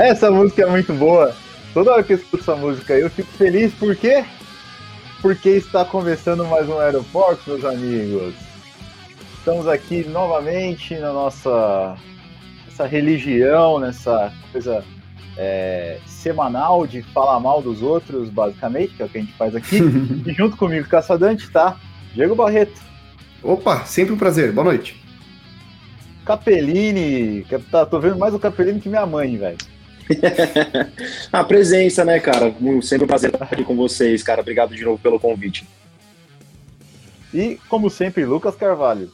Essa música é muito boa. Toda hora que eu escuto essa música eu fico feliz, por quê? Porque está começando mais um Aeroporto, meus amigos. Estamos aqui novamente na nossa essa religião, nessa coisa é, semanal de falar mal dos outros, basicamente, que é o que a gente faz aqui. e junto comigo, Caçadante, tá? Diego Barreto. Opa, sempre um prazer. Boa noite. Capellini. Tá, tô vendo mais o Capellini que minha mãe, velho. a presença, né, cara? Sempre um prazer estar aqui com vocês, cara. Obrigado de novo pelo convite. E, como sempre, Lucas Carvalho.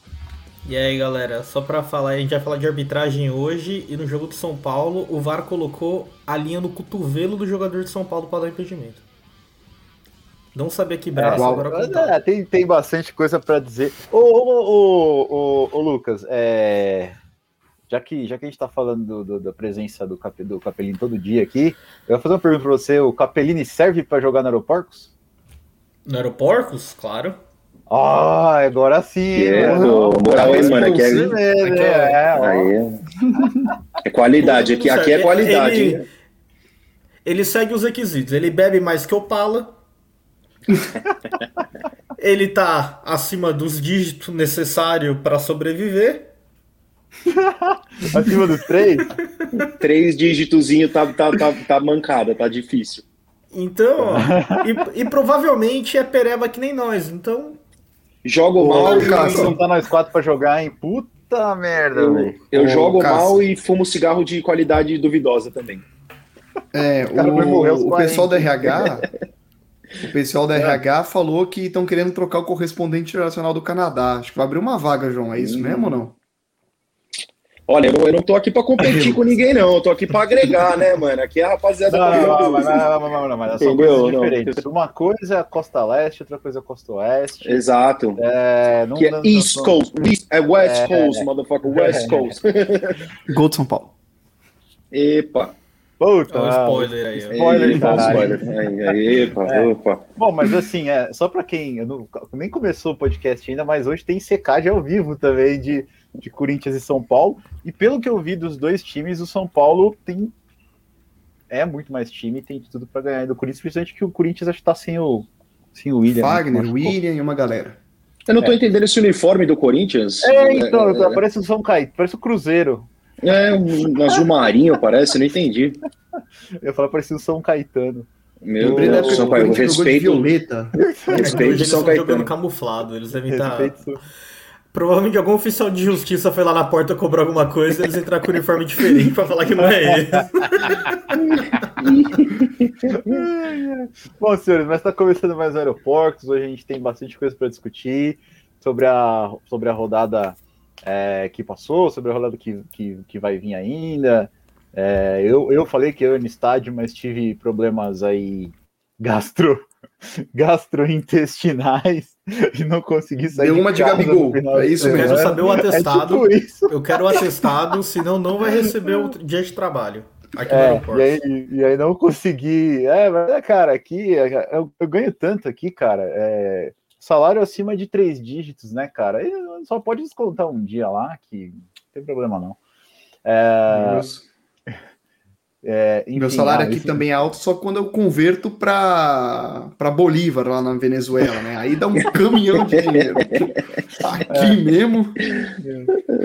E aí, galera, só para falar, a gente vai falar de arbitragem hoje e no jogo do São Paulo, o VAR colocou a linha no cotovelo do jogador de São Paulo para dar impedimento. Não sabia que braço, é, agora é, tem, tem bastante coisa para dizer. Ô, ô, ô, ô, ô, Lucas, é... já, que, já que a gente tá falando do, do, da presença do, Cap, do Capelini todo dia aqui, eu vou fazer uma pergunta para você. O Capelini serve para jogar no Aeroporcos? No Aeroporcos? Claro. Ah, agora sim. É, moral aí, mano. Aqui é, mesmo, é, é, é qualidade. Aqui, aqui é qualidade. Ele, ele segue os requisitos. Ele bebe mais que o Pala ele tá acima dos dígitos necessários para sobreviver. acima dos três? Três dígitozinho tá, tá, tá, tá mancada, tá difícil. Então, e, e, provavelmente é pereba que nem nós, então. Jogo mal e. Não tá nós quatro pra jogar, hein? Puta merda, Eu, eu jogo mal e fumo cigarro de qualidade duvidosa também. É, o, o pessoal do RH o pessoal da é. RH falou que estão querendo trocar o correspondente internacional do Canadá. Acho que vai abrir uma vaga, João. É isso hum. mesmo ou não? Olha, eu não, eu não tô aqui para competir com ninguém, não. Eu tô aqui para agregar, né, mano? Aqui é a rapaziada. Não, não, não, não, não, não, mas são coisas diferentes. Uma coisa é a costa leste, outra coisa é a costa oeste. Exato. É, não, que é East Coast. É West é, Coast, motherfucker. West Coast. Gol de São Paulo. Epa. Puta, um spoiler aí. Spoiler, spoiler. Aí, aí, epa, é. opa. Bom, mas assim, é, só para quem não, nem começou o podcast ainda, mas hoje tem secagem ao vivo também de, de Corinthians e São Paulo. E pelo que eu vi dos dois times, o São Paulo tem é muito mais time, tem tudo para ganhar do Corinthians, principalmente que o Corinthians acho que tá sem o sem o William. Né, Fagner, William e uma galera. Eu não tô é. entendendo esse uniforme do Corinthians. É, então, é, parece o São Caetano, parece o Cruzeiro. É, um azul marinho, parece, não entendi. Eu ia falar parecia o São Caetano. Meu Deus, São Caetano, respeito. Violeta. Respeito São Caetano. jogando camuflado, eles devem estar... Provavelmente algum oficial de justiça foi lá na porta cobrar alguma coisa e eles entraram com uniforme diferente pra falar que não é ele. Bom, senhores, mas tá começando mais aeroportos. Hoje a gente tem bastante coisa para discutir sobre a, sobre a rodada é, que passou, sobre a rodada que, que, que vai vir ainda. É, eu, eu falei que eu ia no estádio, mas tive problemas aí gastro, gastrointestinais e não consegui sair. Deu uma de, de Gabigol. É isso mesmo. Eu quero saber o atestado. É tipo eu quero o atestado, senão não vai receber o dia de trabalho. Aqui é, no e, aí, e aí não consegui. É, mas, é, cara, aqui eu, eu ganho tanto aqui, cara. É, salário acima de três dígitos, né, cara? E só pode descontar um dia lá, que não tem problema não. É, é, enfim, Meu salário ah, aqui enfim. também é alto, só quando eu converto para Bolívar, lá na Venezuela, né? Aí dá um caminhão de dinheiro. Aqui é. mesmo.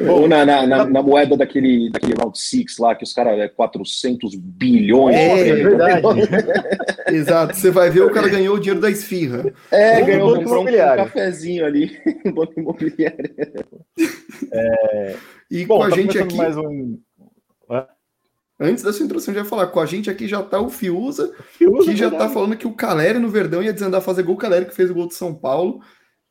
Ou na, na, na, na, moeda daquele, daquele Round Six lá, que os caras é 400 bilhões. É, é verdade. Exato. Você vai ver, o cara ganhou o dinheiro da esfirra. É, ganhou um, um, cafezinho ali, um banco imobiliário. É... E Bom, com a tá gente aqui. Mais um... Antes da sua introdução, já ia falar, com a gente aqui já tá o Fiuza, Fiuza que já verdade. tá falando que o Caleri no Verdão ia desandar fazer gol, o Caleri que fez o gol de São Paulo.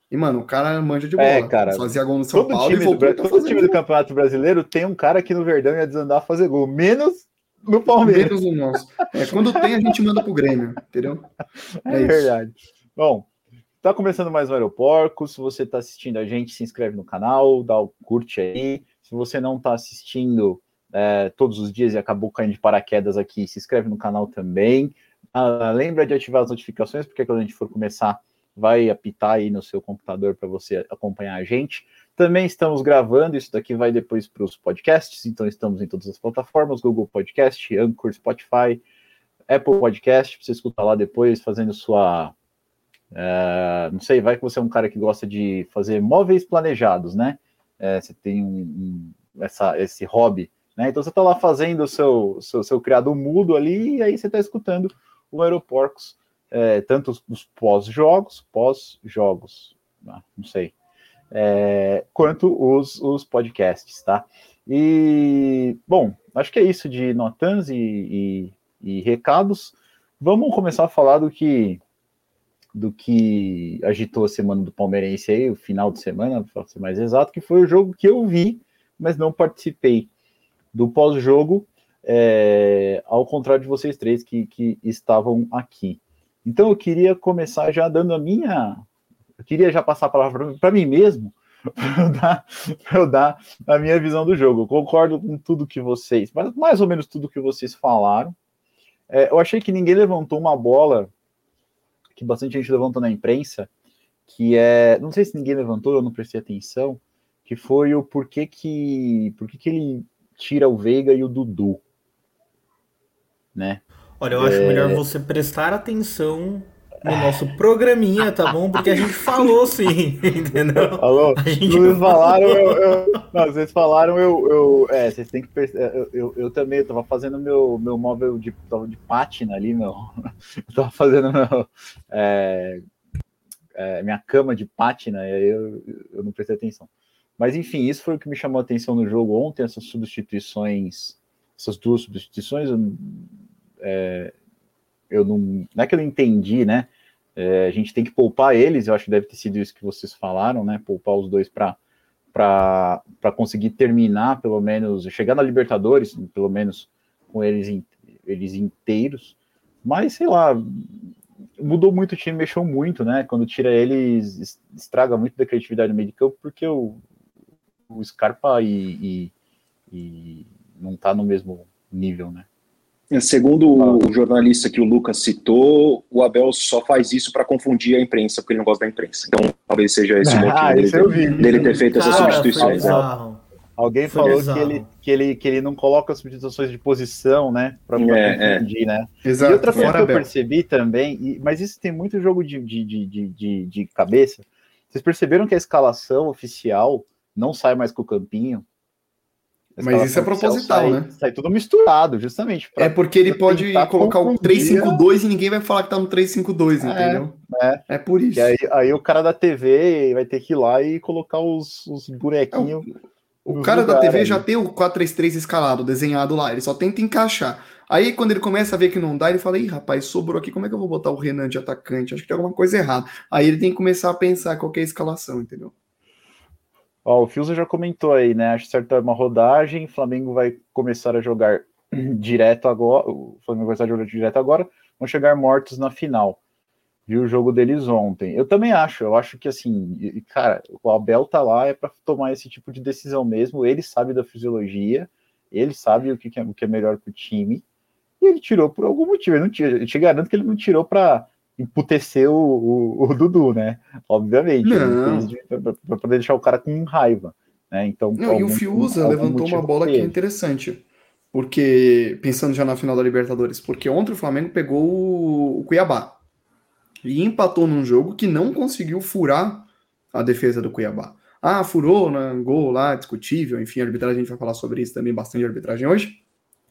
E, mano, o cara manja de é, bola. É, cara. Fazia gol no São todo Paulo time e voltou do, Todo time do Campeonato Brasileiro tem um cara que no Verdão ia desandar a fazer gol, menos no Palmeiras. Menos no nosso. É, quando tem, a gente manda pro Grêmio, entendeu? É, é verdade. Bom, tá começando mais o Aeroporco. Se você tá assistindo a gente, se inscreve no canal, dá o curte aí. Se você não tá assistindo é, todos os dias e acabou caindo de paraquedas aqui, se inscreve no canal também. Ah, lembra de ativar as notificações, porque quando a gente for começar, vai apitar aí no seu computador para você acompanhar a gente. Também estamos gravando, isso daqui vai depois para os podcasts, então estamos em todas as plataformas, Google Podcast, Anchor, Spotify, Apple Podcast, você escutar lá depois, fazendo sua. Uh, não sei, vai que você é um cara que gosta de fazer móveis planejados, né? Uh, você tem um, um, essa, esse hobby, né? Então você está lá fazendo o seu, seu, seu criado mudo ali, e aí você está escutando o Aeroporcos, uh, tanto os pós-jogos, pós-jogos, ah, não sei, é, quanto os, os podcasts, tá? E, bom, acho que é isso de notans e, e, e, recados. Vamos começar a falar do que do que agitou a semana do Palmeirense aí, o final de semana, para ser mais exato, que foi o jogo que eu vi, mas não participei do pós-jogo, é, ao contrário de vocês três que, que estavam aqui. Então eu queria começar já dando a minha eu queria já passar a palavra para mim mesmo, para eu, dar, eu dar a minha visão do jogo. Eu concordo com tudo que vocês, mas mais ou menos tudo que vocês falaram. É, eu achei que ninguém levantou uma bola que bastante gente levantou na imprensa, que é, não sei se ninguém levantou, eu não prestei atenção, que foi o porquê que, porquê que ele tira o Veiga e o Dudu, né? Olha, eu acho é... melhor você prestar atenção no nosso programinha, tá bom? Porque a gente falou sim, entendeu? Falou? A gente vocês falaram, eu, eu, não, vocês falaram, eu, eu, é, vocês têm que eu, eu, eu também, eu tava fazendo meu, meu móvel de, de pátina ali, meu, eu tava fazendo meu, é, é, minha cama de pátina, e aí eu, eu não prestei atenção. Mas enfim, isso foi o que me chamou a atenção no jogo ontem, essas substituições, essas duas substituições, é, eu não, não é que eu não entendi, né? É, a gente tem que poupar eles, eu acho que deve ter sido isso que vocês falaram, né? Poupar os dois para conseguir terminar, pelo menos, chegar na Libertadores, pelo menos com eles, eles inteiros. Mas, sei lá, mudou muito o time, mexeu muito, né? Quando tira eles, estraga muito da criatividade no meio de campo, porque o, o Scarpa e, e, e não tá no mesmo nível, né? Segundo o jornalista que o Lucas citou, o Abel só faz isso para confundir a imprensa, porque ele não gosta da imprensa. Então, talvez seja esse o motivo ah, dele, dele, ter feito essas substituições. Né? Alguém foi falou que ele, que, ele, que ele não coloca substituições de posição, né? Para é, confundir, é. né? Exato. E outra coisa que eu percebi também, e, mas isso tem muito jogo de, de, de, de, de cabeça. Vocês perceberam que a escalação oficial não sai mais com o campinho? Mas isso é proposital, sai, né? Sai tudo misturado, justamente. É porque ele pode colocar o 352 e ninguém vai falar que tá no 352, é, entendeu? É, é por isso. E aí, aí, o cara da TV vai ter que ir lá e colocar os, os bonequinhos. o, o cara da TV aí. já tem o 433 escalado, desenhado lá, ele só tenta encaixar. Aí quando ele começa a ver que não dá, ele fala: ih, rapaz, sobrou aqui, como é que eu vou botar o Renan de atacante? Acho que tem alguma coisa errada. Aí ele tem que começar a pensar qual é a escalação, entendeu? Ó, o Filza já comentou aí, né? Acho certo é uma rodagem. Flamengo vai começar a jogar direto agora. O Flamengo vai começar a jogar direto agora. Vão chegar mortos na final. Viu o jogo deles ontem. Eu também acho. Eu acho que assim, cara, o Abel tá lá é para tomar esse tipo de decisão mesmo. Ele sabe da fisiologia. Ele sabe o que, é, o que é melhor para o time. E ele tirou por algum motivo. Eu, não tira, eu te garanto que ele não tirou para emputecer o, o, o, Dudu, né? Obviamente. Para poder deixar o cara com raiva. Né? Então, Não, algum, e o Fiuza levantou uma bola que é interessante. Porque, pensando já na final da Libertadores, porque ontem o Flamengo pegou o, o Cuiabá e empatou num jogo que não conseguiu furar a defesa do Cuiabá. Ah, furou, né? Gol lá, discutível, enfim, a arbitragem, a gente vai falar sobre isso também, bastante arbitragem hoje.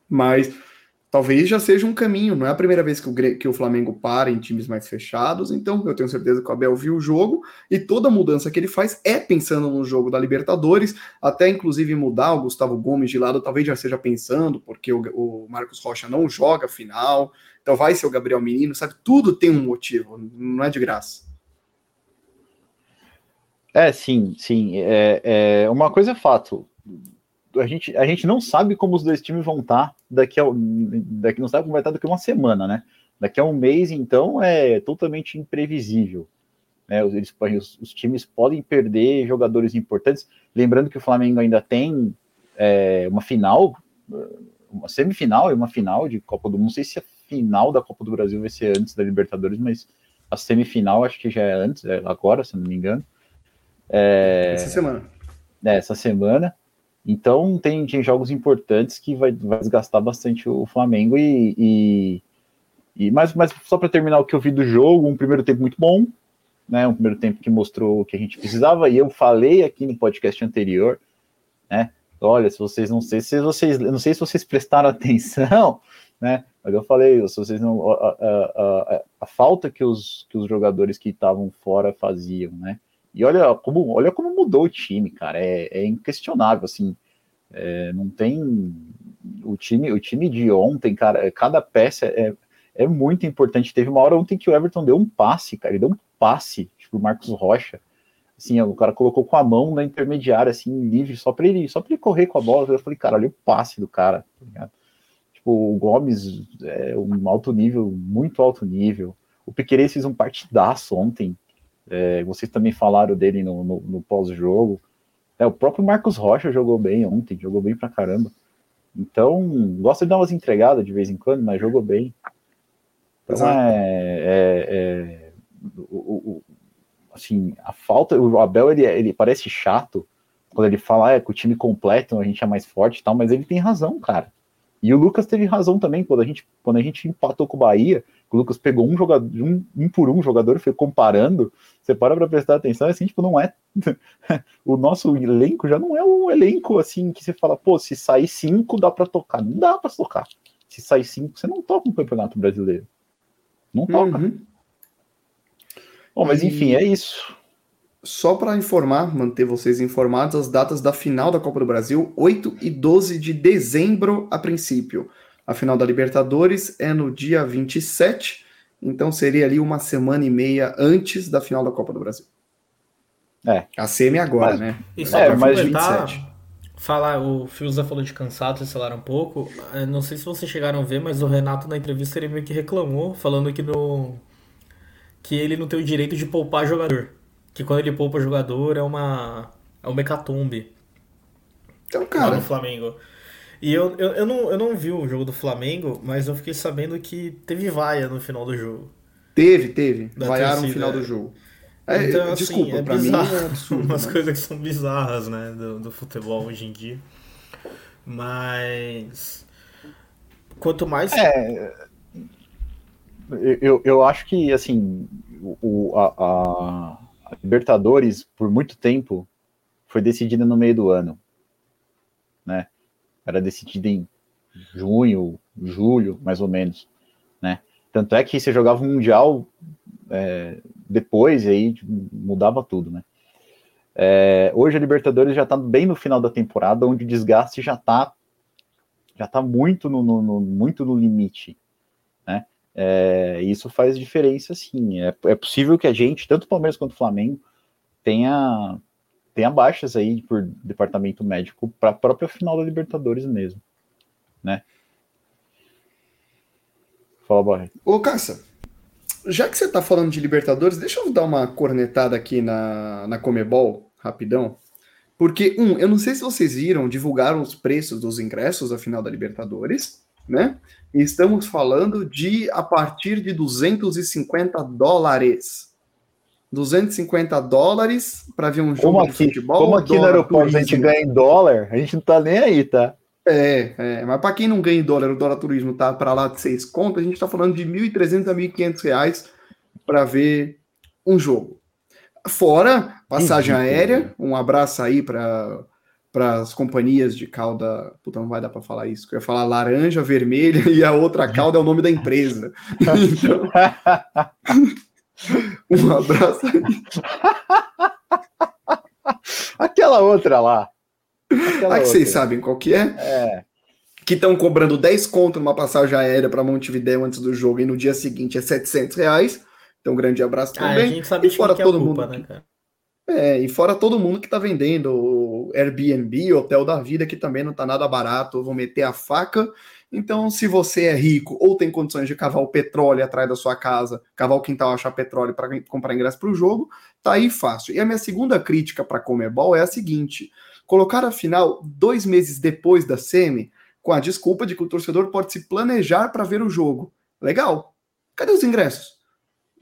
Mas talvez já seja um caminho. Não é a primeira vez que o, que o Flamengo para em times mais fechados, então eu tenho certeza que o Abel viu o jogo e toda mudança que ele faz é pensando no jogo da Libertadores, até inclusive mudar o Gustavo Gomes de lado, talvez já seja pensando, porque o, o Marcos Rocha não joga final, então vai ser o Gabriel Menino, sabe? Tudo tem um motivo, não é de graça. É, sim, sim. É, é, uma coisa é fato a gente, a gente não sabe como os dois times vão estar daqui a daqui não sabe como vai estar daqui a uma semana, né? Daqui a um mês, então, é totalmente imprevisível. Né? Eles, os, os times podem perder jogadores importantes. Lembrando que o Flamengo ainda tem é, uma final, uma semifinal e uma final de Copa do Mundo. Não sei se a final da Copa do Brasil vai ser antes da Libertadores, mas a semifinal acho que já é antes, é agora, se não me engano. É... Essa semana. né, essa semana. Então tem, tem jogos importantes que vai, vai desgastar bastante o Flamengo e, e, e mas, mas só para terminar o que eu vi do jogo, um primeiro tempo muito bom, né? Um primeiro tempo que mostrou o que a gente precisava, e eu falei aqui no podcast anterior, né? Olha, se vocês não sei se vocês não sei se vocês prestaram atenção, né? Mas eu falei, se vocês não a, a, a, a falta que os, que os jogadores que estavam fora faziam, né? E olha como, olha como mudou o time, cara. É, é inquestionável, assim. É, não tem o time, o time de ontem, cara. Cada peça é, é muito importante. Teve uma hora ontem que o Everton deu um passe, cara. Ele deu um passe, tipo, o Marcos Rocha. Assim, o cara colocou com a mão na intermediária, assim, livre, só para ele, só para ele correr com a bola. Eu falei, cara, olha o passe do cara. Tá tipo, o Gomes é um alto nível, muito alto nível. O Piqueires fez um partidaço ontem. É, vocês também falaram dele no, no, no pós-jogo. É, o próprio Marcos Rocha jogou bem ontem, jogou bem pra caramba. Então, gosta de dar umas entregadas de vez em quando, mas jogou bem. Então, é, é, é o, o, assim, a falta, o Abel, ele, ele parece chato quando ele fala, ah, é, com o time completo a gente é mais forte e tal, mas ele tem razão, cara. E o Lucas teve razão também, quando a gente, quando a gente empatou com o Bahia, o Lucas pegou um jogador, um, um por um jogador, foi comparando, você para pra prestar atenção, assim, tipo, não é. o nosso elenco já não é um elenco assim que você fala, pô, se sair cinco dá pra tocar. Não dá pra tocar. Se sair cinco, você não toca um campeonato brasileiro. Não toca. Uhum. Bom, mas enfim, é isso. Só para informar, manter vocês informados, as datas da final da Copa do Brasil, 8 e 12 de dezembro a princípio. A final da Libertadores é no dia 27, então seria ali uma semana e meia antes da final da Copa do Brasil. É. A semi agora, mas, né? Só é, mais 27. Falar, o Fiuza falou de cansado, falaram um pouco. É, não sei se vocês chegaram a ver, mas o Renato na entrevista ele meio que reclamou, falando que no que ele não tem o direito de poupar jogador que quando ele poupa jogador é uma é uma hecatombe. Então, cara. no Flamengo. E eu, eu, eu, não, eu não vi o jogo do Flamengo, mas eu fiquei sabendo que teve vaia no final do jogo. Teve, teve. Vaiaram no final do jogo. É, então, assim, desculpa, é pra bizarro, mim é absurdo, umas né? coisas que são bizarras, né, do, do futebol hoje em dia. Mas quanto mais é, eu, eu acho que assim o, a a Libertadores, por muito tempo, foi decidida no meio do ano, né? Era decidida em junho, julho, mais ou menos, né? Tanto é que você jogava um Mundial é, depois e aí mudava tudo, né? É, hoje a Libertadores já está bem no final da temporada, onde o desgaste já está já tá muito no, no, no, muito no limite, né? É, isso faz diferença, sim. É, é possível que a gente, tanto o Palmeiras quanto o Flamengo, tenha, tenha baixas aí por departamento médico para a própria final da Libertadores mesmo, né? Fala, Barreto. Ô, Caça, já que você está falando de Libertadores, deixa eu dar uma cornetada aqui na, na Comebol, rapidão. Porque, um, eu não sei se vocês viram, divulgaram os preços dos ingressos da final da Libertadores, né? Estamos falando de a partir de 250 dólares. 250 dólares para ver um jogo como aqui, de futebol. Como aqui no aeroporto a gente ganha em dólar, a gente não tá nem aí, tá? É, é mas para quem não ganha em dólar, o dólar turismo tá para lá de seis contas, a gente está falando de 1.300 a 1.500 reais para ver um jogo. Fora passagem aérea, um abraço aí para para as companhias de cauda. Puta, não vai dar para falar isso. Eu ia falar laranja, vermelha e a outra cauda é o nome da empresa. Então, um abraço. Aquela outra lá. Aquela ah, que vocês sabem qual que é? É. Que estão cobrando 10 conto numa passagem aérea para Montevideo antes do jogo e no dia seguinte é 700 reais. Então, um grande abraço também. Ah, a gente sabe e fora todo é culpa, mundo. Né, cara? É, e fora todo mundo que está vendendo Airbnb, Hotel da Vida, que também não está nada barato, vão meter a faca. Então, se você é rico ou tem condições de cavar o petróleo atrás da sua casa, cavar o quintal, achar petróleo para comprar ingresso para o jogo, tá aí fácil. E a minha segunda crítica para Comebol é a seguinte: colocar a final dois meses depois da semi, com a desculpa de que o torcedor pode se planejar para ver o jogo. Legal. Cadê os ingressos?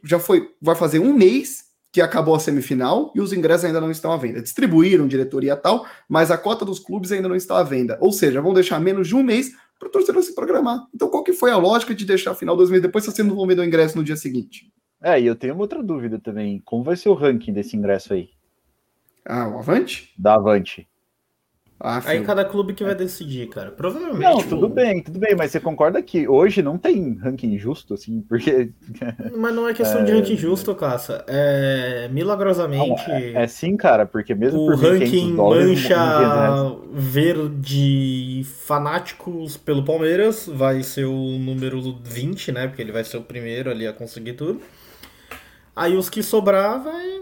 Já foi, vai fazer um mês que acabou a semifinal e os ingressos ainda não estão à venda. Distribuíram diretoria tal, mas a cota dos clubes ainda não está à venda. Ou seja, vão deixar menos de um mês para o torcedor se programar. Então, qual que foi a lógica de deixar a final dois meses depois se você não vão vender o ingresso no dia seguinte? É, e eu tenho uma outra dúvida também. Como vai ser o ranking desse ingresso aí? Ah, o Avante? Da Avante. Ah, Aí cada clube que vai decidir, cara. Provavelmente. Não, tudo bem, tudo bem, mas você concorda que hoje não tem ranking justo, assim, porque. Mas não é questão é... de ranking justo, Caça. É milagrosamente. Não, é, é, sim, cara, porque mesmo o ranking mancha verde fanáticos pelo Palmeiras vai ser o número 20, né? Porque ele vai ser o primeiro ali a conseguir tudo. Aí os que sobrar vai,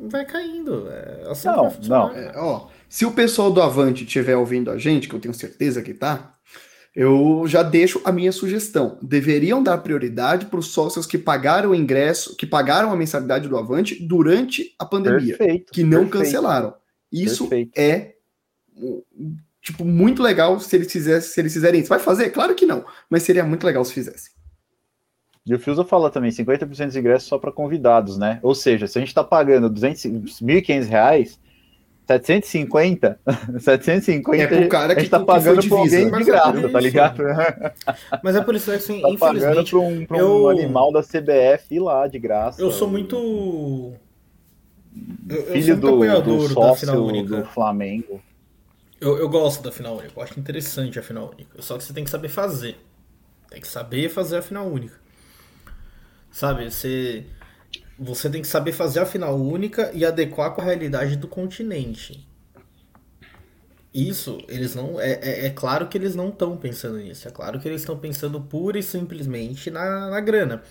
vai caindo. É assim não, não. É, ó. Se o pessoal do Avante estiver ouvindo a gente, que eu tenho certeza que tá, eu já deixo a minha sugestão. Deveriam dar prioridade para os sócios que pagaram o ingresso, que pagaram a mensalidade do Avante durante a pandemia, perfeito, que não perfeito, cancelaram. Isso perfeito. é tipo muito legal se eles fizessem, se eles fizerem isso. Vai fazer? Claro que não, mas seria muito legal se fizessem. E o Fiusa fala também, 50% dos ingressos só para convidados, né? Ou seja, se a gente está pagando 200, 1.500 reais, 750? 750 é pro cara que, a gente tá pagando divisa, alguém de graça, tá ligado? Mas é por isso que, assim, tá infelizmente... Pra um, pra eu... um animal da CBF ir lá, de graça. Eu sou muito... Eu, Filho do, do sócio do Flamengo. Eu, eu gosto da final única, eu acho interessante a final única. Só que você tem que saber fazer. Tem que saber fazer a final única. Sabe, você você tem que saber fazer a final única e adequar com a realidade do continente. Isso, eles não. É, é, é claro que eles não estão pensando nisso. É claro que eles estão pensando pura e simplesmente na, na grana.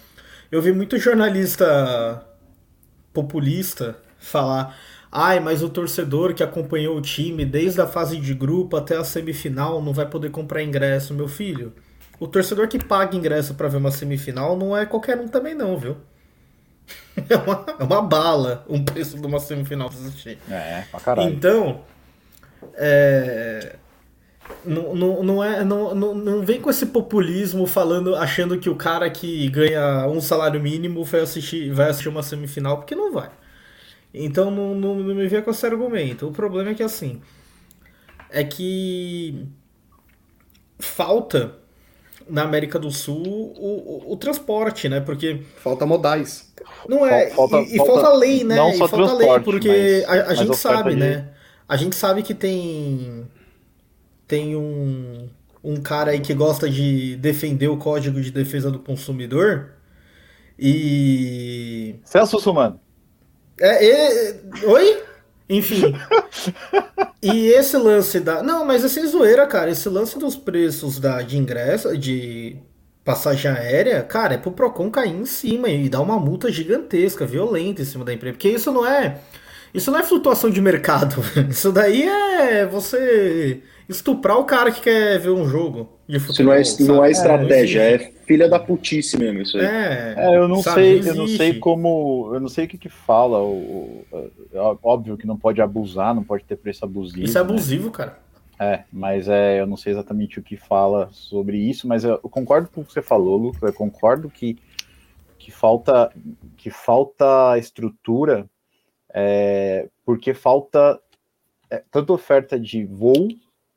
Eu vi muito jornalista populista falar. Ai, mas o torcedor que acompanhou o time desde a fase de grupo até a semifinal não vai poder comprar ingresso, meu filho. O torcedor que paga ingresso para ver uma semifinal não é qualquer um também não, viu? É uma, é uma bala um preço de uma semifinal pra assistir. É, pra caralho. Então, é, não, não, não, é, não, não, não vem com esse populismo falando, achando que o cara que ganha um salário mínimo vai assistir, vai assistir uma semifinal, porque não vai. Então não, não, não me vê com esse argumento. O problema é que assim. É que falta na América do Sul o, o, o, transporte, né? Porque. Falta modais. Não é. Falta, e, e falta, falta, lei, né? Não e falta lei, porque mas, a, a gente sabe, de... né? A gente sabe que tem. Tem um, um cara aí que gosta de defender o código de defesa do consumidor. E. Celso Sumano. É, é, oi? Enfim. e esse lance da. Não, mas assim, zoeira, cara. Esse lance dos preços da, de ingresso, de passagem aérea, cara, é pro Procon cair em cima e dar uma multa gigantesca, violenta em cima da empresa. Porque isso não é. Isso não é flutuação de mercado. Isso daí é você estuprar o cara que quer ver um jogo de futebol. Isso não é, não é estratégia, é, é, filha da putice mesmo isso aí. É, é eu não sabe, sei, não eu não sei como, eu não sei o que que fala, o, o, é óbvio que não pode abusar, não pode ter preço abusivo. Isso é né? abusivo, né? cara. É, mas é, eu não sei exatamente o que fala sobre isso, mas eu, concordo com o que você falou, Lucas, eu concordo que, que falta que falta estrutura, é, porque falta é, tanto oferta de voo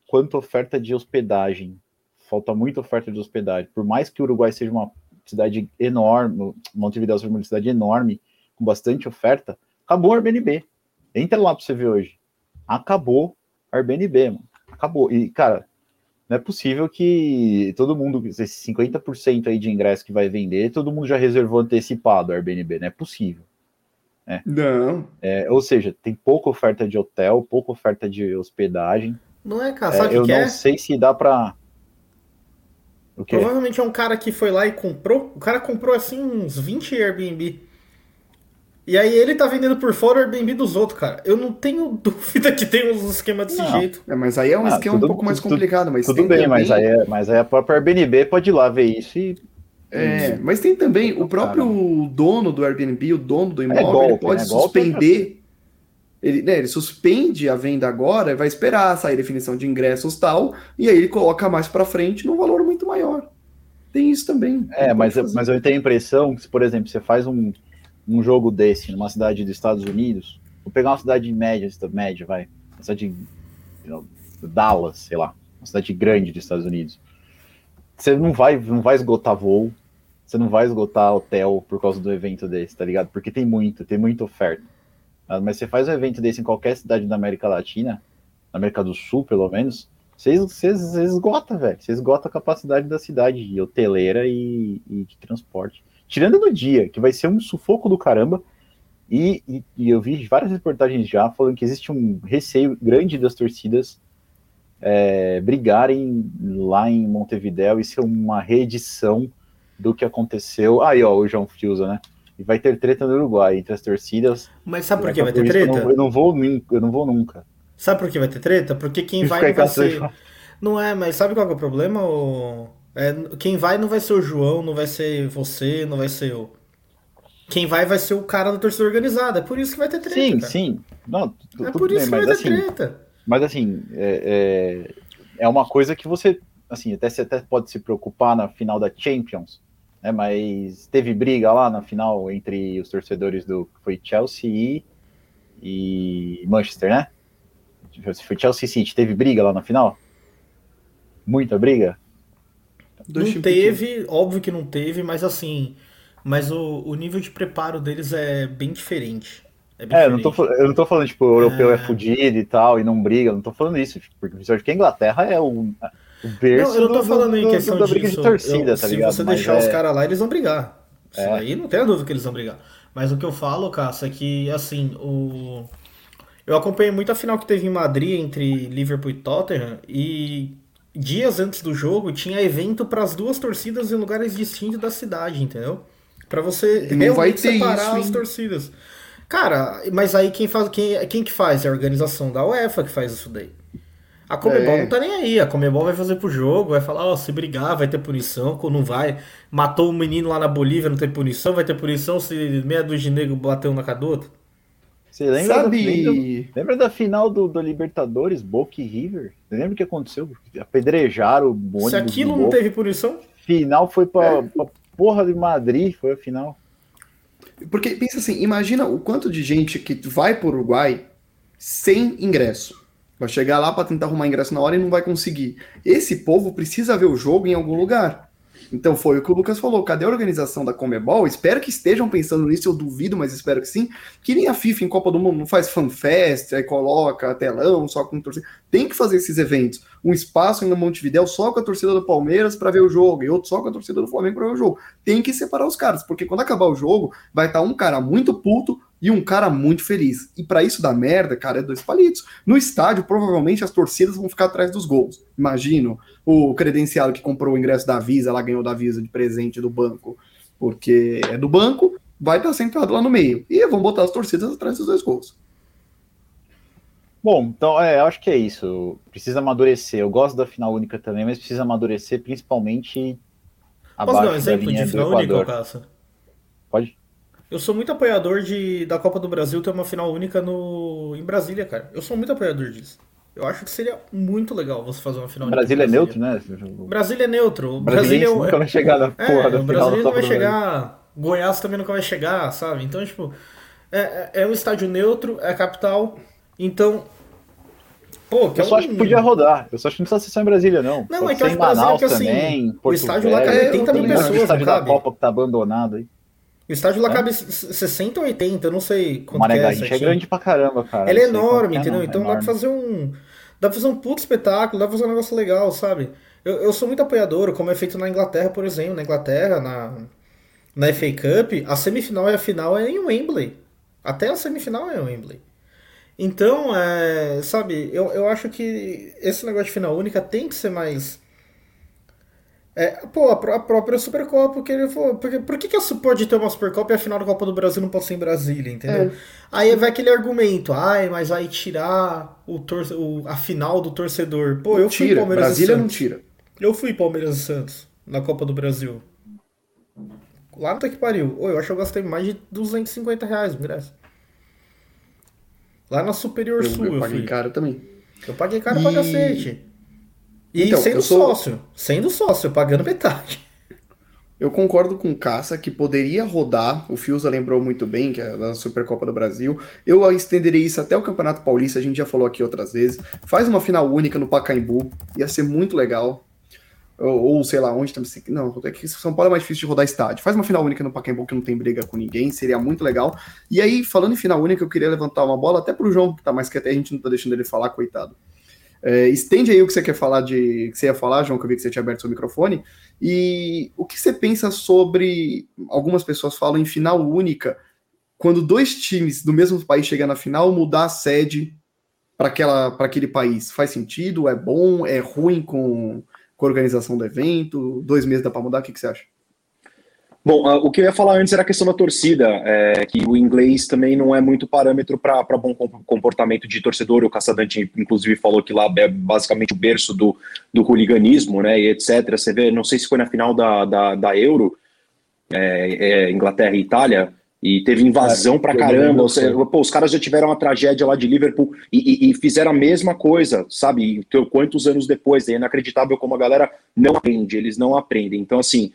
quanto oferta de hospedagem. Falta muita oferta de hospedagem. Por mais que o Uruguai seja uma cidade enorme, Montevideo seja uma cidade enorme, com bastante oferta, acabou o Airbnb. Entra lá para você ver hoje. Acabou Airbnb, mano acabou. E, cara, não é possível que todo mundo, esse 50% aí de ingresso que vai vender, todo mundo já reservou antecipado o Airbnb, não é possível. Né? Não. É, ou seja, tem pouca oferta de hotel, pouca oferta de hospedagem. Não é, cara, sabe é, Eu que não é? sei se dá pra. O quê? Provavelmente é um cara que foi lá e comprou. O cara comprou assim uns 20 Airbnb. E aí ele tá vendendo por fora o Airbnb dos outros, cara. Eu não tenho dúvida que tem uns esquemas desse não. jeito. É, mas aí é um ah, esquema tudo, um pouco mais complicado. Mas tudo bem, também... mas, aí é, mas aí a própria Airbnb pode ir lá ver isso e. É, mas tem também o próprio dono do Airbnb, o dono do é imóvel, é golpe, ele pode né? suspender. Ele, né, ele suspende a venda agora, vai esperar sair definição de ingressos tal, e aí ele coloca mais para frente num valor muito maior. Tem isso também. É, mas, mas eu tenho a impressão que, por exemplo, você faz um, um jogo desse numa cidade dos Estados Unidos, vou pegar uma cidade média, média, vai, uma cidade de Dallas, sei lá, uma cidade grande dos Estados Unidos. Você não vai, não vai esgotar voo, você não vai esgotar hotel por causa do evento desse, tá ligado? Porque tem muito, tem muita oferta. Ah, mas você faz um evento desse em qualquer cidade da América Latina, na América do Sul, pelo menos, você, você, você esgota, velho. Você esgota a capacidade da cidade hoteleira e, e de transporte. Tirando no dia, que vai ser um sufoco do caramba. E, e, e, eu vi várias reportagens já falando que existe um receio grande das torcidas é, brigarem lá em Montevidéu e ser uma reedição do que aconteceu. Aí, ó, o João Fiuza, né? E vai ter treta no Uruguai entre as torcidas. Mas sabe por que vai ter treta? Eu não, eu não, vou, eu não vou nunca. Sabe por que vai ter treta? Porque quem vai não vai ser. Não é, mas sabe qual é o problema? O... É, quem vai não vai ser o João, não vai ser você, não vai ser eu. Quem vai vai ser o cara da torcida organizada. É por isso que vai ter treta. Sim, cara. sim. Não, é por isso bem, que vai assim, ter treta. Mas assim, é, é, é, uma coisa que você, assim, até você até pode se preocupar na final da Champions, né? Mas teve briga lá na final entre os torcedores do foi Chelsea e, e Manchester, né? Foi Chelsea City, teve briga lá na final? Muita briga? Não teve, óbvio que não teve, mas assim, mas o, o nível de preparo deles é bem diferente. É, é eu, não tô, eu não tô falando, tipo, o europeu é... é fudido e tal, e não briga, não tô falando isso, porque que a Inglaterra é o, o berço não, eu não tô falando do, em questão do, briga de torcida, eu, tá ligado? Se você Mas deixar é... os caras lá, eles vão brigar. Isso é. aí não tem a dúvida que eles vão brigar. Mas o que eu falo, Cássio, é que, assim, o... Eu acompanhei muito a final que teve em Madrid entre Liverpool e Tottenham, e dias antes do jogo tinha evento para as duas torcidas em lugares distintos da cidade, entendeu? Para você não realmente separar isso, as torcidas. Cara, mas aí quem faz quem, quem que faz? É a organização da UEFA que faz isso daí. A Comebol é. não tá nem aí. A Comebol vai fazer pro jogo, vai falar, ó, oh, se brigar vai ter punição, quando não vai. Matou um menino lá na Bolívia, não tem punição, vai ter punição se meia dúzia de negro bateu na cadota. Você lembra, Sabe... da, lembra, lembra, da final do, do Libertadores, Boca e River? Você lembra o que aconteceu? Apedrejaram o bonde. Se aquilo não teve punição? Final foi pra, é. pra porra de Madrid, foi a final. Porque pensa assim, imagina o quanto de gente que vai para o Uruguai sem ingresso. Vai chegar lá para tentar arrumar ingresso na hora e não vai conseguir. Esse povo precisa ver o jogo em algum lugar. Então foi o que o Lucas falou. Cadê a organização da Comebol? Espero que estejam pensando nisso, eu duvido, mas espero que sim. Que nem a FIFA em Copa do Mundo não faz fanfest, aí coloca telão só com torcida. Tem que fazer esses eventos. Um espaço em Montevidéu só com a torcida do Palmeiras para ver o jogo, e outro só com a torcida do Flamengo para ver o jogo. Tem que separar os caras, porque quando acabar o jogo, vai estar tá um cara muito puto e um cara muito feliz. E para isso dar merda, cara, é dois palitos. No estádio, provavelmente as torcidas vão ficar atrás dos gols. Imagino o credenciado que comprou o ingresso da Visa, ela ganhou da Visa de presente do banco, porque é do banco, vai estar sentado lá no meio. E vão botar as torcidas atrás dos dois gols. Bom, então é, acho que é isso. Precisa amadurecer. Eu gosto da final única também, mas precisa amadurecer principalmente abaixo Posso dar um exemplo de final única, Cássio? Pode? Eu sou muito apoiador de, da Copa do Brasil ter uma final única no, em Brasília, cara. Eu sou muito apoiador disso. Eu acho que seria muito legal você fazer uma final Brasília única. Brasília é neutro, né? Brasília é neutro. Brasília é nunca vai chegar na é, porra da final Brasília não vai chegar. Goiás também nunca vai chegar, sabe? Então, tipo, é, é, é um estádio neutro, é a capital. Então, Pô, eu é só um... acho que podia rodar. Eu só acho que não precisa ser só em Brasília, não. Não, Pode é que eu acho Brasília que assim, também, o estádio lá cabe 80 mil pessoas, o estádio da Copa que tá abandonado aí. O estádio lá é? cabe 60 ou 80, eu não sei quanto Mané é. é grande pra caramba, cara. Ele é enorme, entendeu? então dá pra fazer um. Dá pra fazer um puto espetáculo, dá pra fazer um negócio legal, sabe? Eu, eu sou muito apoiador, como é feito na Inglaterra, por exemplo. Na Inglaterra, na, na FA Cup, a semifinal e a final é em Wembley. Até a semifinal é em Wembley. Então, é, sabe, eu, eu acho que esse negócio de final única tem que ser mais é, pô, a, própria Supercopa, que ele falou, porque, por que, que pode ter uma Supercopa e a final da Copa do Brasil não pode ser em Brasília, entendeu? É. Aí vai aquele argumento, ai, mas vai tirar o, tor o a final do torcedor. Pô, eu fui tira. Palmeiras Brasília e Santos. não tira. Eu fui Palmeiras e Santos na Copa do Brasil. Lá no que pariu. Ô, eu acho que eu gastei mais de 250 reais no ingresso. Lá na Superior eu, Sul eu, eu paguei fui. caro também. Eu paguei caro e... pra cacete. E então, sendo sou... sócio, sendo sócio, pagando metade. Eu concordo com o Caça que poderia rodar, o Fiusa lembrou muito bem, que é da Supercopa do Brasil. Eu estenderia isso até o Campeonato Paulista, a gente já falou aqui outras vezes. Faz uma final única no Pacaembu, ia ser muito legal. Ou, ou sei lá, onde também. Não, é que São Paulo é mais difícil de rodar estádio. Faz uma final única no Pacaembu que não tem briga com ninguém, seria muito legal. E aí, falando em final única, eu queria levantar uma bola até pro João, que tá mais que até a gente não tá deixando ele falar, coitado. É, estende aí o que você quer falar de. que você ia falar, João, que eu vi que você tinha aberto seu microfone. E o que você pensa sobre. Algumas pessoas falam em final única, quando dois times do mesmo país chegam na final, mudar a sede para aquele país. Faz sentido? É bom? É ruim com, com a organização do evento? Dois meses dá para mudar? O que, que você acha? Bom, uh, o que eu ia falar antes era a questão da torcida, é, que o inglês também não é muito parâmetro para bom comportamento de torcedor. O Caçadante, inclusive, falou que lá é basicamente o berço do, do hooliganismo, né, e etc. Você vê, não sei se foi na final da, da, da Euro, é, é, Inglaterra e Itália, e teve invasão é, pra caramba. Você, pô, os caras já tiveram uma tragédia lá de Liverpool e, e, e, fizeram a mesma coisa, sabe? Quantos anos depois? É inacreditável como a galera não aprende, eles não aprendem. Então, assim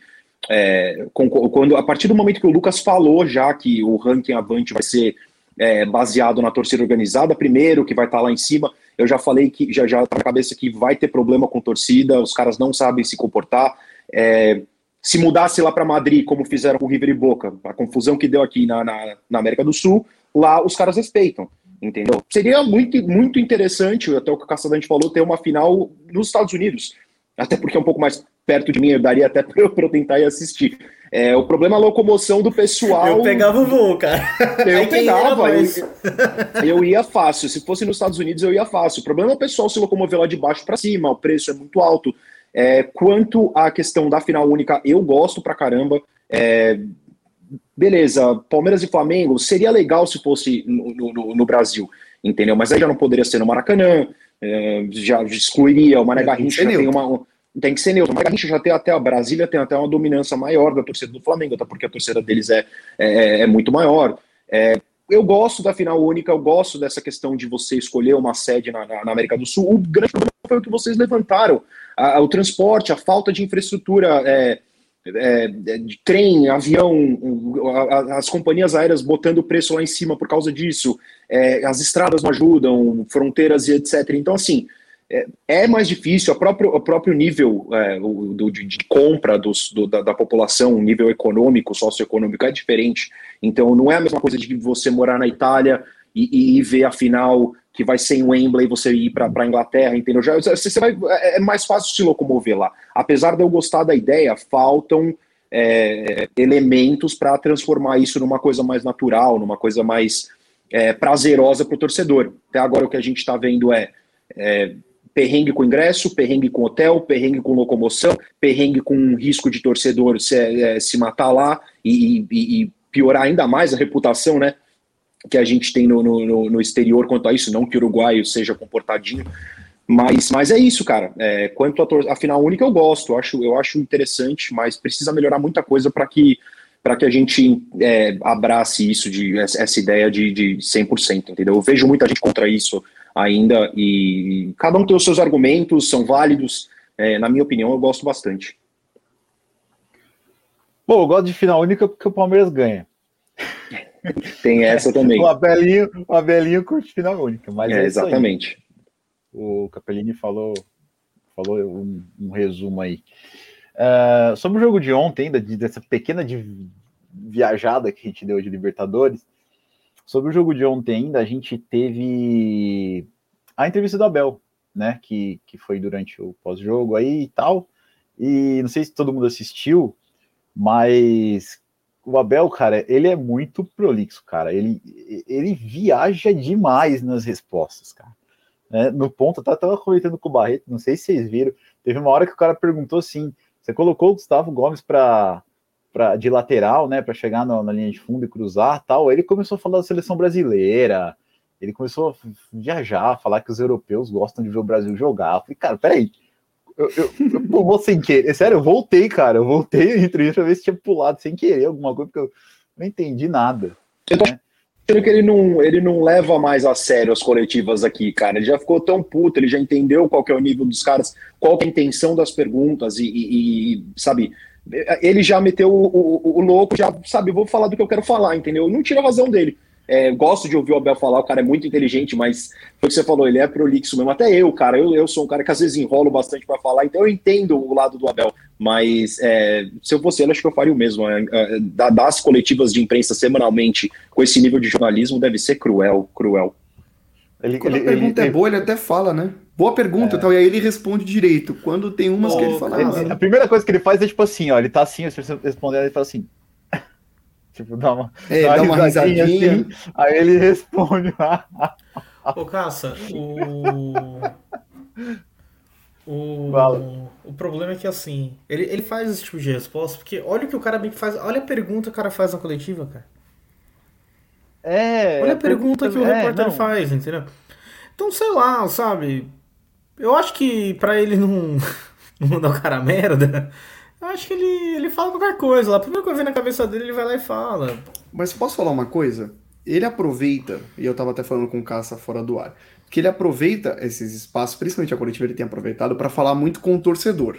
é, quando a partir do momento que o Lucas falou já que o ranking avante vai ser é, baseado na torcida organizada, primeiro que vai estar tá lá em cima, eu já falei que já já tá na cabeça que vai ter problema com torcida, os caras não sabem se comportar. É, se mudasse lá para Madrid, como fizeram com o River e Boca, a confusão que deu aqui na, na, na, América do Sul, lá os caras respeitam, entendeu? Seria muito, muito interessante, até o que o Caçadante falou, ter uma final nos Estados Unidos, até porque é um pouco mais perto de mim, eu daria até para eu, tentar ir assistir. É, o problema é a locomoção do pessoal. Eu pegava o voo, cara. Eu pegava, eu, eu, ia fácil. Se fosse nos Estados Unidos, eu ia fácil. O problema é o pessoal se locomover lá de baixo para cima, o preço é muito alto. É, quanto à questão da final única, eu gosto pra caramba. É, beleza, Palmeiras e Flamengo seria legal se fosse no, no, no, Brasil, entendeu? Mas aí já não poderia ser no Maracanã, é, já excluiria o Mané é, Garrincha, tem uma, tem que ser neutro. Mas a gente já tem até a Brasília tem até uma dominância maior da torcida do Flamengo, até porque a torcida deles é, é, é muito maior. É, eu gosto da final única, eu gosto dessa questão de você escolher uma sede na, na, na América do Sul. O grande problema foi o que vocês levantaram: a, o transporte, a falta de infraestrutura. É, é, de trem, avião, as companhias aéreas botando o preço lá em cima por causa disso, é, as estradas não ajudam, fronteiras e etc. Então, assim, é, é mais difícil, o próprio, o próprio nível é, do, de, de, compra dos, do, da, da, população, o nível econômico, socioeconômico é diferente. Então não é a mesma coisa de você morar na Itália e, e ver a final que vai ser em Wembley você ir para a Inglaterra, entendeu? Já, você vai, é, é mais fácil se locomover lá. Apesar de eu gostar da ideia, faltam é, elementos para transformar isso numa coisa mais natural, numa coisa mais é, prazerosa para o torcedor. Até agora o que a gente está vendo é, é perrengue com ingresso, perrengue com hotel, perrengue com locomoção, perrengue com risco de torcedor se, é, se matar lá e, e, e, piorar ainda mais a reputação, né? Que a gente tem no, no, no, exterior quanto a isso, não que o uruguaio seja comportadinho, mas, mas é isso, cara. É, quanto a, a final única, eu gosto, eu acho, eu acho interessante, mas precisa melhorar muita coisa para que para que a gente é, abrace isso de essa ideia de, de 100%, entendeu? Eu vejo muita gente contra isso ainda e cada um tem os seus argumentos, são válidos. É, na minha opinião, eu gosto bastante. Bom, eu gosto de final única porque o Palmeiras ganha. tem essa também. o Abelinho, o Abelinho curte final única, mas é, é exatamente. O Capellini falou, falou um, um resumo aí. Uh, sobre o jogo de ontem, ainda, dessa pequena de viajada que a gente deu de Libertadores, Sobre o jogo de ontem ainda, a gente teve a entrevista do Abel, né? Que, que foi durante o pós-jogo aí e tal. E não sei se todo mundo assistiu, mas o Abel, cara, ele é muito prolixo, cara. Ele, ele viaja demais nas respostas, cara. É, no ponto, eu tava comentando com o Barreto, não sei se vocês viram. Teve uma hora que o cara perguntou assim: você colocou o Gustavo Gomes para pra, de lateral, né, para chegar no, na linha de fundo e cruzar tal. Ele começou a falar da seleção brasileira, ele começou a viajar, falar que os europeus gostam de ver o Brasil jogar. Eu falei, cara, peraí, eu, eu, eu vou sem querer. É sério, eu voltei, cara, eu voltei a entrevista pra ver se tinha pulado sem querer alguma coisa, porque eu não entendi nada. Né? que ele não, ele não leva mais a sério as coletivas aqui, cara. Ele já ficou tão puto, ele já entendeu qual que é o nível dos caras, qual que é a intenção das perguntas e, e, e sabe, ele já meteu o, o, o, louco, já sabe, vou falar do que eu quero falar, entendeu? Não tira a razão dele. É, gosto de ouvir o Abel falar, o cara é muito inteligente, mas foi o que você falou, ele é prolixo mesmo. Até eu, cara, eu, eu sou um cara que às vezes enrolo bastante para falar, então eu entendo o lado do Abel. Mas é, se eu fosse ele, acho que eu faria o mesmo. É, é, das coletivas de imprensa semanalmente com esse nível de jornalismo deve ser cruel, cruel. Ele, Quando ele, a pergunta ele, é boa, ele até fala, né? Boa pergunta, é. então, e aí ele responde direito. Quando tem umas oh, que ele fala. Ah, a primeira coisa que ele faz é tipo assim, ó, ele tá assim, se você responder, ele fala assim. Tipo, dá uma, é, dá uma risadinha. Assim, aí ele responde. Ô, Caça, o. O, o problema é que assim, ele, ele faz esse tipo de resposta, porque olha o que o cara faz, olha a pergunta que o cara faz na coletiva, cara. É. Olha a pergunta, pergunta que o é, repórter não. faz, entendeu? Então, sei lá, sabe? Eu acho que para ele não, não mandar o cara merda, eu acho que ele, ele fala qualquer coisa lá. Coisa que vem na cabeça dele, ele vai lá e fala. Mas posso falar uma coisa? Ele aproveita, e eu tava até falando com o Caça fora do ar, que ele aproveita esses espaços, principalmente a coletiva ele tem aproveitado, para falar muito com o torcedor.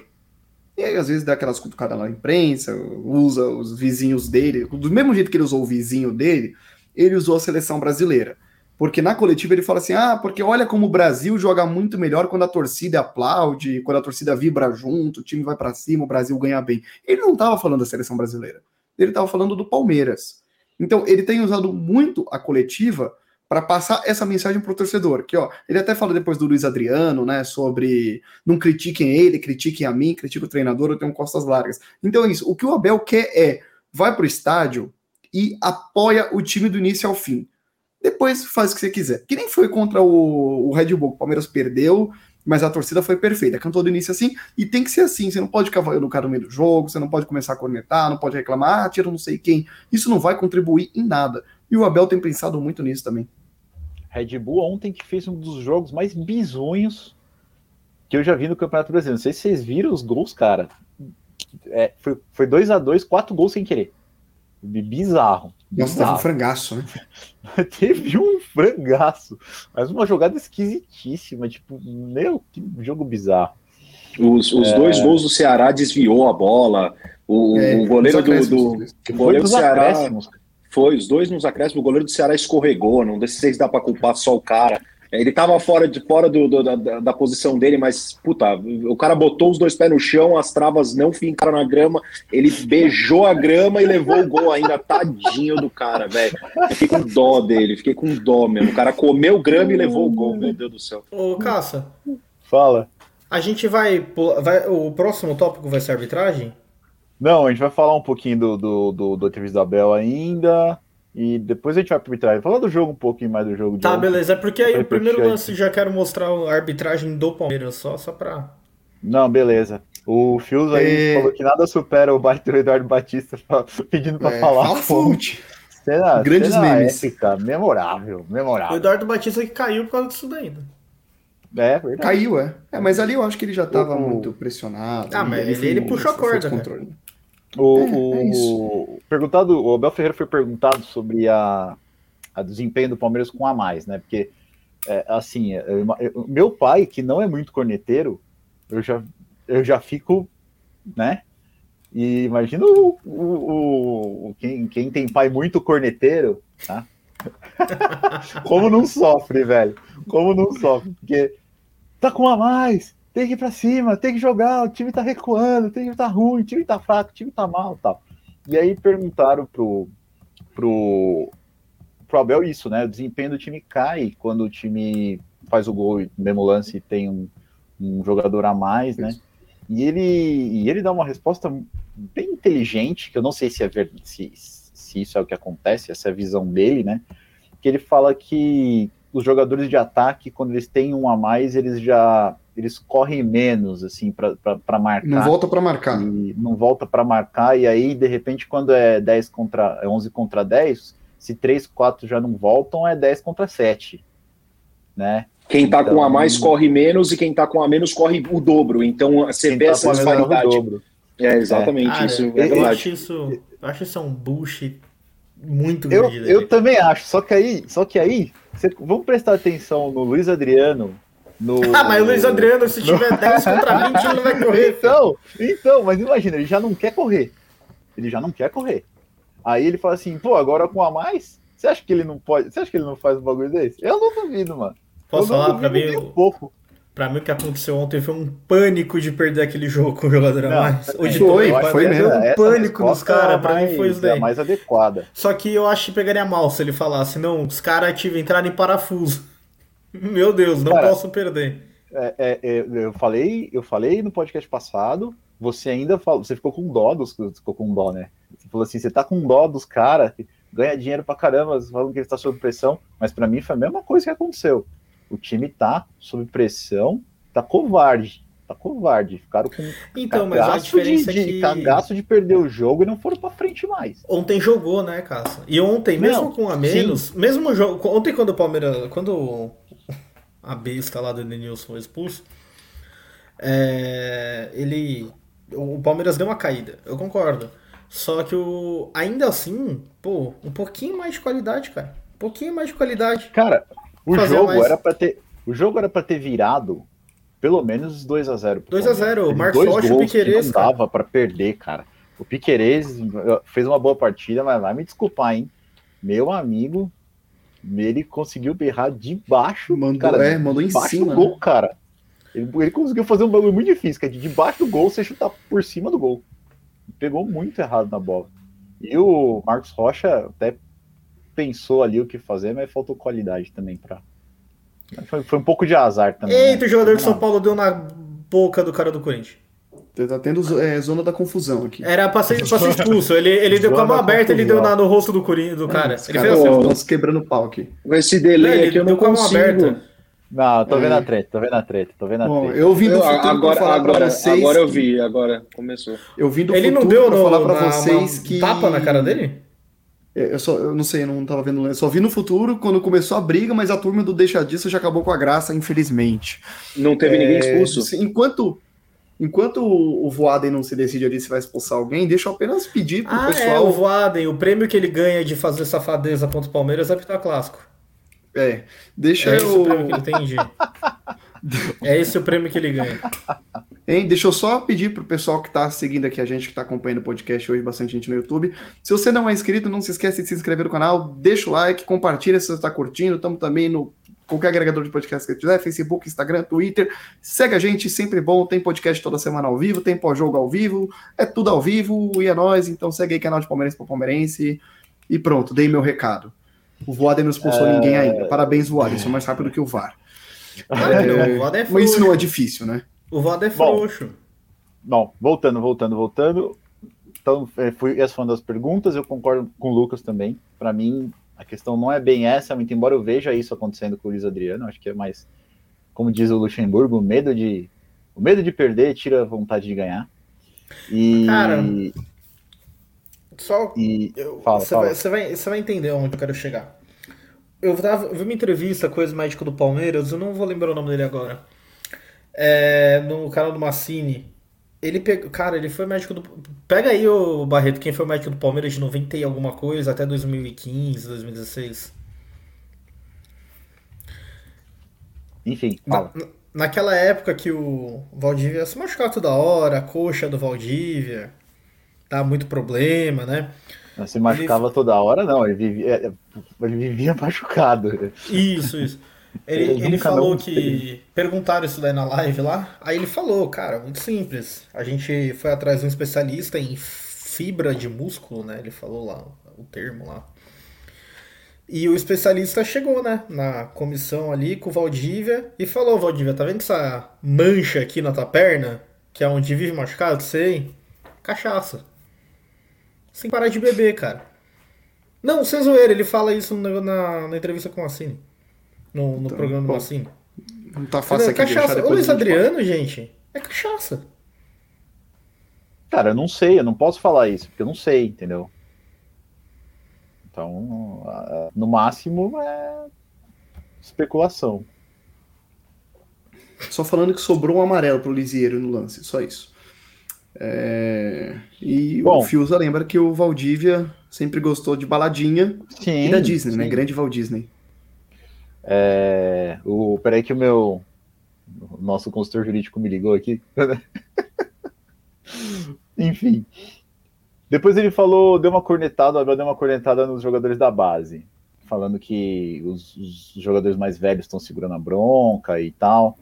E aí, às vezes, dá aquelas cutucadas na imprensa, usa os vizinhos dele, do mesmo jeito que ele usou o vizinho dele, ele usou a seleção brasileira. Porque na coletiva ele fala assim: ah, porque olha como o Brasil joga muito melhor quando a torcida aplaude, quando a torcida vibra junto, o time vai para cima, o Brasil ganha bem. Ele não estava falando da seleção brasileira, ele estava falando do Palmeiras. Então ele tem usado muito a coletiva para passar essa mensagem para o torcedor. Que ó, ele até fala depois do Luiz Adriano, né, sobre não critiquem ele, critiquem a mim, critiquem o treinador, eu tenho costas largas. Então é isso. O que o Abel quer é vai para o estádio e apoia o time do início ao fim depois faz o que você quiser. Que nem foi contra o, o Red Bull, o Palmeiras perdeu, mas a torcida foi perfeita. Cantou do início assim, e tem que ser assim. Você não pode cara no meio do jogo, você não pode começar a cornetar, não pode reclamar, ah, tira não sei quem. Isso não vai contribuir em nada. E o Abel tem pensado muito nisso também. Red Bull ontem que fez um dos jogos mais bizonhos que eu já vi no Campeonato Brasileiro. Não sei se vocês viram os gols, cara. É, foi 2 a 2 quatro gols sem querer. Bizarro. Nossa, teve um frangaço, né? teve um frangaço. Mas uma jogada esquisitíssima. Tipo, meu, que jogo bizarro. Os, os é... dois gols do Ceará desviou a bola. O, é, o goleiro do, do, o goleiro do Ceará. Acréscimos. Foi, os dois nos acréscimos. O goleiro do Ceará escorregou. Não sei se dá para culpar só o cara. Ele tava fora, de, fora do, do da, da, posição dele, mas, puta, o cara botou os dois pés no chão, as travas não fincaram na grama, ele beijou a grama e levou o gol ainda, tadinho do cara, velho. Fiquei com dó dele, fiquei com dó mesmo. O cara comeu grama e levou o gol, meu Deus do céu. Ô, Caça. Fala. A gente vai, vai. O próximo tópico vai ser arbitragem? Não, a gente vai falar um pouquinho do, do, do, do entrevista da ainda. E depois a gente vai pro arbitragem. Falar do jogo um pouquinho mais do jogo. Tá, ontem. beleza. É porque aí o primeiro lance já quero mostrar a arbitragem do Palmeiras, só, só pra. Não, beleza. O Fios aí é... falou que nada supera o baita do Eduardo Batista pedindo pra é, falar. Fala fonte. Cena, Grandes cena memes. Épica, memorável, memorável. O Eduardo Batista que caiu por causa disso daí. Né? É, verdade. Caiu, é. é. Mas ali eu acho que ele já tava o... muito pressionado. Ah, mas ele, ele puxou a corda. Controle. O, é, o, é perguntado, o Abel Ferreira foi perguntado sobre a, a desempenho do Palmeiras com a mais, né? Porque, é, assim, eu, eu, meu pai, que não é muito corneteiro, eu já, eu já fico, né? E imagina o, o, o, quem, quem tem pai muito corneteiro, tá? Como não sofre, velho? Como não sofre? Porque tá com a mais, tem que ir pra cima, tem que jogar, o time tá recuando, o time tá ruim, o time tá fraco, o time tá mal tal. E aí perguntaram pro, pro, pro Abel isso, né? O desempenho do time cai quando o time faz o gol no mesmo lance e tem um, um jogador a mais, né? E ele, e ele dá uma resposta bem inteligente, que eu não sei se, é ver, se, se isso é o que acontece, essa é a visão dele, né? Que ele fala que os jogadores de ataque, quando eles têm um a mais, eles já eles correm menos assim para marcar. Não volta para marcar. não volta para marcar e aí de repente quando é 10 contra é 11 contra 10, se 3, 4 já não voltam é 10 contra 7, né? Quem tá então, com a mais corre menos e quem tá com a menos corre o dobro. Então você vê tá essa disparidade. É exatamente é. isso, é eu acho isso, eu acho isso um bullshit muito grande. Eu, eu também acho, só que aí, só que aí, você, vamos prestar atenção no Luiz Adriano. No, ah, mas o Luiz Adriano, se tiver no... 10 contra 20, ele não vai correr. Então, então, mas imagina, ele já não quer correr. Ele já não quer correr. Aí ele fala assim, pô, agora com a mais, você acha que ele não pode. Você acha que ele não faz um bagulho desse? Eu não duvido, mano. Posso falar pra mim? Um pouco. Pra mim, o que aconteceu ontem foi um pânico de perder aquele jogo com o jogador a mais. De foi, foi, foi mesmo. Um pânico nos caras, pra mim foi isso daí. É a mais adequada. Só que eu acho que pegaria mal se ele falasse, não, os caras tiveram entrar em parafuso. Meu Deus, não cara, posso perder. É, é, é, eu falei, eu falei no podcast passado, você ainda falou, você ficou com dó dos, ficou com dó, né? Você falou assim, você tá com dó dos caras, ganha dinheiro pra caramba, falando que ele está sob pressão, mas para mim foi a mesma coisa que aconteceu o time tá sob pressão, tá covarde. Tá covarde. Ficaram com então, mas a diferença de, é que... cagaço de perder o jogo e não foram pra frente mais. Ontem jogou, né, Caça? E ontem, mesmo não, com a menos, sim. mesmo jogo. Ontem quando o Palmeiras. Quando a besta lá do Edenilson foi expulso, é, ele. O Palmeiras deu uma caída, eu concordo. Só que o. Ainda assim, pô, um pouquinho mais de qualidade, cara. Um pouquinho mais de qualidade. Cara, o jogo mais... era para ter, o jogo era para ter virado pelo menos 2 a 0 2 a 0 o Marcos Rocha e o Piquerez. Não dava para perder, cara. O Piquerez fez uma boa partida, mas vai me desculpar, hein? Meu amigo, ele conseguiu berrar de baixo, mandou, cara, é, mandou em cima, do gol, né? cara. Ele, ele, conseguiu fazer um bagulho muito difícil, que é de debaixo do gol você chutar por cima do gol. Pegou muito errado na bola. E o Marcos Rocha até pensou ali o que fazer, mas faltou qualidade também para. Foi, foi, um pouco de azar também. Eita, né? o jogador de São Paulo deu na boca do cara do Corinthians. Tá tendo é, zona da confusão aqui. Era pra ser, pra ser expulso. Ele, ele deu com a mão aberta, ele deu na, no rosto do, Corinthians, do cara. ele cara, fez assim. quebrando pau aqui. Esse delay aqui eu não consigo. Aberta. Não, tô vendo a treta, tô vendo a treta, tô vendo a treta. Bom, eu vim do eu, futuro agora, falar agora, pra vocês. Agora eu vi, agora começou. Eu vim do ele futuro não deu pra no, falar pra na, vocês que. Tapa na cara dele? É, eu, só, eu não sei, eu não tava vendo. Eu só vi no futuro quando começou a briga, mas a turma do Deixa Disso já acabou com a graça, infelizmente. Não teve é, ninguém expulso? Enquanto, enquanto o Voaden não se decide ali se vai expulsar alguém, deixa eu apenas pedir pro ah, pessoal. É, o Voaden, o prêmio que ele ganha de fazer safadeza contra o Palmeiras é pitar clássico. É, deixa é eu. Esse o prêmio que ele tem, é esse o prêmio que ele ganha. Hein? Deixa eu só pedir pro pessoal que está seguindo aqui a gente, que está acompanhando o podcast hoje, bastante gente no YouTube. Se você não é inscrito, não se esquece de se inscrever no canal, deixa o like, compartilha se você está curtindo. Estamos também no qualquer agregador de podcast que tiver, Facebook, Instagram, Twitter. Segue a gente, sempre bom. Tem podcast toda semana ao vivo, tem pós-jogo ao vivo, é tudo ao vivo e é nós. Então segue aí canal de Palmeirense para Palmeirense. E pronto, dei meu recado. O Voaden não expulsou é... ninguém ainda. Parabéns, Voaden, sou mais rápido que o VAR. É... o VAR é Mas isso não é difícil, né? O Voda é frouxo. Bom, bom, voltando, voltando, voltando. Então, é, fui, essa foi uma das perguntas. Eu concordo com o Lucas também. Para mim, a questão não é bem essa, muito embora eu veja isso acontecendo com o Luiz Adriano. Acho que é mais, como diz o Luxemburgo, o medo de, o medo de perder tira a vontade de ganhar. E. Cara. Só. E, eu, fala, você, fala. Vai, você, vai, você vai entender onde eu quero chegar. Eu, tava, eu vi uma entrevista com o ex-médico do Palmeiras, eu não vou lembrar o nome dele agora é, no canal do Massini. Ele pegou. Cara, ele foi médico do. Pega aí o Barreto, quem foi médico do Palmeiras de 90 e alguma coisa até 2015, 2016. Enfim, fala. Na, naquela época que o Valdívia se machucava toda hora, a coxa do Valdívia, tá muito problema, né? Não se machucava ele... toda hora, não, ele vivia, ele vivia machucado. Isso, isso. Ele, ele falou que. Perguntaram isso daí na live lá. Aí ele falou, cara, muito simples. A gente foi atrás de um especialista em fibra de músculo, né? Ele falou lá o termo lá. E o especialista chegou, né, na comissão ali com o Valdívia e falou: Valdívia, tá vendo essa mancha aqui na tua perna? Que é onde vive machucado? Sei. Cachaça. Sem parar de beber, cara. Não, sem zoeira, ele fala isso na, na, na entrevista com a Cine no, no então, programa do Massinho. Não tá fácil aqui cachaça. O Luiz Adriano, pode. gente, é cachaça. Cara, eu não sei, eu não posso falar isso, porque eu não sei, entendeu? Então, no máximo é especulação. Só falando que sobrou um amarelo pro Lisieiro no lance, só isso. É... E Bom, o Fiuza lembra que o Valdívia sempre gostou de baladinha sim, e da Disney, né? sim. né? Grande Walt Disney. É, o, peraí que o meu o nosso consultor jurídico me ligou aqui. Enfim. Depois ele falou, deu uma cornetada, o Abel deu uma cornetada nos jogadores da base, falando que os, os jogadores mais velhos estão segurando a bronca e tal.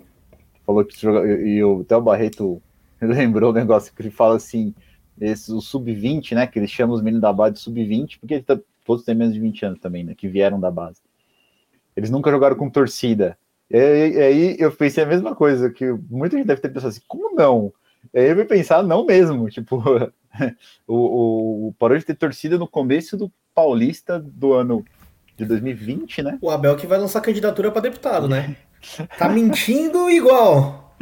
Falou que e o Barreto lembrou o negócio que ele fala assim, esse, o sub-20, né, que eles chamam os meninos da base de sub-20, porque tá, todos têm menos de 20 anos também, né, que vieram da base. Eles nunca jogaram com torcida. E aí eu pensei a mesma coisa, que muita gente deve ter pensado assim, como não? E aí eu vim pensar, não mesmo, tipo, o, o, parou de ter torcida no começo do Paulista do ano de 2020, né? O Abel que vai lançar candidatura para deputado, né? Tá mentindo igual.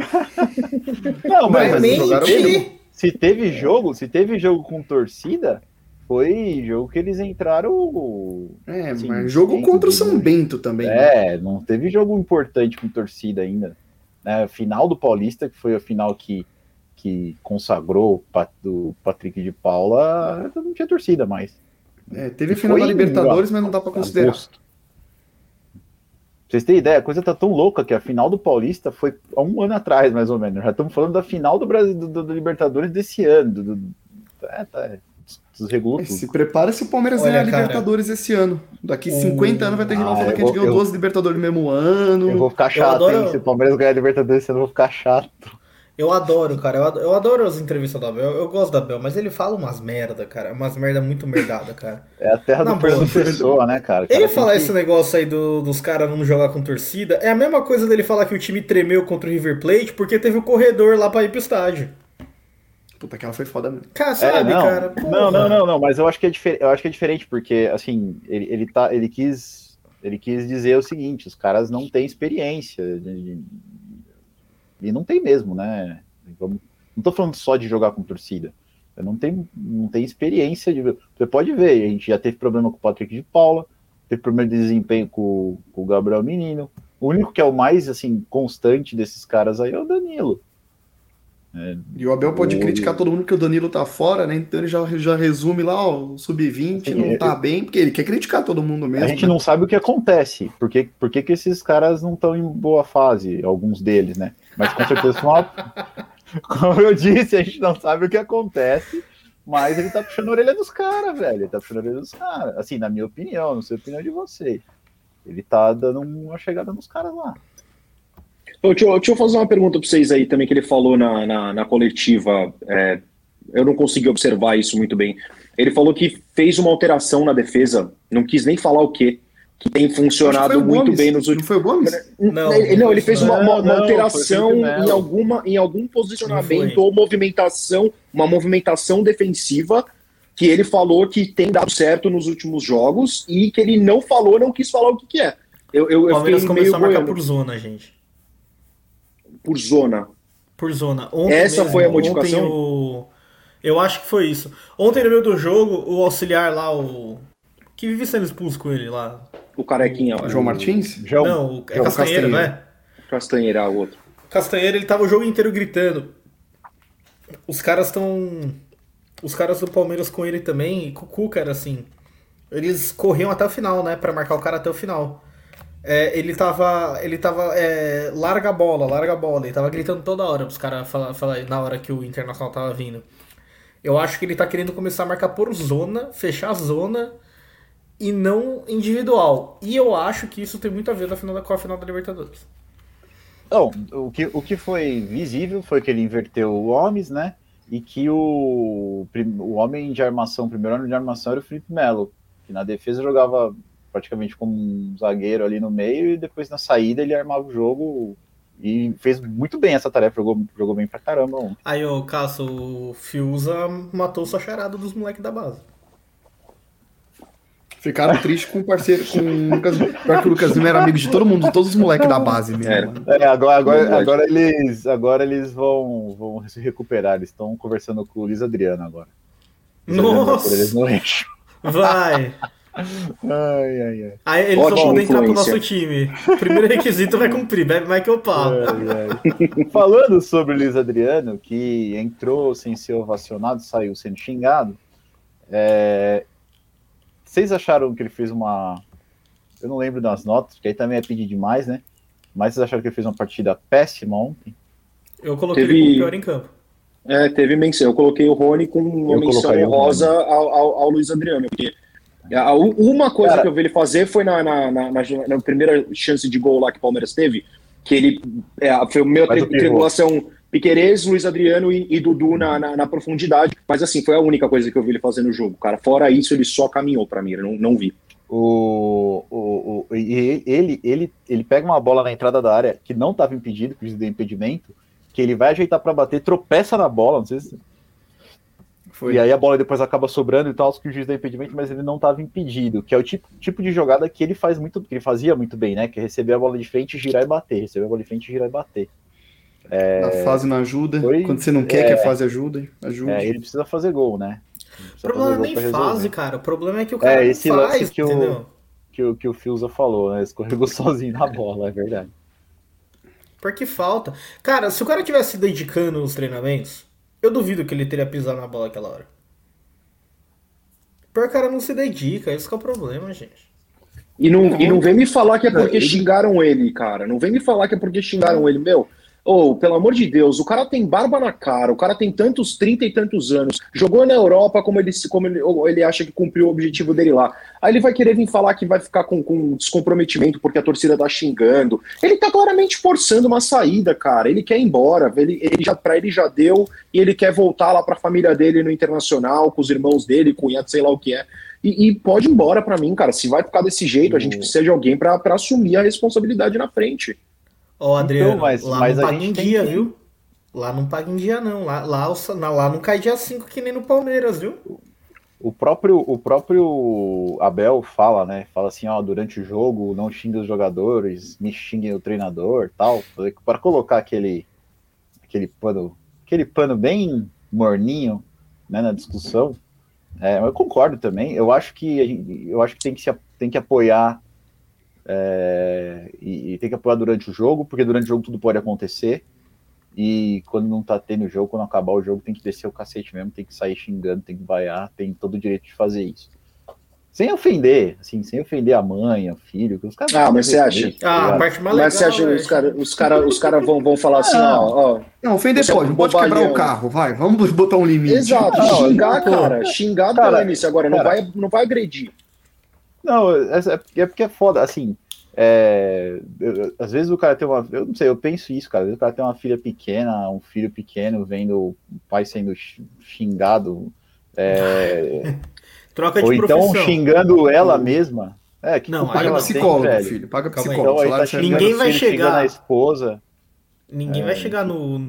Não, mas, mas se, teve, se teve jogo, se teve jogo com torcida, foi jogo que eles entraram. É, assim, mas jogo contra o São Bento também. Né? É, né? não teve jogo importante com torcida ainda. Né? Final do Paulista, que foi a final que, que consagrou o Patrick de Paula, não tinha torcida mais. É, teve final da Libertadores, mas não dá para considerar. Agosto. Pra vocês terem ideia, a coisa tá tão louca que a final do Paulista foi há um ano atrás, mais ou menos. Já estamos falando da final do Brasil do, do, do Libertadores desse ano. Do, é, tá, desregulou tudo. Se prepara se o Palmeiras ganhar a Libertadores esse ano. Daqui 50 anos vai ter rival ah, falando que a gente ganhou duas Libertadores no mesmo ano. Eu vou ficar chato, adoro... hein? Se o Palmeiras ganhar Libertadores esse ano, eu vou ficar chato. Eu adoro, cara. Eu adoro, eu adoro as entrevistas do Abel. Eu, eu, gosto do Abel, mas ele fala umas merda, cara. Umas merda muito merdada, cara. É a terra Na do Fernando Pessoa, né, cara? cara ele falar que... esse negócio aí do, dos caras não jogar com torcida é a mesma coisa dele falar que o time tremeu contra o River Plate porque teve o um corredor lá pra ir pro estádio. Puta, aquela foi foda mesmo. Cara, sabe, é, não, cara? Porra. Não, não, não, não, mas eu acho que é, diferente, eu acho que é diferente, porque, assim, ele, ele, tá, ele, quis, ele quis dizer o seguinte, os caras não têm experiência, de, de, e não tem mesmo, né? Vamos, não tô falando só de jogar com torcida, não tem, não tem experiência, de, você pode ver, a gente já teve problema com o Patrick de Paula, teve problema de desempenho com, com o Gabriel Menino, o único que é o mais, assim, constante desses caras aí é o Danilo. É, e o Abel pode o... criticar todo mundo que o Danilo tá fora, né? Então ele já, já resume lá, ó, o sub-20 não tá eu... bem, porque ele quer criticar todo mundo mesmo. A gente né? não sabe o que acontece, por que, por que, que esses caras não estão em boa fase, alguns deles, né? Mas com certeza uma... Como eu disse, a gente não sabe o que acontece, mas ele tá puxando a orelha dos caras, velho. Ele tá puxando a orelha dos caras. Assim, na minha opinião, não sei a opinião de vocês. Ele tá dando uma chegada nos caras lá. Deixa eu, deixa eu, fazer uma pergunta para vocês aí também, que ele falou na, na, na coletiva. É, eu não consegui observar isso muito bem. Ele falou que fez uma alteração na defesa, não quis nem falar o quê, que tem funcionado muito Gomes. bem nos últimos. Não foi o Gomes? Não, ele, não, ele fez uma, uma, uma alteração em, alguma, em algum posicionamento ou movimentação, uma movimentação defensiva que ele falou que tem dado certo nos últimos jogos e que ele não falou, não quis falar o que, que é. Eu, eu, o Palmeiras começou a marcar por zona, gente por zona. Por zona. Ontem Essa mesmo, foi a modificação? O... Eu acho que foi isso. Ontem no meio do jogo, o auxiliar lá, o. Que vive sendo expulso com ele lá. O carequinha. O... João Martins? João... Não, é João Castanheira, não é? Castanheira, o outro. Castanheira, ele tava o jogo inteiro gritando. Os caras estão. Os caras do Palmeiras com ele também, e com o Cuca era assim. Eles corriam até o final, né? Pra marcar o cara até o final. É, ele tava. Ele tava. É, larga a bola, larga a bola. Ele tava gritando toda hora pros caras falar, falar na hora que o Internacional tava vindo. Eu acho que ele tá querendo começar a marcar por zona, fechar a zona e não individual. E eu acho que isso tem muito a ver na final da, com a final da Libertadores. Não, o que, o que foi visível foi que ele inverteu o homens, né? E que o, o homem de armação, o primeiro ano de armação era o Felipe Melo, que na defesa jogava praticamente como um zagueiro ali no meio, e depois na saída ele armava o jogo e fez muito bem essa tarefa, jogou, jogou bem pra caramba. Ontem. Aí, o Cássio, o Fiuza matou sua charada dos moleques da base. Ficaram tristes com o parceiro, com o Lucas. Pior que o Lucas Lima era amigo de todo mundo, de todos os moleques da base mesmo. É, agora, agora, agora, eles, agora eles vão, vão se recuperar. Eles estão conversando com o Luiz Adriano agora. Nossa! Eles não enchem. Vai! Ai, ai, ai. Aí eles Ótima só podem entrar pro nosso time. Primeiro requisito vai cumprir, bebe Michael Pau. Falando sobre o Luiz Adriano, que entrou sem ser ovacionado, saiu sendo xingado, é... vocês acharam que ele fez uma. Eu não lembro das notas, porque aí também é pedir demais, né? Mas vocês acharam que ele fez uma partida péssima ontem? Eu coloquei Teve... ele como pior em campo. É, teve menção. Eu coloquei o Rony com uma eu menção rosa ao, ao, ao Luiz Adriano, porque uma coisa Cara, que eu vi ele fazer foi na, na, na, na, primeira chance de gol lá que o Palmeiras teve, que ele é, foi o meu tribulação Piquerez, Luiz Adriano e, e Dudu na, na, na, profundidade. Mas assim, foi a única coisa que eu vi ele fazer no jogo, cara. Fora isso, ele só caminhou para mim, eu não, não vi. O, o, o, ele, ele, ele pega uma bola na entrada da área que não estava impedido, que deu impedimento, que ele vai ajeitar para bater, tropeça na bola, não sei se foi. E aí a bola depois acaba sobrando e tal, que o juiz dá impedimento, mas ele não estava impedido, que é o tipo, tipo de jogada que ele faz muito, que ele fazia muito bem, né? Que é receber a bola de frente, girar e bater, receber a bola de frente, girar e bater. É... A fase não ajuda, foi... quando você não quer é... que a fase ajude, ajude. É, ele precisa fazer gol, né? O problema não é nem fase, cara, o problema é que o cara é, esse faz, que entendeu? O, que, o, que o Fiuza falou, né? Escorregou sozinho na bola, é verdade. Porque falta. Cara, se o cara tivesse se dedicando nos treinamentos, eu duvido que ele teria pisado na bola aquela hora. Por cara não se dedica, esse é o problema, gente. E não, e não vem me falar que é porque xingaram ele, cara. Não vem me falar que é porque xingaram ele. Meu, ou, oh, pelo amor de Deus, o cara tem barba na cara, o cara tem tantos, trinta e tantos anos, jogou na Europa como ele, como ele, ele acha que cumpriu o objetivo dele lá. Aí ele vai querer vir falar que vai ficar com, com descomprometimento porque a torcida tá xingando. Ele tá claramente forçando uma saída, cara. Ele quer ir embora, ele, ele já, pra ele já deu, e ele quer voltar lá pra família dele no Internacional, com os irmãos dele, cunhado, sei lá o que é. E, e pode ir embora para mim, cara. Se vai ficar desse jeito, a gente precisa de alguém para assumir a responsabilidade na frente. Ó, oh, Adriano, então, mas, lá mas não paga em dia, que... viu? Lá não paga em dia, não. Lá, lá, lá não cai dia 5 que nem no Palmeiras, viu? O próprio, o próprio Abel fala, né? Fala assim, ó, durante o jogo, não xingue os jogadores, me xingue o treinador, tal, para colocar aquele aquele pano, aquele pano bem morninho, né, na discussão. É, eu concordo também. Eu acho que eu acho que tem que se tem que apoiar é, e, e, tem que apoiar durante o jogo, porque durante o jogo tudo pode acontecer. E quando não tá tendo jogo, quando acabar o jogo, tem que descer o cacete mesmo, tem que sair xingando, tem que vaiar, tem todo o direito de fazer isso. Sem ofender, assim, sem ofender a mãe, o filho, que os caras. Ah, mas você acha? Ah, a parte mais legal. Mas você acha que os caras os cara, os cara vão, vão falar assim, ó, ó. Não, ofender pode, é um pode quebrar o carro, vai, vamos botar um limite. Exato, não, xingar, não, cara, xingar cara, dane agora, não vai, não vai agredir. Não, é, é porque é foda, assim, é, eu, às vezes o cara tem uma. Eu não sei, eu penso isso, cara. Às vezes o cara tem uma filha pequena, um filho pequeno, vendo o pai sendo xingado. É, Troca de ou então profissão. então xingando ela mesma. É, que não, paga psicólogo, tem, filho. Paga psicólogo. Então, tá Ninguém vai chegar na esposa. Ninguém é, vai chegar no.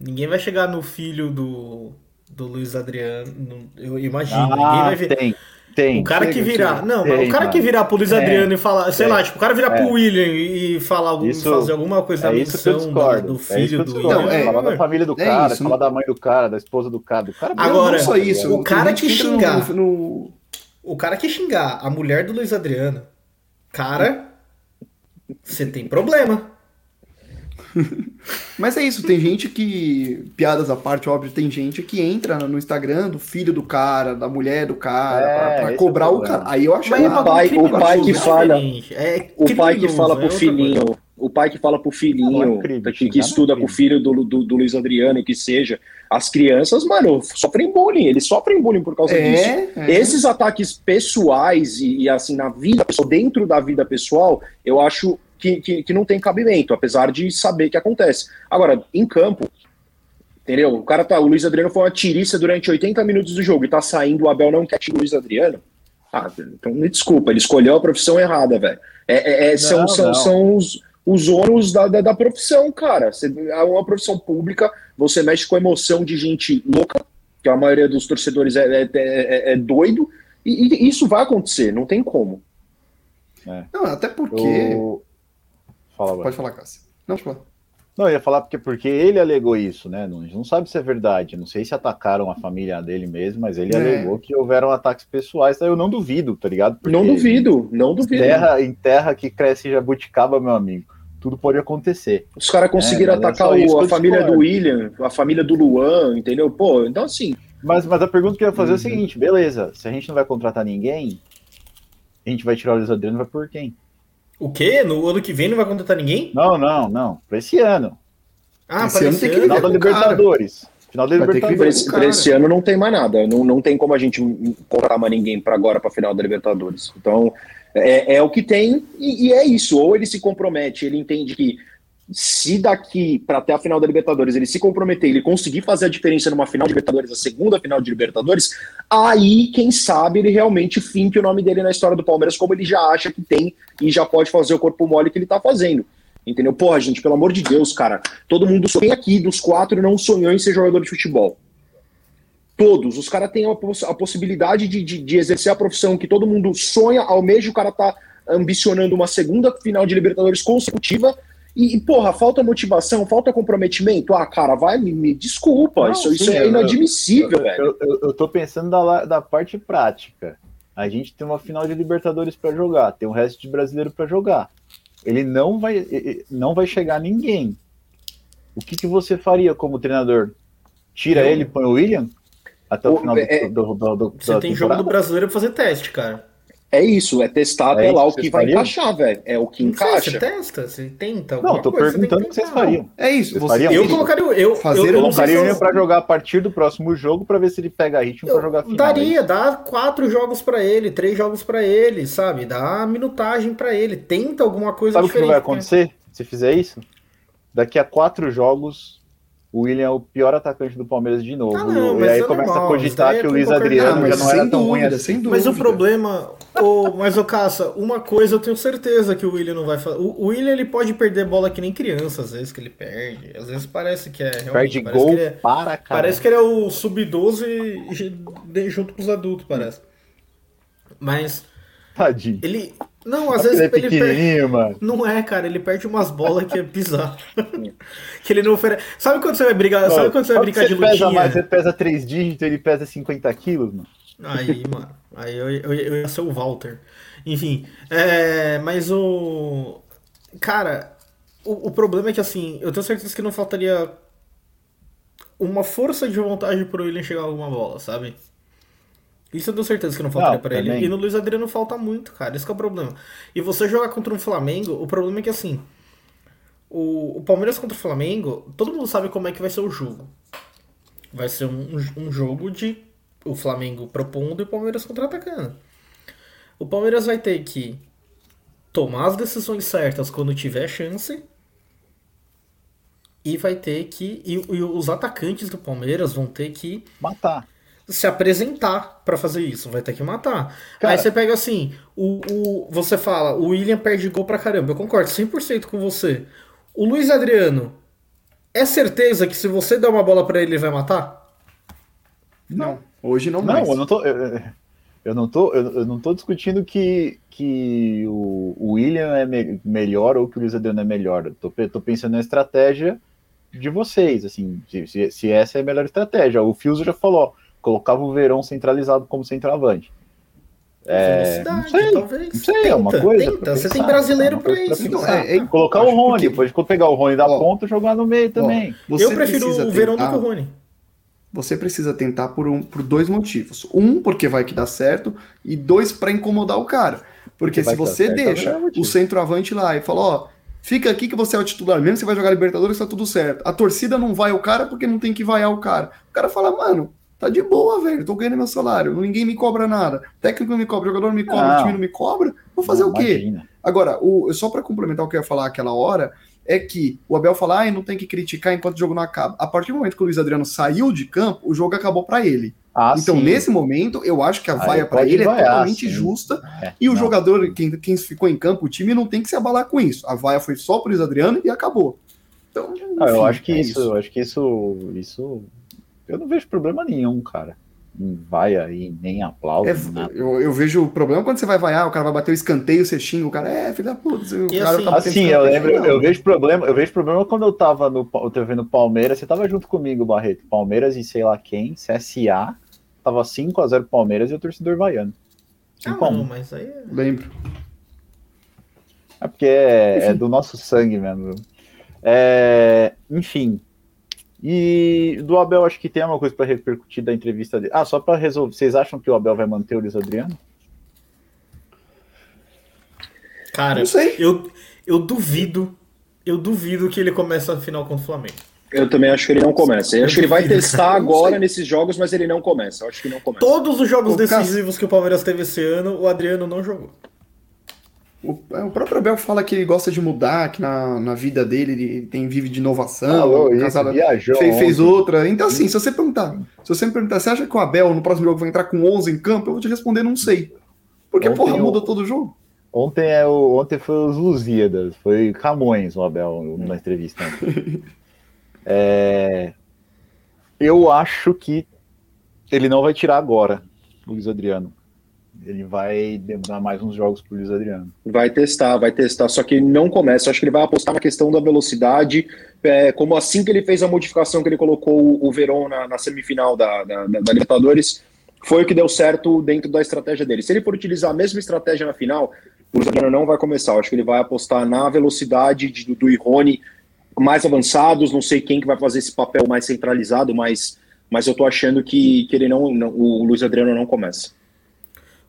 Ninguém vai chegar no filho do, do Luiz Adriano. Eu imagino. Ah, ninguém vai ver. Tem. Tem. O cara que virar. Não, tem, o cara que virar pro Luiz Adriano e falar, sei lá, tipo, o cara virar é. pro William e falar algum, isso, fazer alguma coisa é da missão do, do, é filho do William. Não, é, falar da família do é cara, isso, falar da mãe do cara, da esposa do cara. Do cara Agora, não só isso. O cara que xingar. No, no... O cara que xingar a mulher do Luiz Adriano, cara, você tem problema. Mas é isso, tem gente que, piadas à parte, óbvio, tem gente que entra no Instagram do filho do cara, da mulher do cara, é, pra, pra é cobrar é o cara. Aí eu acho que o pai, o pai que fala, é o pai que fala pro filhinho, o pai que fala pro filhinho, é que, que estuda com o filho do, do, do, Luiz Adriano, que seja, as crianças, mano, sofrem bullying, eles sofrem bullying por causa é, disso. É. Esses ataques pessoais e, e, assim, na vida, dentro da vida pessoal, eu acho que, que, que não tem cabimento, apesar de saber que acontece. Agora, em campo, entendeu? O cara tá. O Luiz Adriano foi uma tiriça durante 80 minutos do jogo e tá saindo, o Abel não quer tirar o Luiz Adriano. Ah, então me desculpa, ele escolheu a profissão errada, velho. É, é, é são, não, são, não. são os, os ônus da, da, da, profissão, cara. Você, é uma profissão pública, você mexe com a emoção de gente louca, que a maioria dos torcedores é, é, é, é doido, e, e, isso vai acontecer, não tem como. Não, até porque. Eu... Fala, Pode falar, Cássio. Não, pode falar. Não, eu ia falar porque, porque ele alegou isso, né? Gente não sabe se é verdade. Não sei se atacaram a família dele mesmo, mas ele é. alegou que houveram ataques pessoais. Eu não duvido, tá ligado? Porque não duvido, não duvido. Terra, em terra que cresce jabuticaba, meu amigo. Tudo pode acontecer. Os caras conseguiram é, é atacar o, a família do William, a família do Luan, entendeu? Pô, então assim. Mas, mas a pergunta que eu ia fazer uhum. é o uhum. seguinte: beleza, se a gente não vai contratar ninguém, a gente vai tirar o Luiz Adriano, vai por quem? O quê? No ano que vem não vai contratar ninguém? Não, não, não. Pra esse ano. Ah, esse para ano tem que Final da Libertadores. Final da Libertadores. Pra esse, ano não tem mais nada. Não, não tem como a gente contratar mais ninguém para agora, para final da Libertadores. Então, é, é o que tem e, e é isso. Ou ele se compromete, ele entende que se daqui para até a final da Libertadores ele se comprometer, ele conseguir fazer a diferença numa final de Libertadores, a segunda final de Libertadores, aí, quem sabe, ele realmente finque o nome dele na história do Palmeiras, como ele já acha que tem e já pode fazer o corpo mole que ele tá fazendo. Entendeu? Porra, gente, pelo amor de Deus, cara. Todo mundo sonha aqui dos quatro não sonhou em ser jogador de futebol. Todos. Os caras têm a, poss a possibilidade de, de, de, exercer a profissão que todo mundo sonha, ao mesmo o cara tá ambicionando uma segunda final de Libertadores consecutiva e, e, porra, falta motivação, falta comprometimento. Ah, cara, vai, me, me desculpa. Não, isso, sim, isso é inadmissível, eu, velho. Eu, eu, eu, tô pensando da, da parte prática. A gente tem uma final de Libertadores para jogar, tem um resto de brasileiro para jogar. Ele não vai, não vai chegar ninguém. O que, que você faria como treinador? Tira ele e põe o William? Até o, final do, é, do, do, do Você tem jogo do brasileiro pra fazer teste, cara. É isso, é testar até é lá o que vai fariam? encaixar, velho. É o que não encaixa. Sei, você testa, você tenta. Não, tô coisa, perguntando o que vocês fariam. É isso. Você, eu colocaria eu fazer eu, colocaria o para jogar a partir do próximo jogo para ver se ele pega ritmo para jogar final. Daria, dá quatro jogos para ele, três jogos para ele, sabe? Dá minutagem para ele, tenta alguma coisa sabe diferente. Sabe o que vai acontecer se fizer isso? Daqui a quatro jogos o William é o pior atacante do Palmeiras de novo. Ah, não, e aí é começa normal. a cogitar é que o Luiz Adriano já não era tão ruim assim. Mas o problema, o, mas o Caça, uma coisa eu tenho certeza que o William não vai fazer. O, William ele pode perder bola que nem criança, às vezes que ele perde. Às vezes parece que é Perde gol é, para cara. Parece que ele é o sub-12 junto com os adultos, parece. Mas. Tadinho. Ele, não, às vezes ele, é ele perde. Mano. Não é, cara, ele perde umas bolas que é bizarro. que ele não oferece. Sabe quando você vai brigar? sabe quando você vai brincar de lutinha? Pesa mais, você pesa 3 dígitos, ele pesa 50 quilos, mano. Aí, mano. Aí eu, eu, eu ia ser o Walter. Enfim, é, mas o. Cara, o, o problema é que assim, eu tenho certeza que não faltaria uma força de vontade pro William chegar a alguma bola, sabe? Isso eu tenho certeza que não faltaria para ele. E no Luiz Adriano falta muito, cara. Esse é o problema. E você jogar contra um Flamengo, o problema é que assim. O, o Palmeiras contra o Flamengo, todo mundo sabe como é que vai ser o jogo. Vai ser um, um jogo de o Flamengo propondo e o Palmeiras contra-atacando. O Palmeiras vai ter que tomar as decisões certas quando tiver chance. E vai ter que. E, e os atacantes do Palmeiras vão ter que. Matar se apresentar para fazer isso, vai ter que matar. Cara, Aí você pega assim, o, o, você fala, o William perde gol pra caramba, eu concordo 100% com você. O Luiz Adriano, é certeza que se você der uma bola para ele, ele vai matar? Não, hoje não, não mais. Não, eu não tô, eu, eu não tô, eu, eu, não tô discutindo que, que o, o William é me, melhor ou que o Luiz Adriano é melhor. Eu tô, tô pensando na estratégia de vocês, assim, se, se essa é a melhor estratégia. O Fiuso já falou, colocava o Verão centralizado como centroavante. É, não sei, talvez. Não sei, tenta, é uma coisa. Tenta. Você tem brasileiro para isso. Pra é, é, colocar o Rony, que... depois de pegar o Rony da ó, ponta, jogar no meio também. Ó, eu prefiro o Verão do que o Rony. Você precisa tentar por, um, por dois motivos. Um, porque vai que dá certo, e dois, para incomodar o cara. Porque se você certo, deixa é o centroavante lá e fala, ó, fica aqui que você é o titular, mesmo que você vai jogar Libertadores, tá tudo certo. A torcida não vai o cara porque não tem que vaiar o cara. O cara fala, mano, Tá de boa, velho. Tô ganhando meu salário. Ninguém me cobra nada. Técnico não me cobra, jogador não me cobra, não. time não me cobra. Vou fazer não, o quê? Imagina. Agora, o, só para complementar o que eu ia falar aquela hora, é que o Abel fala, ah, não tem que criticar enquanto o jogo não acaba. A partir do momento que o Luiz Adriano saiu de campo, o jogo acabou para ele. Ah, então, sim. nesse momento, eu acho que a vaia para ele vaiar, é totalmente sim. justa. É, e o não. jogador, quem, quem ficou em campo, o time não tem que se abalar com isso. A vaia foi só pro Luiz Adriano e acabou. Então, enfim, ah, eu acho que é isso, isso, eu acho que isso, isso eu não vejo problema nenhum, cara. vai aí, nem aplaude. É, eu, eu, vejo o problema quando você vai vaiar, o cara vai bater o escanteio, você xinga, o cara é filho da puta. O cara assim, tá assim eu lembro, eu vejo problema, eu vejo problema quando eu tava no eu tava vendo Palmeiras, você tava junto comigo, Barreto. Palmeiras e sei lá quem, CSA, tava 5x0 Palmeiras e o torcedor vaiando. Ah, não, mas aí. É- lembro. É porque é, é do nosso sangue mesmo. É, enfim, e do Abel, acho que tem uma coisa para repercutir da entrevista dele. Ah, só para resolver. Vocês acham que o Abel vai manter o Luiz Adriano? Cara, Eu, eu duvido. Eu duvido que ele comece a final contra o Flamengo. Eu também acho que ele não começa. Eu, eu acho que ele vai testar agora nesses jogos, mas ele não começa. Eu acho que não começa. Todos os jogos decisivos que o Palmeiras teve esse ano, o Adriano não jogou. O, é, o, próprio Abel fala que ele gosta de mudar, que na, na vida dele ele tem, vive de inovação, ah, casado, viajou fez, fez, outra. Então, assim, se você perguntar, se você me perguntar, você acha que o Abel no próximo jogo vai entrar com 11 em campo? Eu vou te responder, não sei. Porque, ontem porra, muda todo o jogo. Ontem, é o, ontem foi os Lusíadas, foi Camões o Abel na entrevista. é, eu acho que ele não vai tirar agora, Luiz Adriano. Ele vai demorar mais uns jogos pro Luiz Adriano. Vai testar, vai testar, só que não começa. Acho que ele vai apostar na questão da velocidade, é, como assim que ele fez a modificação que ele colocou o, Verón na, na semifinal da, da, da, Libertadores, foi o que deu certo dentro da estratégia dele. Se ele for utilizar a mesma estratégia na final, o Luiz Adriano não vai começar. Acho que ele vai apostar na velocidade de, do Irone mais avançados, não sei quem que vai fazer esse papel mais centralizado, mas, mas eu tô achando que, que ele não, não o Luiz Adriano não começa.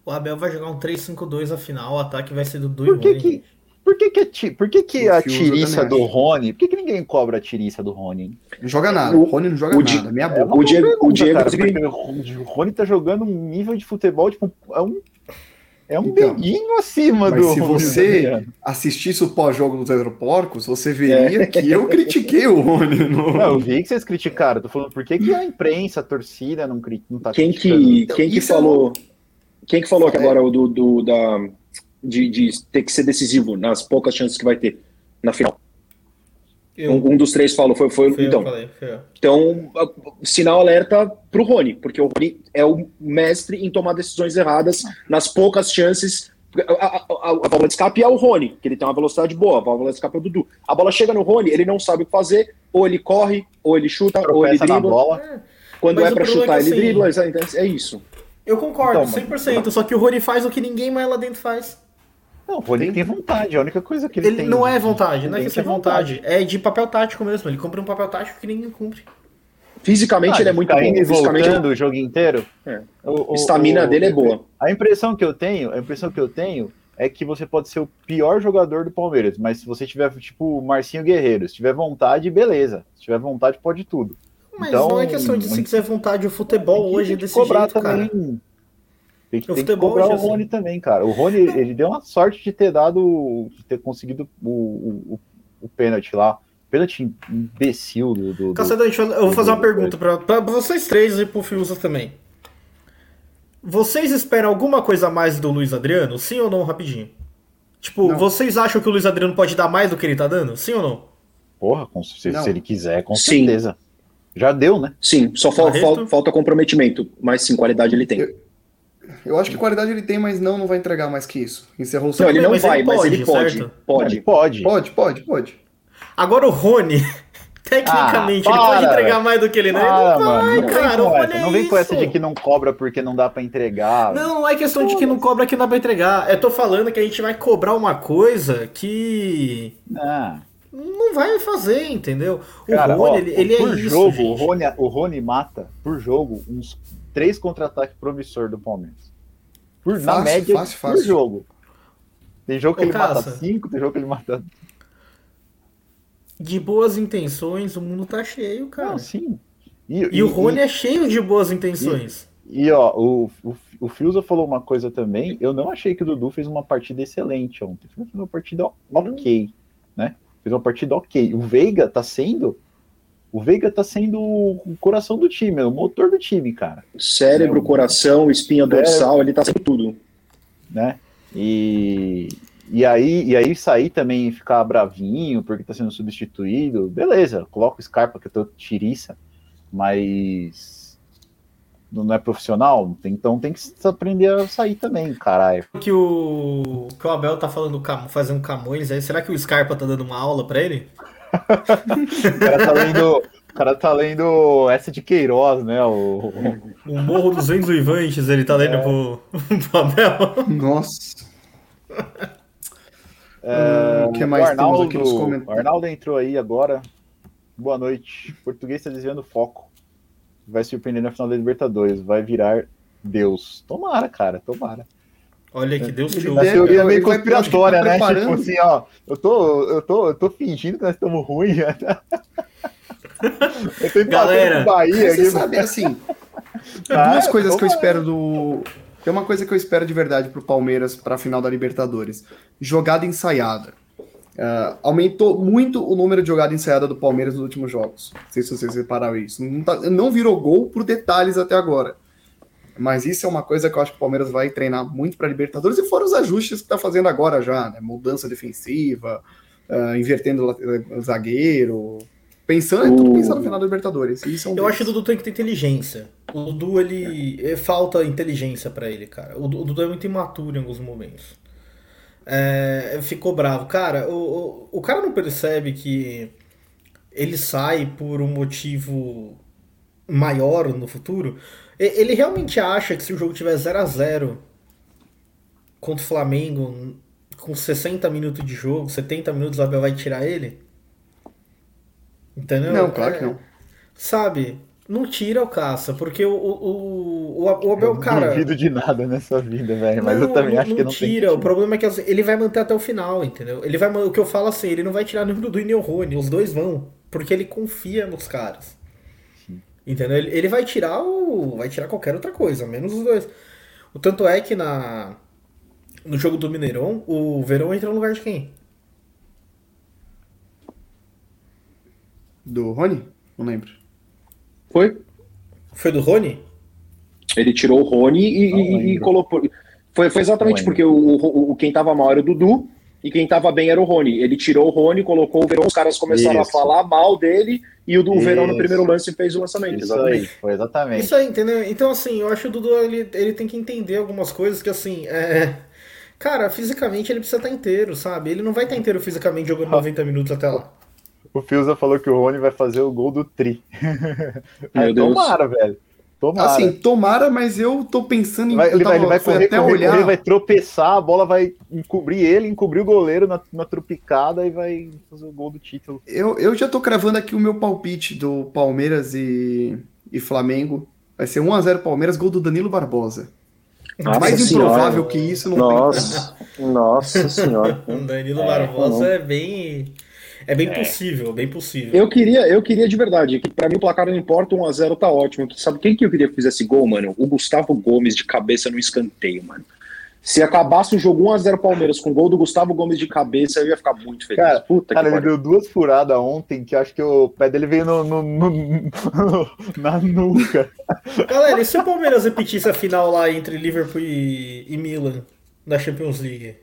O Abel vai jogar um 3-5-2 a final, o ataque vai ser do Dui por que que, por que, que, por que, que a tiriça do Rony? Por que, que ninguém cobra a tiriça do Rony? Não joga nada. O Rony não joga o nada. Minha boca. É o Diego, pergunta, o Diego cara, o Rony tá jogando um nível de futebol, tipo, é um. É um então, beguinho acima do. Se você assistisse o pós-jogo dos Aeroporcos, você veria é. que eu critiquei o Rony. No... Não, eu vi que vocês criticaram. Tô falando por que, que a imprensa, a torcida não, não tá quem Que, então, quem que falou? É quem que falou que agora o do, do da, de, de, ter que ser decisivo nas poucas chances que vai ter na final? Um, um, dos três falou, foi, foi, foi então. Falei, foi então, sinal alerta pro Rony, porque o Rony é o mestre em tomar decisões erradas nas poucas chances. A, a, a, a válvula de escape é o Rony, que ele tem uma velocidade boa, a válvula de escape é o Dudu. A bola chega no Rony, ele não sabe o que fazer, ou ele corre, ou ele chuta, ou ele dribla. Quando Mas é para chutar, é ele assim, dribla, é isso. Eu concordo, então, 100%. Mas... Só que o Rony faz o que ninguém mais lá dentro faz. Não, o Rony tem vontade, a única coisa que ele, ele tem. Não é vontade, não é que é vontade. vontade. É de papel tático mesmo. Ele cumpre um papel tático que ninguém cumpre. Fisicamente ah, ele é muito bom. Fisicamente voltando o jogo inteiro. É. a estamina dele é boa. A impressão que eu tenho, a impressão que eu tenho é que você pode ser o pior jogador do Palmeiras, mas se você tiver tipo o Marcinho Guerreiro, se tiver vontade, beleza. Se tiver vontade, pode tudo. Mas então, não é questão de se quiser vontade, o futebol hoje é desse cobrar jeito, também. Cara. Tem que, tem que cobrar o Rony assim. também, cara. O Rony, ele deu uma sorte de ter dado, de ter conseguido o, o, o pênalti lá. Pênalti imbecil do. do, Caceta, do eu vou fazer uma pergunta para vocês três e pro Fiuza também. Vocês esperam alguma coisa a mais do Luiz Adriano? Sim ou não, rapidinho? Tipo, não. vocês acham que o Luiz Adriano pode dar mais do que ele tá dando? Sim ou não? Porra, se, se ele quiser, com sim. certeza. Já deu, né? Sim, só falta, falta comprometimento, mas sim, qualidade ele tem. Eu, eu acho que qualidade ele tem, mas não, não vai entregar mais que isso. Encerrou o Não, ele não mas vai, ele mas ele pode. Pode. Pode. Pode, pode, pode. Agora o Rony, tecnicamente, ah, ele pode entregar mais do que ele não. Ah, não vai, mano, não cara. Olha é não vem com essa de que não cobra porque não dá para entregar. Não, não é questão Pô, de que não cobra que não dá pra entregar. Eu tô falando que a gente vai cobrar uma coisa que. Ah. Não vai fazer, entendeu? O Cara, Rony, ó, ele, ele por é jogo, isso, o Rony, o Rony mata por jogo uns três contra-ataques promissor do Palmeiras. Por, fácil, na média fácil, fácil. por jogo. Tem jogo que Ô, ele Caça, mata cinco, tem jogo que ele mata. De boas intenções, o mundo tá cheio, cara. Não, sim. E, e, e o Rony e, é cheio de boas intenções. E, ó, o, o, o Fiuza falou uma coisa também. Eu não achei que o Dudu fez uma partida excelente ontem. Fez uma partida ok, né? Fez uma partida ok. O Veiga tá sendo o Veiga tá sendo o coração do time, é o motor do time, cara. Cérebro, é, coração, espinha dorsal, ele tá sendo tudo. Né? E, e aí, e aí sair também e ficar bravinho porque tá sendo substituído, beleza, coloca o Scarpa que eu tô tiriça, mas não é profissional, então tem que aprender a sair também, caralho. Que o, que o Abel tá falando, fazendo Camões aí, será que o Scarpa tá dando uma aula pra ele? o cara tá lendo, o cara tá lendo essa de Queiroz, né? O, o Morro dos Ventos ele tá lendo é. pro, pro Abel. Nossa. É, o que mais o Arnaldo, aqui nos comentários? O Arnaldo entrou aí agora. Boa noite. Português está desviando o foco vai surpreender na final da Libertadores, vai virar Deus. Tomara, cara, tomara. Olha que Deus te ouve. A teoria é meio conspiratória, né? Tipo assim, ó, eu tô, eu tô, eu tô fingindo que nós estamos ruins. eu tô Galera, Bahia você aqui, sabe, assim, ah, duas coisas que eu espero do... Tem uma coisa que eu espero de verdade pro Palmeiras pra final da Libertadores. Jogada ensaiada. Uh, aumentou muito o número de jogada ensaiada do Palmeiras nos últimos jogos. Não sei se vocês repararam isso. Não, tá, não virou gol por detalhes até agora. Mas isso é uma coisa que eu acho que o Palmeiras vai treinar muito para Libertadores e fora os ajustes que está fazendo agora já, né? Mudança defensiva, uh, invertendo o zagueiro. Pensando, uh. pensando no final da Libertadores. Isso é um eu deles. acho que o Dudu tem que ter inteligência. O Dudu, ele. É, falta inteligência para ele, cara. O Dudu é muito imaturo em alguns momentos é, ficou bravo. Cara, o, o, o cara não percebe que ele sai por um motivo maior no futuro. Ele realmente acha que se o jogo tiver 0 a 0 contra o Flamengo, com 60 minutos de jogo, 70 minutos, o Abel vai tirar ele? Entendeu? Não, claro é, que não. Sabe? Não tira o caça, porque o, o, o, o Abel, eu cara. Não duvido de nada nessa vida, velho. Mas não, eu também não, acho que não tira. Tem o problema é que assim, ele vai manter até o final, entendeu? Ele vai. O que eu falo assim, ele não vai tirar nem o Dudu e nem o Rony. Os dois vão. Porque ele confia nos caras. Sim. Entendeu? Ele, ele vai tirar o. Vai tirar qualquer outra coisa, menos os dois. O tanto é que na. No jogo do Mineirão, o Verão entra no lugar de quem? Do Rony? Não lembro. Foi. Foi do Rony? Ele tirou o Rony e, e, e colocou. Foi, foi exatamente porque o, o, o, quem tava mal era o Dudu e quem tava bem era o Rony. Ele tirou o Rony, colocou o Verão, os caras começaram Isso. a falar mal dele e o do Verão no primeiro lance fez o lançamento. Isso exatamente. aí, foi exatamente. Isso aí, entendeu? Então, assim, eu acho que o Dudu ele, ele tem que entender algumas coisas que, assim, é. Cara, fisicamente ele precisa estar inteiro, sabe? Ele não vai estar inteiro fisicamente jogando 90 minutos até lá. O Fiuza falou que o Rony vai fazer o gol do Tri. Meu Deus. Tomara, velho. Tomara. Assim, tomara, mas eu tô pensando em. Vai, ele, vai, ele vai correr, até correr, olhar. Correr, vai tropeçar, a bola vai encobrir ele, encobrir o goleiro na, na tropicada e vai fazer o gol do título. Eu, eu já tô cravando aqui o meu palpite do Palmeiras e, e Flamengo. Vai ser 1x0 Palmeiras, gol do Danilo Barbosa. Nossa Mais senhora. improvável que isso não Nossa, tem. Nossa senhora. o Danilo Barbosa é, é bem. É bem é. possível, bem possível. Eu queria, eu queria de verdade, que para mim o placar não importa, 1x0 tá ótimo. Sabe quem que eu queria que fizesse gol, mano? O Gustavo Gomes de cabeça no escanteio, mano. Se acabasse o jogo 1x0 Palmeiras com gol do Gustavo Gomes de cabeça, eu ia ficar muito feliz. Cara, Puta cara ele deu duas furadas ontem que acho que o pé dele veio no, no, no, no na nuca. Galera, e se o Palmeiras repetisse a final lá entre Liverpool e, e Milan na Champions League?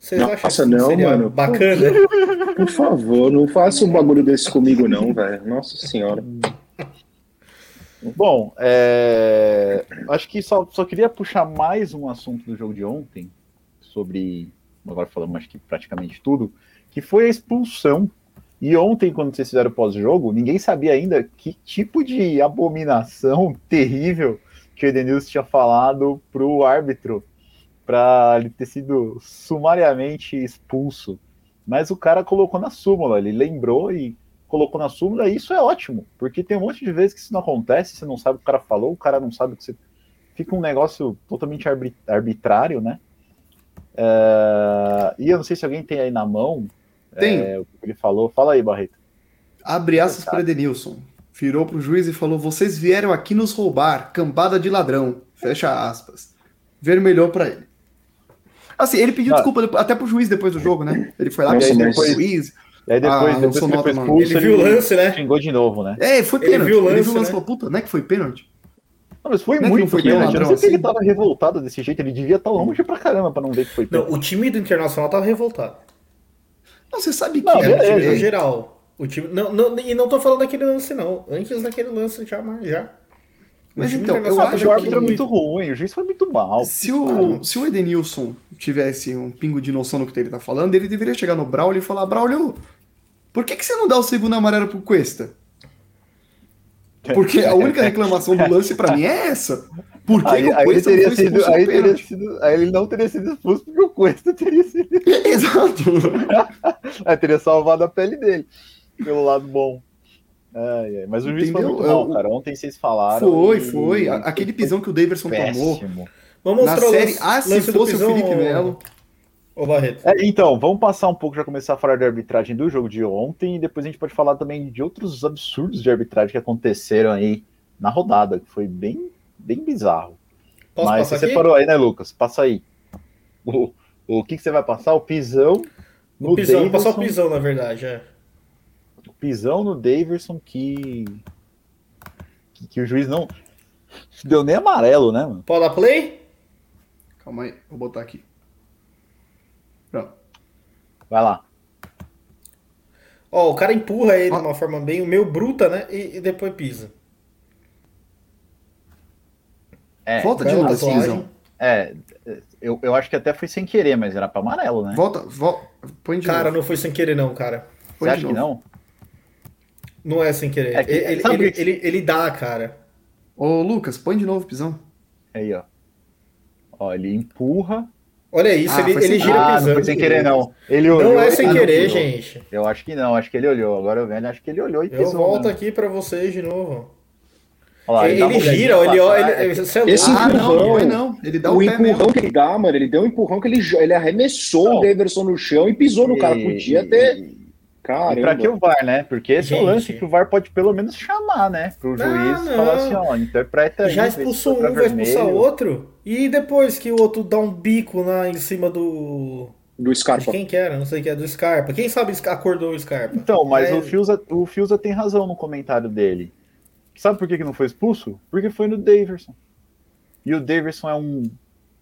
Vocês Nossa, não, mano. Bacana? Por favor, não faça um bagulho desse comigo, não, velho. Nossa senhora. Bom, é... acho que só, só queria puxar mais um assunto do jogo de ontem, sobre. Agora falamos acho que praticamente tudo, que foi a expulsão. E ontem, quando vocês fizeram pós-jogo, ninguém sabia ainda que tipo de abominação terrível que o Edenilson tinha falado pro árbitro para ele ter sido sumariamente expulso. Mas o cara colocou na súmula, ele lembrou e colocou na súmula, e isso é ótimo, porque tem um monte de vezes que isso não acontece, você não sabe o que o cara falou, o cara não sabe o que você. Fica um negócio totalmente arbitrário, né? É... E eu não sei se alguém tem aí na mão tem. É, o que ele falou. Fala aí, Barreto. Abre aspas para Edenilson. Virou pro juiz e falou: Vocês vieram aqui nos roubar, cambada de ladrão. Fecha aspas. Vermelhou para ele. Assim, ele pediu ah. desculpa até pro juiz depois do jogo, né? Ele foi lá, Nossa, pediu depois, juiz. Aí depois, ah, depois que ele foi expulso, ele viu o lance, né? Xingou de novo, né? É, foi pênalti. Ele viu o lance, ele viu o lance e né? falou, puta, não é que foi pênalti? Não, mas foi não muito foi pênalti. Eu não sei assim. ele tava revoltado desse jeito. Ele devia estar longe pra caramba pra não ver que foi pênalti. Não, o time do Internacional tava revoltado. Não, você sabe que não, é, é, é, geral. O time, não, não, e não tô falando daquele lance, não. Antes daquele lance já, já. Mas então, eu acho que o árbitro é muito ruim, o juiz foi muito mal. Se o, se o Edenilson tivesse um pingo de noção no que ele tá falando, ele deveria chegar no Braulio e falar: Braulio, por que, que você não dá o segundo amarelo pro Cuesta? Porque a única reclamação do lance para mim é essa. Por que aí, o ele teria sido, aí, teria sido, aí ele não teria sido expulso porque o Cuesta teria sido. Exato. aí teria salvado a pele dele, pelo lado bom. Mas o juiz Entendeu? foi muito mal, cara. Ontem vocês falaram. Foi, e... foi. Aquele pisão que o Davidson tomou. Vamos na série. Ah, se fosse o Felipe Melo. Ô, Barreto. É, então, vamos passar um pouco, já começar a falar de arbitragem do jogo de ontem, e depois a gente pode falar também de outros absurdos de arbitragem que aconteceram aí na rodada, que foi bem, bem bizarro. Posso Mas você aqui? parou aí, né, Lucas? Passa aí. O, o que, que você vai passar? O pisão. No o pisão, Davidson, passar o pisão, na verdade, é. Pisão no Daverson que, que. que, o juiz não. Deu nem amarelo, né, mano? Pode dar play? Calma aí, vou botar aqui. Vai lá. Ó, o cara empurra ele de uma forma bem meio bruta, né? E, e depois pisa. É, Volta de novo, Cinzão. É, eu, eu acho que até foi sem querer, mas era pra amarelo, né? Volta, volta põe de Cara, novo. não foi sem querer, não, cara. Põe Você acha que não? Não é sem querer. É que, ele, ele, que... ele, ele, dá, cara. Ô, Lucas, põe de novo, pisão. Aí, ó. Ó, ele empurra, Olha isso, ah, ele, ele gira ah, pisando. Não foi sem querer, não. Ele olhou, não é sem querer, gente. Eu acho que não, acho que ele olhou. Agora eu vendo, acho que ele olhou e pisou. Eu volto né? aqui para vocês de novo. Lá, ele, ele gira, ele olha. Ele, ele, esse ah, empurrão, não, não. Ele dá o, o empurrão mesmo. que ele dá, mano, ele deu um empurrão que ele, ele arremessou não. o Daverson no chão e pisou no cara. Podia ter Caramba. E pra que o VAR, né? Porque esse Gente. é o lance que o VAR pode pelo menos chamar, né? Pro não, juiz não. falar assim, ó, interpreta Já expulsou um, vai expulsar o outro. E depois que o outro dá um bico na, em cima do. Do Scarpa. De quem que era? Não sei o que é, do Scarpa. Quem sabe acordou o Scarpa? Então, mas é... o, Fiusa, o Fiusa tem razão no comentário dele. Sabe por que, que não foi expulso? Porque foi no Daverson. E o Daverson é um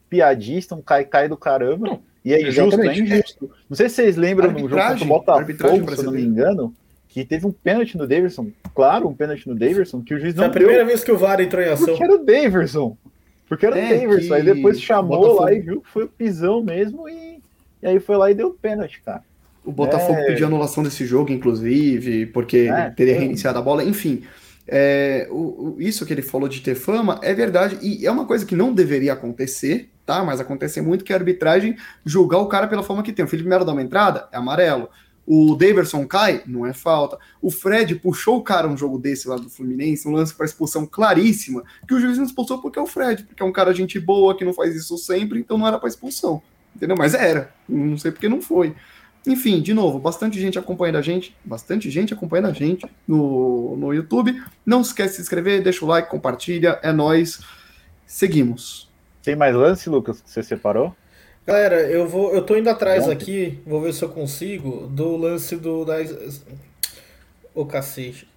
piadista, um cai-cai do caramba. Não. E é injusto, é injusto. Não sei se vocês lembram no jogo contra o Botafogo, se eu não me engano, que teve um pênalti no Davidson, claro, um pênalti no Davidson, que o juiz não Foi a primeira vez que o VAR entrou em ação. Porque era o Davidson. Porque era é, o Davidson. Aí depois chamou Botafogo... lá e viu que foi o pisão mesmo e, e aí foi lá e deu pênalti, cara. O Botafogo é... pediu anulação desse jogo, inclusive, porque é, teria reiniciado a bola, enfim. É, o, o, isso que ele falou de ter fama é verdade, e é uma coisa que não deveria acontecer, tá? Mas acontece muito que a arbitragem julgar o cara pela forma que tem. O Felipe Melo dá uma entrada, é amarelo. O Daverson cai, não é falta. O Fred puxou o cara um jogo desse lá do Fluminense, um lance para expulsão claríssima, que o juiz não expulsou porque é o Fred, porque é um cara gente boa que não faz isso sempre, então não era para expulsão. Entendeu? Mas era. Não sei porque não foi. Enfim, de novo, bastante gente acompanhando a gente, bastante gente acompanhando a gente no, no YouTube. Não esquece de se inscrever, deixa o like, compartilha, é nós. Seguimos. Tem mais lance, Lucas, que você separou? Galera, eu vou, eu tô indo atrás aqui, vou ver se eu consigo do lance do da o cacete.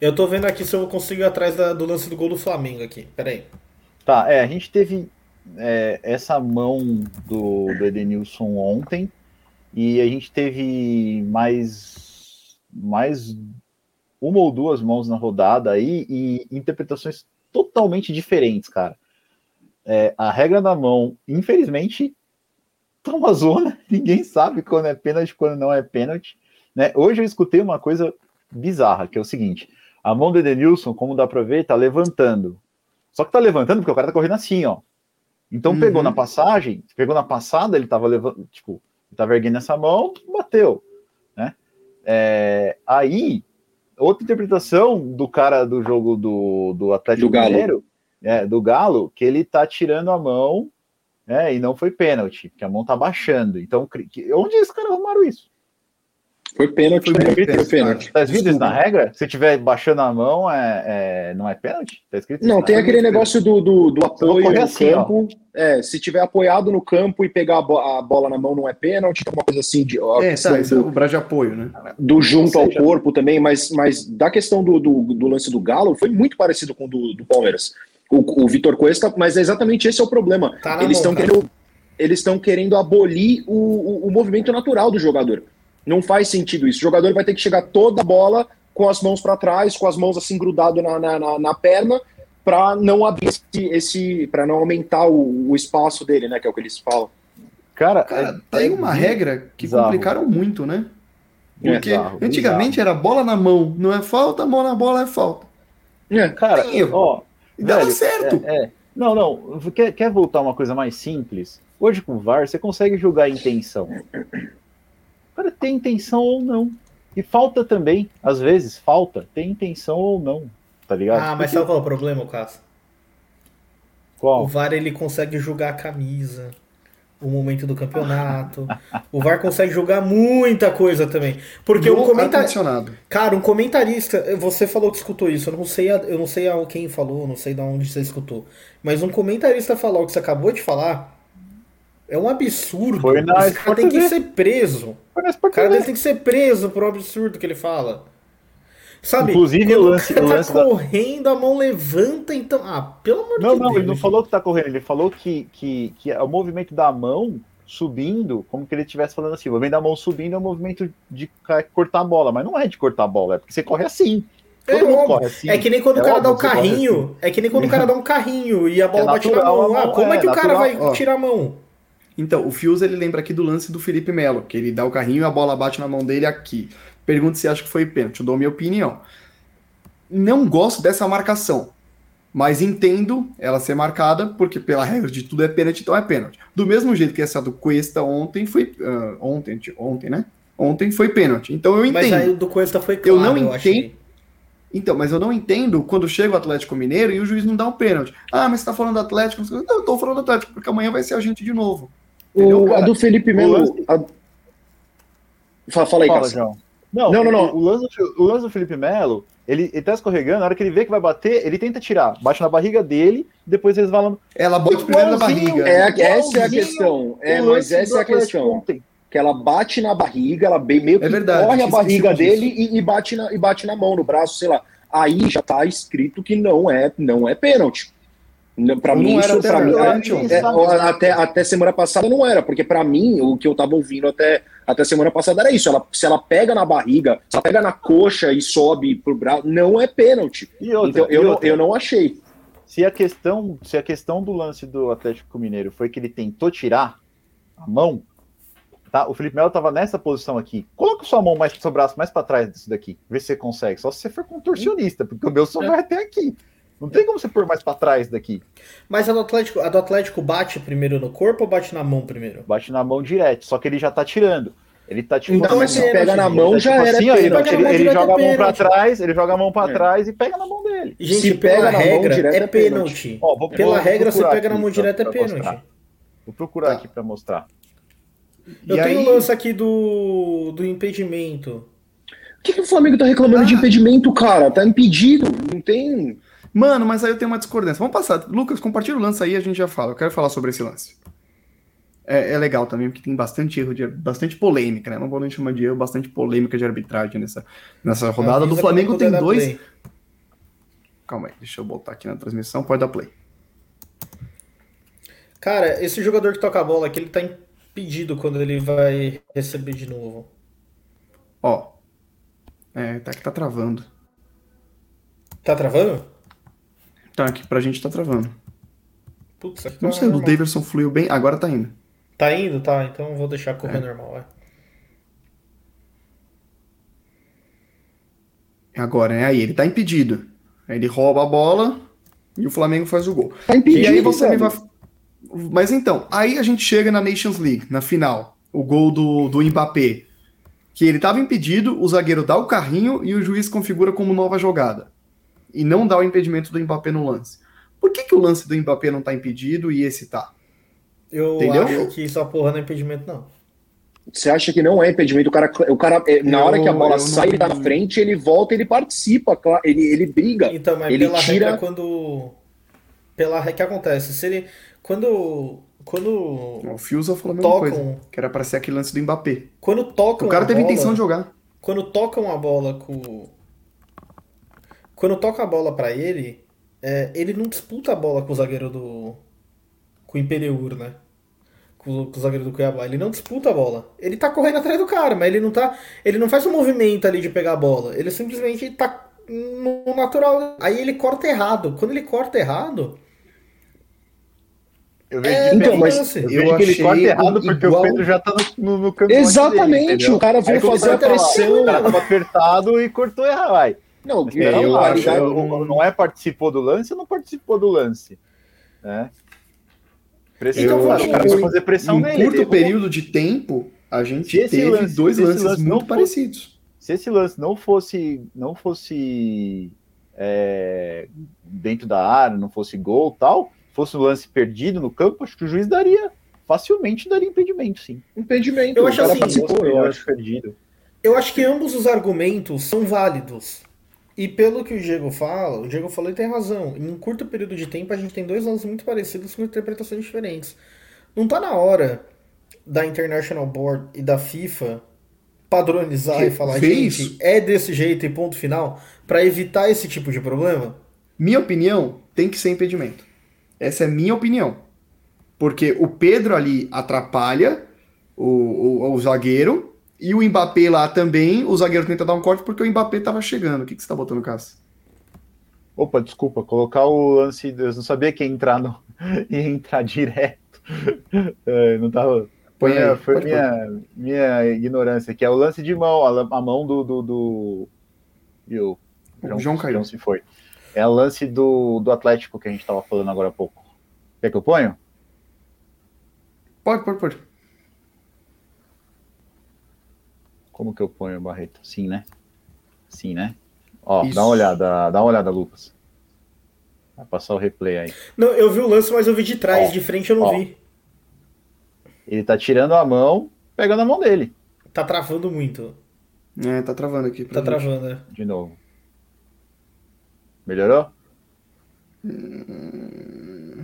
Eu tô vendo aqui se eu consigo ir atrás da, do lance do gol do Flamengo aqui. Pera aí. Tá, é, a gente teve é, essa mão do, do Edenilson ontem. E a gente teve mais, mais uma ou duas mãos na rodada aí e interpretações totalmente diferentes, cara. É, a regra da mão, infelizmente, tá uma zona. Ninguém sabe quando é pênalti quando não é pênalti. Né? Hoje eu escutei uma coisa bizarra, que é o seguinte: a mão do Edenilson, como dá para ver, tá levantando. Só que tá levantando porque o cara tá correndo assim, ó. Então uhum. pegou na passagem, pegou na passada, ele tava levando, tipo, estava erguendo essa mão, bateu, né? É, aí, outra interpretação do cara do jogo do, do Atlético do Galo. Mineiro, é, do Galo, que ele tá tirando a mão, né, e não foi pênalti, que a mão tá baixando. Então, onde esses caras arrumaram isso? Foi pênalti, foi, pênalti, foi pênalti. Tá escrito isso na regra? Se tiver baixando a mão, é, é não é pênalti? Tá escrito Não, tem aquele negócio do, do, do apoio no assim, campo. É, se tiver apoiado no campo e pegar a, bo a bola na mão, não é pênalti, alguma coisa assim. De, é, tá, isso é o braço de apoio, né? Do junto ao corpo também, mas, mas da questão do, do, do, lance do Galo, foi muito parecido com o do, do Palmeiras. O, o Vitor Cuesta, mas é exatamente esse é o problema. Tá eles estão querendo, eles estão querendo abolir o, o, o movimento natural do jogador. Não faz sentido isso. O jogador vai ter que chegar toda a bola com as mãos para trás, com as mãos assim grudado na, na, na, na perna, para não abrir esse, esse para não aumentar o, o, espaço dele, né? Que é o que eles falam. Cara, Cara é, tá aí uma regra que bizarro. complicaram muito, né? Porque bizarro, antigamente bizarro. era bola na mão, não é falta, mão na bola é falta. É. Cara, ó, e dava velho, certo. É, é. Não, não. Quer, quer voltar uma coisa mais simples? Hoje com o VAR você consegue julgar a intenção. Tem intenção ou não. E falta também, às vezes, falta, tem intenção ou não tá ligado? Ah, mas Porque... sabe qual é o problema, Cássio? Qual? O VAR ele consegue julgar a camisa, o momento do campeonato. o VAR consegue julgar muita coisa também. Porque o comentarista. Cara, um comentarista. Você falou que escutou isso. Eu não sei, a, eu não sei a quem falou, não sei de onde você escutou. Mas um comentarista falar o que você acabou de falar. É um absurdo. Foi na Esse cara tem que ser preso. O cara tem que ser preso um absurdo que ele fala. Sabe? Inclusive o lance, o, o lance tá correndo, da... a mão levanta, então. Ah, pelo amor de Deus. Não, não, ele não falou que tá correndo, ele falou que, que, que é o movimento da mão subindo, como que ele estivesse falando assim, o movimento da mão subindo é o movimento de cortar a bola, mas não é de cortar a bola, é porque você corre assim. É, assim. é, que nem quando é o cara dá o carrinho. Assim. É que nem quando o cara dá um carrinho e a bola é bate na mão. Ah, como é, é que o cara vai ó. tirar a mão? Então, o Fius ele lembra aqui do lance do Felipe Melo, que ele dá o carrinho e a bola bate na mão dele aqui. Pergunta se acha que foi pênalti. Eu dou minha opinião. Não gosto dessa marcação, mas entendo ela ser marcada, porque pela regra de tudo é pênalti, então é pênalti. Do mesmo jeito que essa do Cuesta ontem foi. Uh, ontem, ontem, né? Ontem foi pênalti. Então eu entendo. Mas aí do Cuesta foi claro, eu não eu entendo. Então, mas eu não entendo quando chega o Atlético Mineiro e o juiz não dá um pênalti. Ah, mas você tá falando do Atlético? Não, eu tô falando do Atlético, porque amanhã vai ser a gente de novo. O, a do Felipe Melo. A... Fala, fala aí, Fala, João. Não, não, não, não. O, lance, o lance do Felipe Melo, ele, ele tá escorregando, na hora que ele vê que vai bater, ele tenta tirar. Bate na barriga dele, depois eles falam. Ela bate primeiro na barriga. É, essa é a questão. É, mas essa é a questão. Ontem. Que ela bate na barriga, ela bem meio que é verdade, corre a barriga dele e, e, bate na, e bate na mão, no braço, sei lá. Aí já tá escrito que não é, não é pênalti. Para mim, isso, pra mim é, é, até, até semana passada não era, porque para mim, o que eu tava ouvindo até, até semana passada era isso. Ela, se ela pega na barriga, se ela pega na coxa e sobe pro braço, não é pênalti. então eu, outra, eu não achei. Se a questão, se a questão do lance do Atlético Mineiro foi que ele tentou tirar a mão, tá? O Felipe Melo tava nessa posição aqui. Coloca sua mão mais seu braço mais para trás disso daqui, vê se você consegue. Só se você for contorcionista, porque o meu só vai até aqui. Não tem como você pôr mais para trás daqui. Mas a do, Atlético, a do Atlético bate primeiro no corpo ou bate na mão primeiro? Bate na mão direto, só que ele já tá tirando. Ele tá tipo. Então, assim, se pega na mão, tá, já tipo, era. Assim, ele, ele, ele joga a mão para trás, ele joga a mão para é. trás e pega na mão dele. Gente, se pela regra, é, é pênalti. Ó, vou, Pela vou regra, você pega na mão direta, é pênalti. Vou procurar tá. aqui para mostrar. Eu e tenho o aí... lance aqui do, do impedimento. O que, que o Flamengo tá reclamando ah. de impedimento, cara? Tá impedido, não tem. Mano, mas aí eu tenho uma discordância. Vamos passar. Lucas, compartilha o lance aí a gente já fala. Eu quero falar sobre esse lance. É, é, legal também, porque tem bastante erro, de, bastante polêmica, né? Não vou nem chamar de erro, bastante polêmica de arbitragem nessa, nessa rodada. Do Flamengo tem dois. Play. Calma aí, deixa eu botar aqui na transmissão. Pode dar play. Cara, esse jogador que toca a bola aqui, ele tá impedido quando ele vai receber de novo. Ó. É, tá que tá travando. Tá travando? Tá, aqui pra gente tá travando. Putz, aqui Não tá sei, o Davidson fluiu bem, agora tá indo. Tá indo? Tá, então vou deixar correr é. normal, vai. Agora, é aí, ele tá impedido. Aí ele rouba a bola e o Flamengo faz o gol. Tá impedido, e aí você me vai... Mas então, aí a gente chega na Nations League, na final. O gol do, do Mbappé. Que ele tava impedido, o zagueiro dá o carrinho e o juiz configura como nova jogada e não dá o impedimento do Mbappé no lance. Por que, que o lance do Mbappé não tá impedido e esse tá? Eu Entendeu? acho que essa porra não é impedimento, não. Você acha que não é impedimento? O cara, o cara é, na hora que a bola sai, não... ele tá na frente, ele volta, ele participa, ele, ele briga. Então, mas ele pela tira... regra, quando. Pela regra que acontece? Se ele. Quando. Quando. O Fiusa falou a mesma tocam... coisa. Que era pra ser aquele lance do Mbappé. Quando tocam. O cara teve bola, intenção de jogar. Quando tocam a bola com quando toca a bola para ele, é, ele não disputa a bola com o zagueiro do. com o Imperiur, né? Com, com, o zagueiro do Cuiabá. Ele não disputa a bola. Ele tá correndo atrás do cara, mas ele não tá. Ele não faz um movimento ali de pegar a bola. Ele simplesmente tá no natural. Aí ele corta errado. Quando ele corta errado. Eu vejo, é, então, mas eu, eu vejo que ele corta errado porque igual... o Pedro já tá no, no, no. Exatamente, dele, o cara veio fazer a pressão. O cara tava apertado e cortou errado. Vai. Não, é, eu acho, eu, não é participou do lance ou não participou do lance. É. Pressão, eu acho que fazer pressão em nele. curto período de tempo, a gente teve lance, dois lances lance muito parecidos. Se esse lance não fosse, não fosse é, dentro da área, não fosse gol tal, fosse um lance perdido no campo, acho que o juiz daria facilmente daria impedimento, sim. Impedimento. Eu acho assim, eu acho perdido. Eu acho que ambos os argumentos são válidos. E pelo que o Diego fala, o Diego falou e tem razão. Em um curto período de tempo, a gente tem dois lances muito parecidos com interpretações diferentes. Não tá na hora da International Board e da FIFA padronizar que e falar, fez? gente, é desse jeito e ponto final, para evitar esse tipo de problema? Minha opinião, tem que ser impedimento. Essa é minha opinião. Porque o Pedro ali atrapalha o, o, o zagueiro e o Mbappé lá também, o zagueiro tenta dar um corte porque o Mbappé tava chegando. O que, que você tá botando, Cássio? Opa, desculpa, colocar o lance. Eu não sabia que ia entrar, no... ia entrar direto. É, não tava. Foi, minha, foi minha, minha ignorância, que é o lance de mão, a, mão do. do, do... o João, João Caio. se foi. É o lance do, do Atlético que a gente estava falando agora há pouco. Quer que eu ponho? Pode, pode, pode. Como que eu ponho, Barreto? Sim, né? Sim, né? Ó, Isso. dá uma olhada, dá uma olhada, Lucas. Vai passar o replay aí. Não, eu vi o lance, mas eu vi de trás, ó, de frente eu não ó. vi. Ele tá tirando a mão, pegando a mão dele. Tá travando muito. É, tá travando aqui. Tá gente. travando, é. De novo. Melhorou? Hum...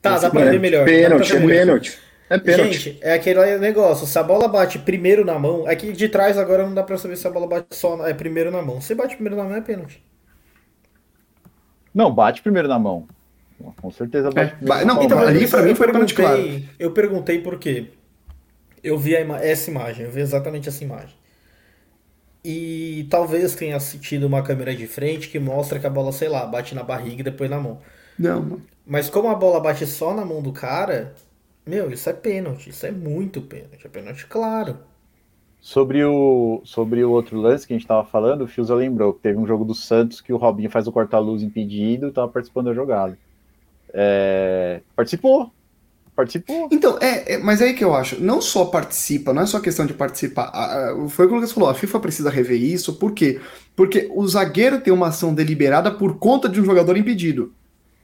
Tá, dá pra ver melhor. Pênalti, é pênalti. É pênalti. Gente, é aquele negócio. Se a bola bate primeiro na mão, aqui é de trás agora não dá pra saber se a bola bate só na, é primeiro na mão. Se bate primeiro na mão, é pênalti. Não, bate primeiro na mão. Com certeza bate. É, não, então, ali pra mim foi pênalti claro. Eu perguntei por quê. Eu vi ima essa imagem, eu vi exatamente essa imagem. E talvez tenha assistido uma câmera de frente que mostra que a bola, sei lá, bate na barriga e depois na mão. Não. Mas como a bola bate só na mão do cara, meu, isso é pênalti, isso é muito pênalti, é pênalti claro. Sobre o, sobre o outro lance que a gente estava falando, o Fiuza lembrou que teve um jogo do Santos que o Robinho faz o corta-luz impedido e estava participando da jogada. É, participou, participou. Então, é, é, mas é aí que eu acho, não só participa, não é só questão de participar. A, a, foi o que o Lucas falou, a FIFA precisa rever isso, por quê? Porque o zagueiro tem uma ação deliberada por conta de um jogador impedido.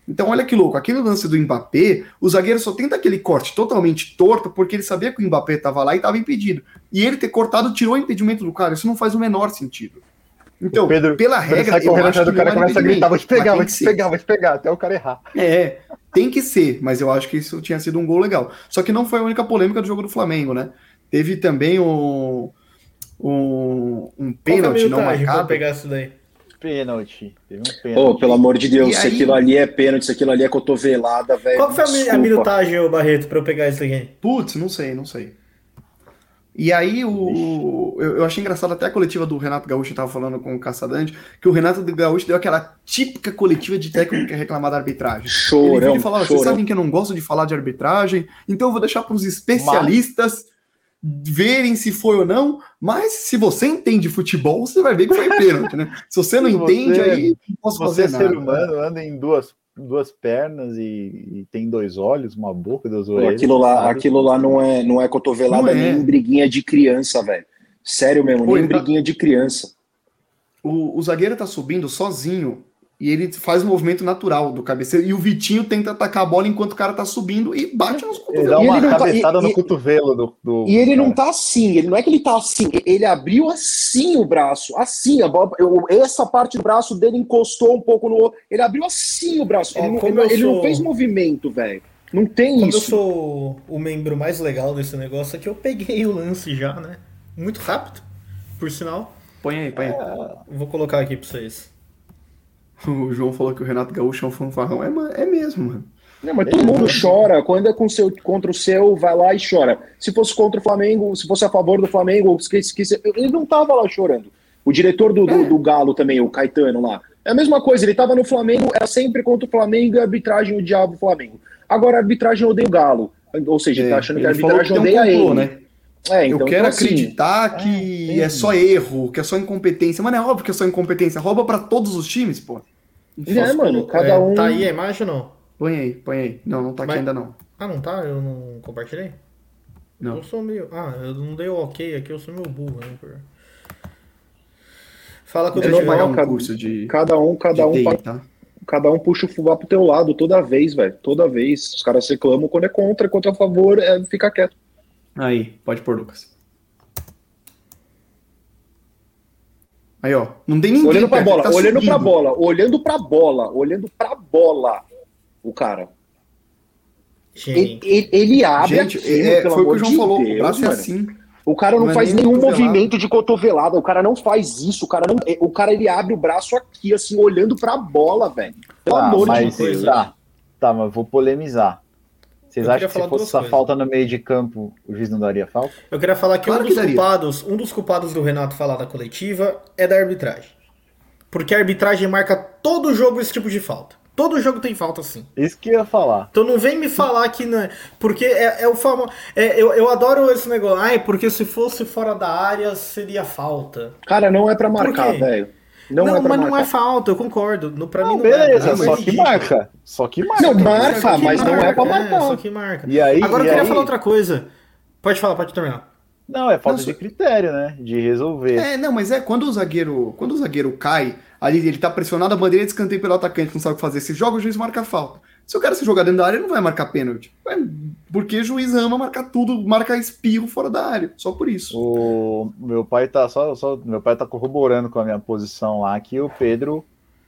Então, olha que louco, aquele lance do Mbappé, o zagueiro só tenta aquele corte totalmente torto porque ele sabia que o Mbappé estava lá e estava impedido. E ele ter cortado tirou o impedimento do cara. Isso não faz o menor sentido. Então, Pedro, pela regra, Pedro eu acho que o cara começa a gritar, vou te pegar, vou te pegar, vou te pegar, até o cara errar. É, tem que ser, mas eu acho que isso tinha sido um gol legal. Só que não foi a única polêmica do jogo do Flamengo, né? Teve também um, um, um pênalti não marcado. pegar isso daí? Pênalti. Teve um pênalti. Oh, pelo amor de Deus, e se aí... aquilo ali é pênalti, se aquilo ali é cotovelada, velho. Qual foi Desculpa. a minutagem, Barreto, pra eu pegar isso aqui? Putz, não sei, não sei. E aí o, eu, eu, achei engraçado até a coletiva do Renato Gaúcho, estava falando com o Caçadante, que o Renato Gaúcho deu aquela típica coletiva de técnico que é reclamar da arbitragem. Chorão, Ele falava, vocês sabem que eu não gosto de falar de arbitragem, então eu vou deixar para os especialistas Mas verem se foi ou não, mas se você entende futebol, você vai ver que foi pênalti, né? Se você não se entende, você, aí não posso fazer nada. Você é ser humano, anda em duas, duas pernas e, e, tem dois olhos, uma boca, duas orelhas. Aquilo lá, aquilo lá não é, não é cotovelada não é. nem briguinha de criança, velho. Sério mesmo, Pô, nem tá... briguinha de criança. O, o zagueiro tá subindo sozinho e ele faz o um movimento natural do cabeceiro. E o Vitinho tenta atacar a bola enquanto o cara tá subindo e bate nos cotovelos. Ele dá uma tá- cabeçada tá, no e, cotovelo do, do, E ele cara. não tá assim, ele não é que ele tá assim, ele abriu assim o braço, assim, a bola, eu, essa parte do braço dele encostou um pouco no. Ele abriu assim o braço. ele, não, ele, ele não fez movimento, velho. Não tem como isso. eu sou o membro mais legal desse negócio, é que eu peguei o lance já, né? Muito rápido, por sinal. Põe aí, põe aí. É, vou colocar aqui pra vocês. O João falou que o Renato Gaúcho é um fanfarrão. É, é mesmo, mano. Não, mas todo mundo chora. Quando é com seu, contra o seu, vai lá e chora. Se fosse contra o Flamengo, se fosse a favor do Flamengo, esqueci, esqueci, ele não tava lá chorando. O diretor do, do, do Galo também, o Caetano lá. É a mesma coisa, ele estava no Flamengo, era sempre contra o Flamengo e a arbitragem o diabo Flamengo. Agora a arbitragem odeia o Galo. Ou seja, ele tá achando que a arbitragem que odeia um complô, ele. Né? É, então, eu quero então, assim, acreditar que é, é, só erro, que é só incompetência. Mano, é óbvio que é só incompetência. Rouba para todos os times, pô. É, mano, cada é, um. Tá aí a imagem ou não? Põe aí, põe aí. Não, não tá aqui Mas... ainda não. Ah, não tá? Eu não compartilhei? Não. Eu sou meio. Ah, eu não dei o ok aqui, eu sou meio burro, né? Por... Fala com o normal, um cada, curso de. Cada um, cada um. TI, tá? Cada um puxa o fubá pro teu lado toda vez, velho. Toda vez. Os caras reclamam quando é contra, quando é a favor, é, fica quieto. Aí, pode pôr, Lucas. Aí, ó. Não tem ninguém. Olhando pra bola, tá olhando subindo. pra bola, olhando pra bola, olhando pra bola. O cara. Ele, ele, ele, abre Gente, aquilo, é, foi o que o João de falou. Deus, o braço é assim. O cara não, não é faz é nenhum movimento de cotovelada, o cara não faz isso, o cara não, o cara ele abre o braço aqui assim, olhando pra bola, velho. Pelo tá, amor de Deus. Tá, tá, mas vou polemizar. Vocês eu acham que se fosse essa falta no meio de campo, o juiz não daria falta? Eu queria falar que claro um dos que culpados, um dos culpados do Renato falar da coletiva é da arbitragem. Porque a arbitragem marca todo jogo esse tipo de falta. Todo jogo tem falta, sim. Isso que eu ia falar. Então não vem me falar que não é. Porque é, é o famoso. É, eu, eu adoro esse negócio. Ai, porque se fosse fora da área seria falta. Cara, não é para marcar, velho. Não, não é mas não é falta, eu concordo. No, pra não, mim não é. beleza, é. só que marca. Só que marca. Não, marca, mas marca, não é pra marcar. É, só que marca. E aí, Agora e eu queria aí... falar outra coisa. Pode falar, pode terminar. Não, é falta não, de critério, né? De resolver. É, não, mas é quando o zagueiro, quando o zagueiro cai, ali ele tá pressionado, a bandeira de escanteio pelo atacante, não sabe o que fazer. Se joga, o juiz marca falta. Se o cara se jogar dentro da área, ele não vai marcar pênalti. Porque o juiz ama marcar tudo, marcar espirro fora da área. Só por isso. O meu pai tá só, só meu pai tá corroborando com a minha posição lá que o Pedro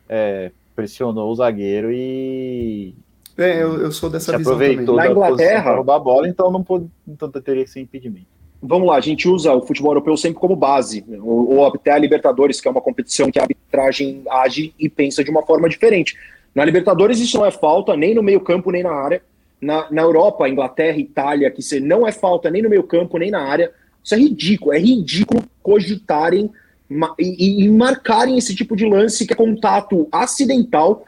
é, pressionou o zagueiro e é, eu, eu sou dessa visão aproveitou também. Na Inglaterra roubar a bola, então não pode, então teria que ser impedimento. Vamos lá, a gente usa o futebol europeu sempre como base, ou, ou até a Libertadores, que é uma competição que a arbitragem age e pensa de uma forma diferente. Na Libertadores isso não é falta, nem no meio campo, nem na área. Na, na Europa, Inglaterra, Itália, que você não é falta nem no meio campo, nem na área. Isso é ridículo, é ridículo cogitarem e, e marcarem esse tipo de lance que é contato acidental,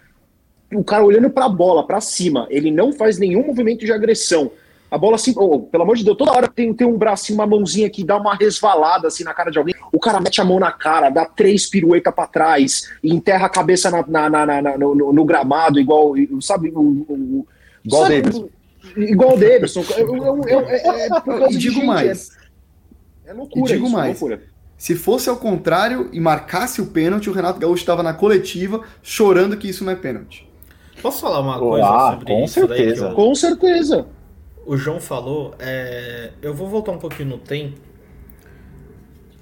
o cara olhando para a bola, para cima, ele não faz nenhum movimento de agressão. A bola assim, oh, pelo amor de Deus, toda hora tem, tem um bracinho, uma mãozinha que dá uma resvalada assim na cara de alguém. O cara mete a mão na cara, dá três piruetas para trás e enterra a cabeça na, na, na, na no, no, gramado, igual, sabe? O, o, igual sabe, Davidson. Igual o Davidson. Eu, eu, eu, é, é por causa e digo de, mais. É, é loucura. E digo isso, é mais. Loucura. Se fosse ao contrário e marcasse o pênalti, o Renato Gaúcho estava na coletiva chorando que isso não é pênalti. Posso falar uma coisa ah, sobre com isso? Certeza. Eu... Com certeza o João falou, é... eu vou voltar um pouquinho no tempo.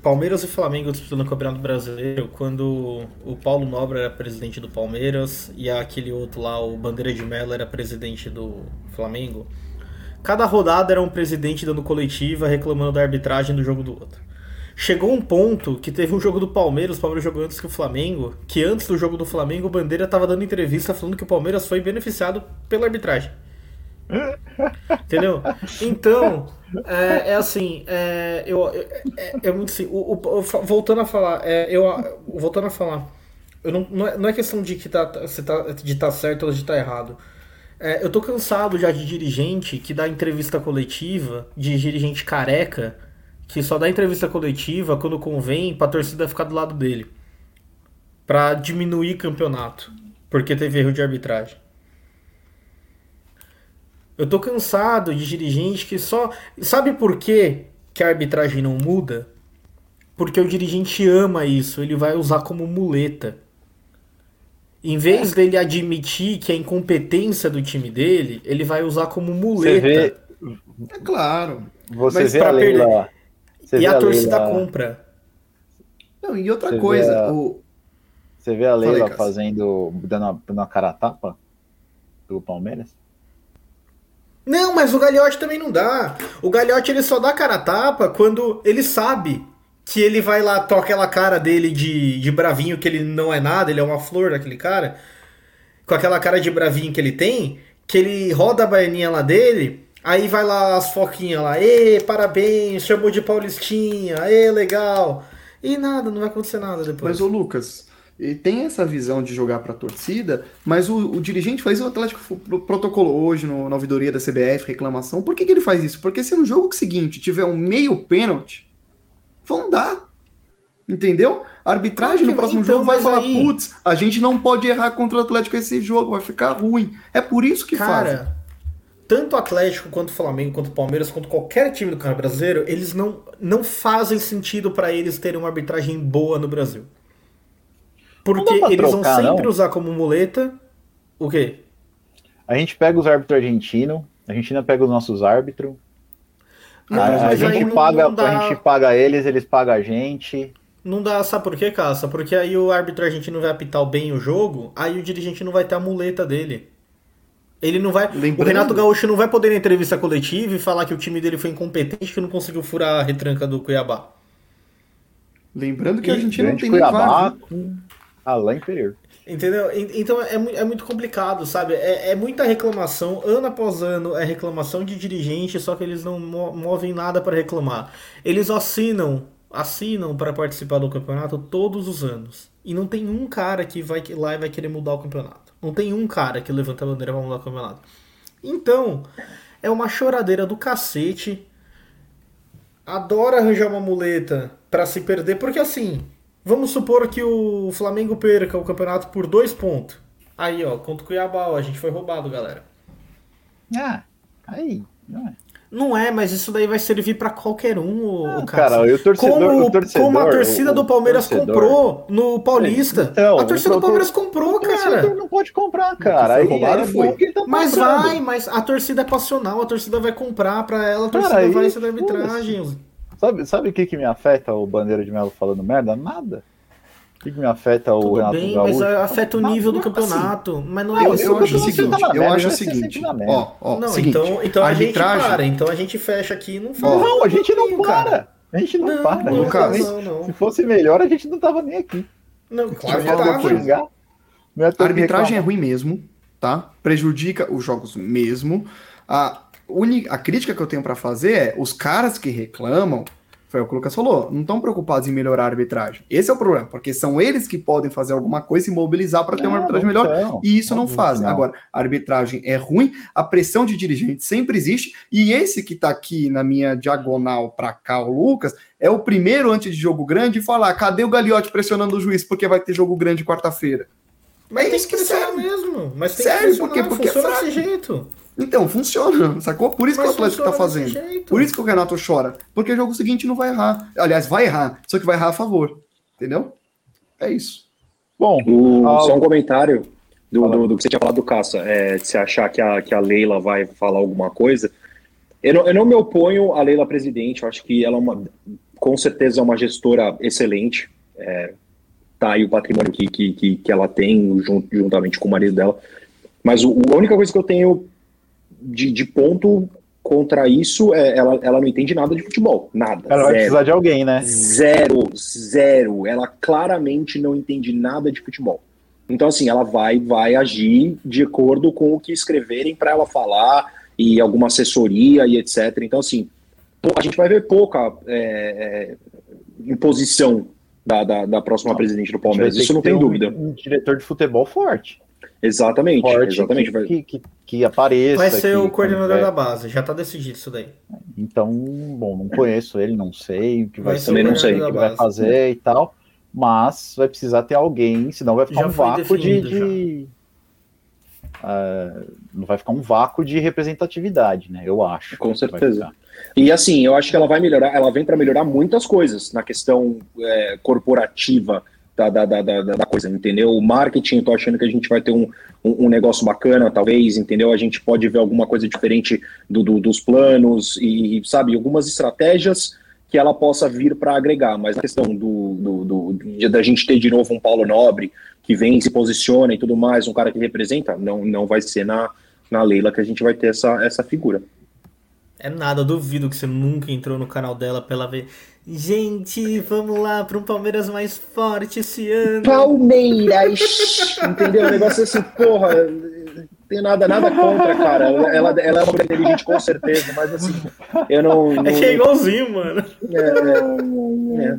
Palmeiras e Flamengo disputando o Campeonato Brasileiro, quando o Paulo Nobre era presidente do Palmeiras e aquele outro lá, o Bandeira de Mello, era presidente do Flamengo. Cada rodada era um presidente dando coletiva reclamando da arbitragem do jogo do outro. Chegou um ponto que teve um jogo do Palmeiras, o Palmeiras jogou antes que o Flamengo, que antes do jogo do Flamengo o Bandeira estava dando entrevista falando que o Palmeiras foi beneficiado pela arbitragem. Entendeu? Então, é, é assim, é, eu, é, é, muito assim, o, o, voltando a falar, é, eu, voltando a falar, eu não, não, é, não é questão de que tá, você tá, de tá certo ou de tá errado. É, eu tô cansado já de dirigente que dá entrevista coletiva, de dirigente careca, que só dá entrevista coletiva quando convém pra torcida ficar do lado dele. Pra diminuir campeonato. Porque teve erro de arbitragem. Eu tô cansado de dirigente que só. Sabe por quê que a arbitragem não muda? Porque o dirigente ama isso, ele vai usar como muleta. Em vez é. dele admitir que é incompetência do time dele, ele vai usar como muleta. Vê... É claro. Você Mas vê a Leila... Você e a, a torcida Leila... compra. Não, e outra Você coisa, a... o... Você vê a Leila Falei, fazendo, dando uma, dando uma cara tapa do Palmeiras? Não, mas o Gagliotti também não dá. O Gagliotti ele só dá cara tapa quando ele sabe que ele vai lá, toca aquela cara dele de, de bravinho, que ele não é nada, ele é uma flor daquele cara. Com aquela cara de bravinho que ele tem, que ele roda a baianinha lá dele, aí vai lá as foquinhas lá, ê, parabéns, chamou de Paulistinha, ê, legal. E nada, não vai acontecer nada depois. Mas, ô Lucas, e tem essa visão de jogar para a torcida, mas o, o, dirigente faz o Atlético protocolou hoje no, na ouvidoria da CBF, reclamação. Por que, que ele faz isso? Porque se no jogo seguinte tiver um meio pênalti, vão dar. Entendeu? A arbitragem no próximo então, jogo vai falar: aí... putz, a gente não pode errar contra o Atlético esse jogo, vai ficar ruim. É por isso que Cara, fazem. Tanto o Atlético quanto o Flamengo, quanto o Palmeiras, quanto qualquer time do Campeonato Brasileiro, eles não, não fazem sentido para eles terem uma arbitragem boa no Brasil. Porque eles trocar, vão sempre não? usar como muleta o quê? A gente pega os árbitros argentinos, a Argentina pega os nossos árbitros. Não, a, a gente paga, não dá... a gente paga eles, eles pagam a gente. Não dá, sabe por quê, Caça? Porque aí o árbitro argentino vai apitar bem o jogo, aí o dirigente não vai ter a muleta dele. Ele não vai. Lembrando... O Renato Gaúcho não vai poder em entrevista coletiva e falar que o time dele foi incompetente que não conseguiu furar a retranca do Cuiabá. Lembrando que a Argentina não tem Cuiabá com Alain inferior. Entendeu? Então é, é muito complicado, sabe? É, é, muita reclamação, ano após ano é reclamação de dirigente, só que eles não movem nada para reclamar. Eles assinam assinam para participar do campeonato todos os anos. E não tem um cara que vai lá e vai querer mudar o campeonato. Não tem um cara que levanta a bandeira para mudar o campeonato. Então, é uma choradeira do cacete. Adora arranjar uma muleta para se perder, porque assim, vamos supor que o Flamengo perca o campeonato por dois pontos. Aí, ó, contra o Cuiabá, ó, a gente foi roubado, galera. Ah, aí, não é. Não é, mas isso daí vai servir para qualquer um, o cara. cara o torcedor, como, o torcedor, como a torcida do Palmeiras comprou no Paulista. Então, a torcida do Palmeiras comprou, cara. não pode comprar, cara. Aí, roubado, foi. Tá mas vai, mas a torcida é passional, a torcida vai comprar para ela, a torcida cara, vai ser da arbitragem. Sabe, sabe o que, que me afeta o Bandeira de Melo falando merda? Nada. O que, que me afeta o Tudo Renato bem, Gaúcho? mas afeta o nível do campeonato. Assim, mas não é eu, eu, eu acho o seguinte, eu acho o seguinte. Ó, ó, não, seguinte, então, então a gente para, então a gente fecha aqui e não fala. Não, a gente não para. A gente não, não para. Não, não, não, Se fosse melhor, a gente não tava nem aqui. Não, claro que tava. É a arbitragem é ruim mesmo, tá? Prejudica os jogos mesmo. A, a crítica que eu tenho para fazer é os caras que reclamam foi o que o Lucas falou. Não estão preocupados em melhorar a arbitragem. Esse é o problema, porque são eles que podem fazer alguma coisa e mobilizar para ter uma arbitragem melhor. Não. E isso não, não fazem. Não. Agora, a arbitragem é ruim, a pressão de dirigente sempre existe. E esse que está aqui na minha diagonal para cá, o Lucas, é o primeiro antes de jogo grande falar: cadê o Gagliotti pressionando o juiz porque vai ter jogo grande quarta-feira? Mas é tem que pressionar mesmo. Mas tem Sério, que porque, porque funciona é desse jeito. Então, funciona, sacou? Por isso Mas que o Atlético tá fazendo. Por isso que o Renato chora. Porque o jogo seguinte não vai errar. Aliás, vai errar, só que vai errar a favor. Entendeu? É isso. Bom, o, só um comentário do, do, do, que você tinha falado do Caça. É, de você achar que a, que a Leila vai falar alguma coisa. Eu não, eu não me oponho à Leila presidente. Eu acho que ela é uma, com certeza é uma gestora excelente. É, tá aí o patrimônio que, que, que, que ela tem, juntamente com o marido dela. Mas o, a única coisa que eu tenho de, de ponto contra isso, é, ela, ela não entende nada de futebol. Nada. Ela zero. vai precisar de alguém, né? Zero, zero. Ela claramente não entende nada de futebol. Então, assim, ela vai, vai agir de acordo com o que escreverem para ela falar e alguma assessoria e etc. Então, assim, a gente vai ver pouca é, é imposição da, da, da próxima presidente do Palmeiras. Isso não tem um, dúvida. Um diretor de futebol forte. Exatamente, forte exatamente. Que, que, que, apareça. Vai ser o coordenador é. da base, já tá decidido isso daí. Então, bom, não conheço ele, não sei o que vai, vai ser, não sei o que vai fazer e tal, mas vai precisar ter alguém, senão vai ficar já um vácuo de. de uh, não vai ficar um vácuo de representatividade, né? Eu acho. Com certeza. E assim, eu acho que ela vai melhorar, ela vem para melhorar muitas coisas na questão é, corporativa da, da, da, da, coisa, entendeu? O marketing, eu tô achando que a gente vai ter um, um, um negócio bacana, talvez, entendeu? A gente pode ver alguma coisa diferente do, do dos planos e, sabe, algumas estratégias que ela possa vir para agregar, mas a questão do, do, do, da gente ter de novo um Paulo Nobre que vem, se posiciona e tudo mais, um cara que representa, não, não vai ser na, na Leila que a gente vai ter essa, essa figura. É nada, eu duvido que você nunca entrou no canal dela pra ela ver Gente, vamos lá para um Palmeiras mais forte esse ano. Palmeiras! Entendeu? O negócio é assim, porra, não tenho nada, nada contra, cara. Ela, ela é uma mulher inteligente, com certeza, mas assim, eu não. não... É que é igualzinho, mano. É, é, é.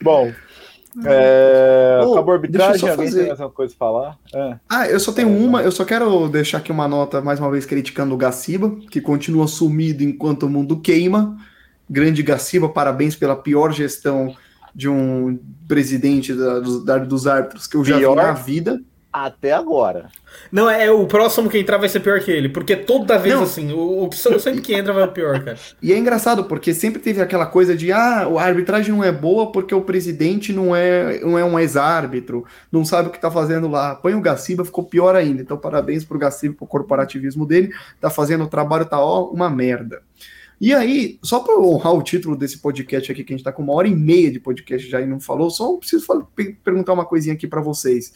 Bom, é, oh, acabou a arbitragem, alguém fazer... tem mais uma coisa falar? É. Ah, eu só tenho uma, eu só quero deixar aqui uma nota, mais uma vez, criticando o Gaciba, que continua sumido enquanto o mundo queima. Grande Gaciba, parabéns pela pior gestão de um presidente da, dos, da, dos árbitros que eu já pior, vi na vida até agora. Não, é o próximo que entrar vai ser pior que ele, porque toda vez não. assim, o, o sempre que entra vai o pior, cara. E é engraçado, porque sempre teve aquela coisa de ah, a arbitragem não é boa porque o presidente não é, não é um ex-árbitro, não sabe o que tá fazendo lá. Põe o Gaciba, ficou pior ainda. Então, parabéns pro Gaciba, pro corporativismo dele. Tá fazendo o trabalho, tá ó, uma merda. E aí, só para honrar o título desse podcast aqui, que a gente tá com uma hora e meia de podcast já e não falou, só preciso falar, perguntar uma coisinha aqui para vocês.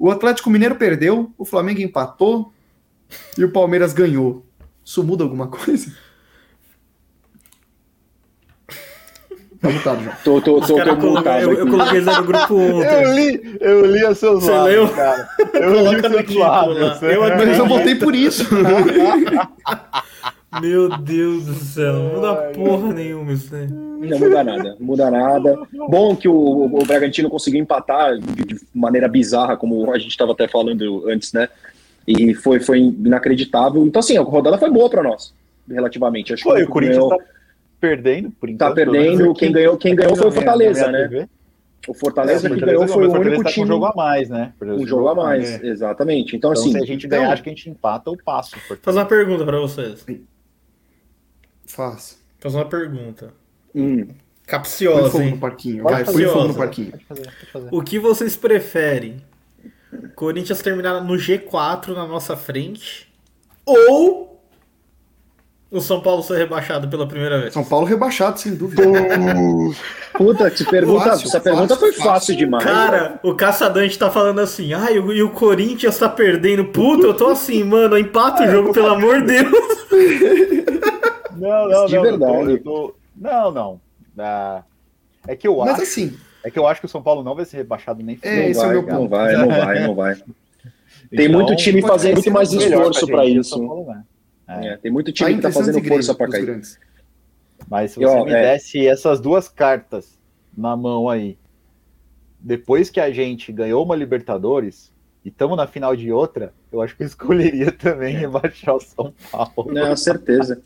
O Atlético Mineiro perdeu, o Flamengo empatou e o Palmeiras ganhou. Isso muda alguma coisa? Tá mutado já. Tô, tô, tô, tô mutado eu, eu, coloquei isso no grupo ontem. Eu li, eu li a seus Você lados, leu? cara. Eu li os seus lados. Eu, Mas eu votei por isso. Meu Deus do céu, não muda porra nenhuma isso aí. Não muda nada, não muda nada. Bom que o, o Bragantino conseguiu empatar de, maneira bizarra, como a gente estava até falando antes, né? E foi, foi inacreditável. Então, assim, a rodada foi boa para nós, relativamente. Acho foi, que o Corinthians ganhou... tá perdendo, por enquanto. Tá perdendo, quem ganhou, quem ganhou foi o Fortaleza, né? O Fortaleza é, que ganhou foi o único tá time. um jogo a mais, né? Um jogo a mais, é. exatamente. Então, então, assim. Se a gente ganhar, então... acho que a gente empata ou passa. Fazer uma pergunta para vocês. Faça. Fazer uma pergunta. Hum. Capciosa, põe fogo no parquinho. Vai, põe fogo no parquinho. Pode fazer, pode fazer. O que vocês preferem? Corinthians terminar no G4 na nossa frente ou o São Paulo ser rebaixado pela primeira vez? São Paulo rebaixado, sem dúvida. Puta, que pergunta, fácil, essa pergunta foi fácil, fácil demais. Cara, o Caçadante tá falando assim, ai, ah, e o Corinthians tá perdendo. Puta, eu tô assim, mano, empata o jogo, pelo amor de Deus. Não, não, de não. Verdade. Eu tô, não, não. Ah, é que eu Mas acho. assim. É que eu acho que o São Paulo não vai ser rebaixado nem é, esse vai, é o meu ponto. Não vai, não vai, não vai. Tem então, muito time fazendo muito mais esforço para isso. É. É, tem muito time que tá fazendo força para cair. Grandes. Mas se você ó, me é. desse essas duas cartas na mão aí, depois que a gente ganhou uma Libertadores e estamos na final de outra, eu acho que eu escolheria também rebaixar o São Paulo. Não, certeza.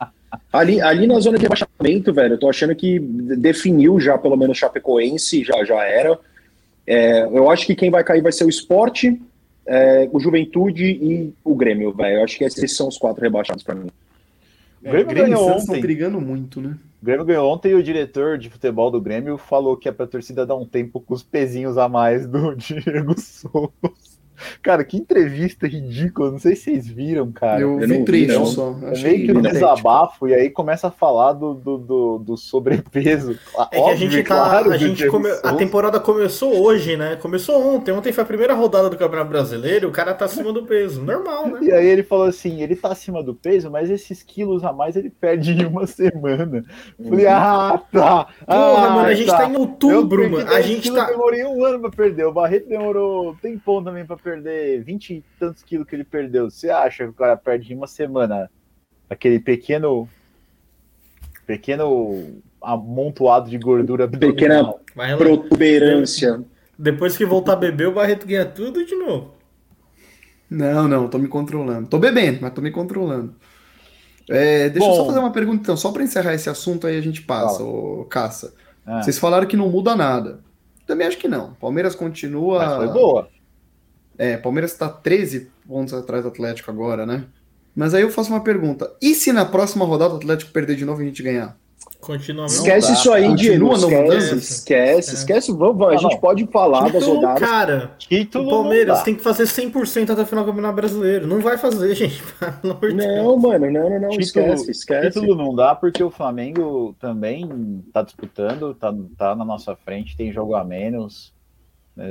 Ali, ali na zona de rebaixamento, velho, eu tô achando que definiu já, pelo menos Chapecoense, já, já era. É, eu acho que quem vai cair vai ser o esporte, é, o Juventude e o Grêmio, velho. Eu acho que esses são os quatro rebaixados para mim. É, o Grêmio, Grêmio ganhou ontem. Estão brigando muito, né? O Grêmio ganhou ontem e o diretor de futebol do Grêmio falou que é pra torcida dar um tempo com os pezinhos a mais do Diego Souza. Cara, que entrevista ridícula. Não sei se vocês viram, cara. Eu, eu vi um trecho só. É meio que um desabafo, e aí começa a falar do, do, do, do sobrepeso. É Óbvio, que a gente tá. Claro, a, gente come, a temporada começou hoje, né? Começou ontem. Ontem foi a primeira rodada do Campeonato Brasileiro. O cara tá acima do peso. Normal, né? E aí ele falou assim: ele tá acima do peso, mas esses quilos a mais ele perde em uma semana. Falei, ah, tá. Porra, ah, mano, a gente tá, tá em outubro, mano. A gente tá. Eu demorei um ano pra perder. O Barreto demorou um tempão também pra perder 20 e tantos quilos que ele perdeu, você acha que o cara perde em uma semana aquele pequeno pequeno amontoado de gordura pequena protuberância. Depois que voltar a beber o Barreto ganha tudo de novo. Não, não, tô me controlando. Tô bebendo, mas tô me controlando. É, deixa Bom, eu só fazer uma pergunta então, só para encerrar esse assunto aí a gente passa, ô, Caça. Ah. vocês falaram que não muda nada. Também acho que não, Palmeiras continua mas foi boa é, Palmeiras está 13 pontos atrás do Atlético agora, né? Mas aí eu faço uma pergunta. E se na próxima rodada o Atlético perder de novo e a gente ganhar? Continua Esquece isso aí, Continua Diego. Esquece, esquece, é. esquece. Vamos, a gente pode falar título, das rodadas. Cara, título o Palmeiras tem que fazer 100% até o final do Campeonato Brasileiro. Não vai fazer, gente. não, mano, não, não, não. Título, esquece, esquece. Título não dá porque o Flamengo também tá disputando, tá, tá na nossa frente, tem jogo a menos.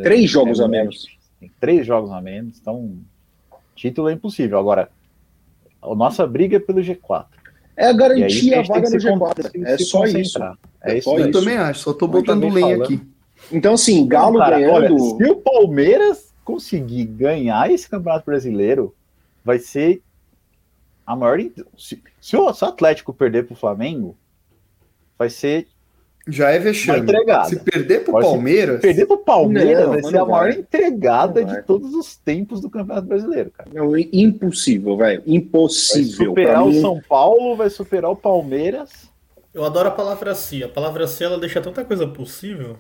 Três é, jogos é, a menos tem três jogos a menos, então título é impossível. Agora, a nossa briga é pelo G4. É a garantia a, a vaga no G4. É só isso. É, é isso. Eu também acho, só tô botando lenha aqui. Então, assim, Galo cara, ganhando. Olha, se o Palmeiras conseguir ganhar esse Campeonato Brasileiro, vai ser a maior. Se, se o Atlético perder pro Flamengo, vai ser Já é vexame. Entregada. Se perder pro Pode Palmeiras. Perder pro Palmeiras não, vai ser a maior vai. entregada de todos os tempos do Campeonato Brasileiro, cara. Não, impossível, velho. Impossível. Vai superar o mim... São Paulo, vai superar o Palmeiras. Eu adoro a palavra si. A palavra si ela deixa tanta coisa possível.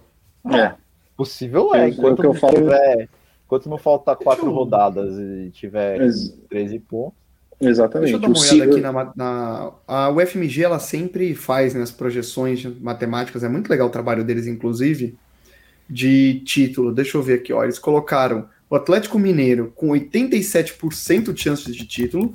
É. Possível é. Enquanto, que eu falo... tiver, enquanto não faltar quatro eu... rodadas e tiver Ex 13 pontos. Exatamente. Deixa eu dar uma olhada aqui na, na, A UFMG ela sempre faz né, as projeções matemáticas, é muito legal o trabalho deles, inclusive, de título. Deixa eu ver aqui, ó. Eles colocaram o Atlético Mineiro com 87% de chances de título,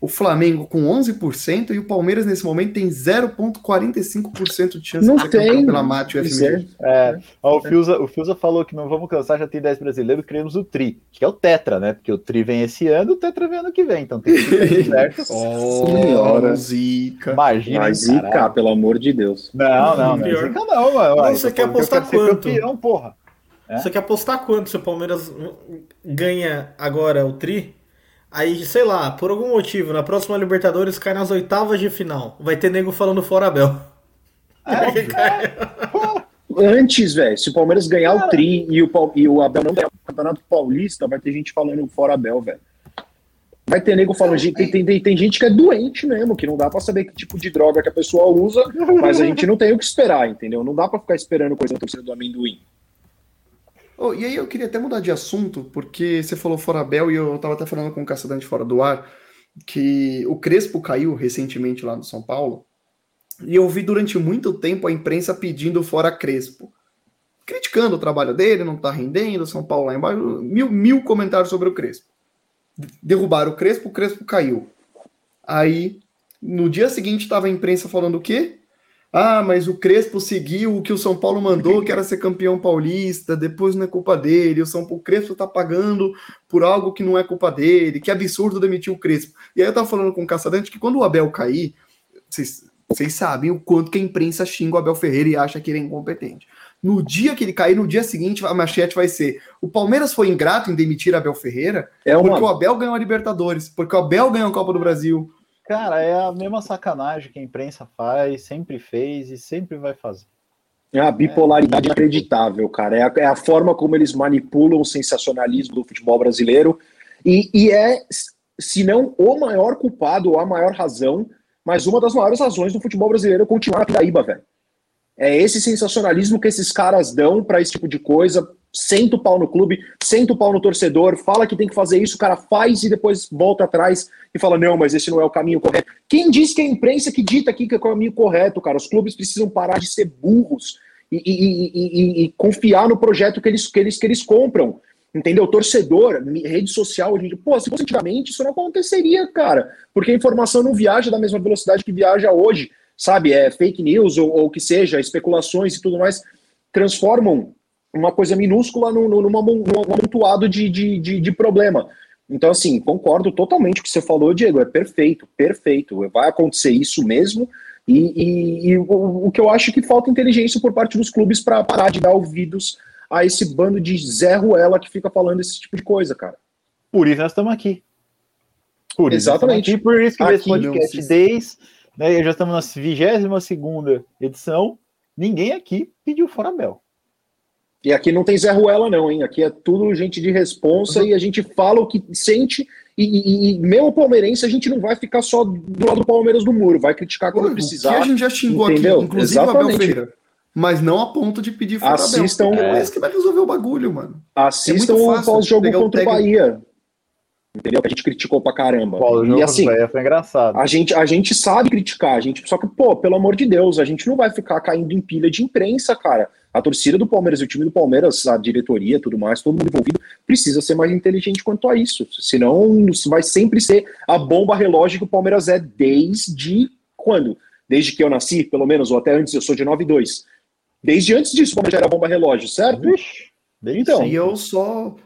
o Flamengo com 11% e o Palmeiras nesse momento tem 0,45% de chance não de ser tem. pela Mate UFMG. É, ó, o, Fiuza, o Fiuza falou que não vamos cansar, já tem 10 brasileiros, criamos o Tri, que é o Tetra, né? Porque o Tri vem esse ano, o Tetra vem ano que vem, então tem que certo. oh, senhora. Zica. Imagina. Mas Zica, pelo amor de Deus. Não, não, não, é Zica não, mano. Não, você quer apostar quanto? Campeão, porra. É? Você quer apostar quanto se o Palmeiras ganha agora o Tri? Aí, sei lá, por algum motivo, na próxima Libertadores cai nas oitavas de final. Vai ter nego falando fora Abel. É, Antes, velho, se o Palmeiras ganhar Cara. o Tri e o, e o Abel não ganhar o Campeonato Paulista, vai ter gente falando fora Abel, velho. Vai ter nego falando. Tem, tem, tem, tem gente que é doente mesmo, que não dá pra saber que tipo de droga que a pessoa usa, mas a gente não tem o que esperar, entendeu? Não dá pra ficar esperando coisa da torcida do amendoim. Oh, e aí eu queria até mudar de assunto, porque você falou fora Bel e eu tava até falando com o Caçadante fora do ar, que o Crespo caiu recentemente lá no São Paulo, e eu vi durante muito tempo a imprensa pedindo fora Crespo. Criticando o trabalho dele, não tá rendendo, São Paulo lá embaixo, mil, mil comentários sobre o Crespo. Derrubaram o Crespo, o Crespo caiu. Aí, no dia seguinte, tava a imprensa falando o quê? Ah, mas o Crespo seguiu o que o São Paulo mandou, que era ser campeão paulista, depois não é culpa dele, o São Paulo, o Crespo tá pagando por algo que não é culpa dele, que absurdo demitir o Crespo. E aí eu tava falando com o Caçadante que quando o Abel cair, vocês, vocês sabem o quanto que a imprensa xinga o Abel Ferreira e acha que ele é incompetente. No dia que ele cair, no dia seguinte, a manchete vai ser: o Palmeiras foi ingrato em demitir Abel Ferreira é uma... porque o Abel ganhou a Libertadores, porque o Abel ganhou a Copa do Brasil, Cara, é a mesma sacanagem que a imprensa faz, sempre fez e sempre vai fazer. É a bipolaridade é. inacreditável, cara. É a, é a, forma como eles manipulam o sensacionalismo do futebol brasileiro. E, e é, se não o maior culpado ou a maior razão, mas uma das maiores razões do futebol brasileiro continuar na Piraíba, velho. É esse sensacionalismo que esses caras dão para esse tipo de coisa, senta o pau no clube, senta o pau no torcedor, fala que tem que fazer isso, o cara faz e depois volta atrás e fala: não, mas esse não é o caminho correto. Quem diz que é a imprensa que dita aqui que é o caminho correto, cara? Os clubes precisam parar de ser burros e, e, e, e confiar no projeto que eles, que, eles, que eles compram. Entendeu? Torcedor, rede social, gente, pô, se fosse antigamente, isso não aconteceria, cara. Porque a informação não viaja da mesma velocidade que viaja hoje, sabe? É fake news ou o que seja, especulações e tudo mais, transformam uma coisa minúscula num, numa, num amontoado de, de, de, de, problema. Então, assim, concordo totalmente com o que você falou, Diego, é perfeito, perfeito. Vai acontecer isso mesmo. E, e, e o, o, que eu acho que falta inteligência por parte dos clubes para parar de dar ouvidos a esse bando de Zé Ruela que fica falando esse tipo de coisa, cara. Por isso nós estamos aqui. Por isso Exatamente. Aqui, por isso que aqui, podcast desde, né, já estamos na 22 segunda edição, ninguém aqui pediu fora Bel. E aqui não tem Zé Ruela, não, hein? Aqui é tudo gente de responsa uhum. e a gente fala o que sente. E, e, e, mesmo palmeirense, a gente não vai ficar só do lado do Palmeiras do muro, vai criticar quando precisar. Que a gente já xingou entendeu? aqui, inclusive Exatamente. Abel Ferreira. Mas não a ponto de pedir fora Assistam, Abel, é isso que vai resolver o bagulho, mano. Assistam é o pós-jogo contra o Bahia. Entendeu? Que a gente criticou pra caramba. Pô, e assim, foi engraçado. A gente, a gente sabe criticar, a gente, só que, pô, pelo amor de Deus, a gente não vai ficar caindo em pilha de imprensa, cara. A torcida do Palmeiras, o time do Palmeiras, a diretoria, tudo mais, todo mundo envolvido, precisa ser mais inteligente quanto a isso. Senão vai sempre ser a bomba relógio que o Palmeiras é desde quando? Desde que eu nasci, pelo menos, ou até antes, eu sou de 92. Desde antes disso, o Palmeiras já era bomba relógio, certo? Vixe, então. E eu só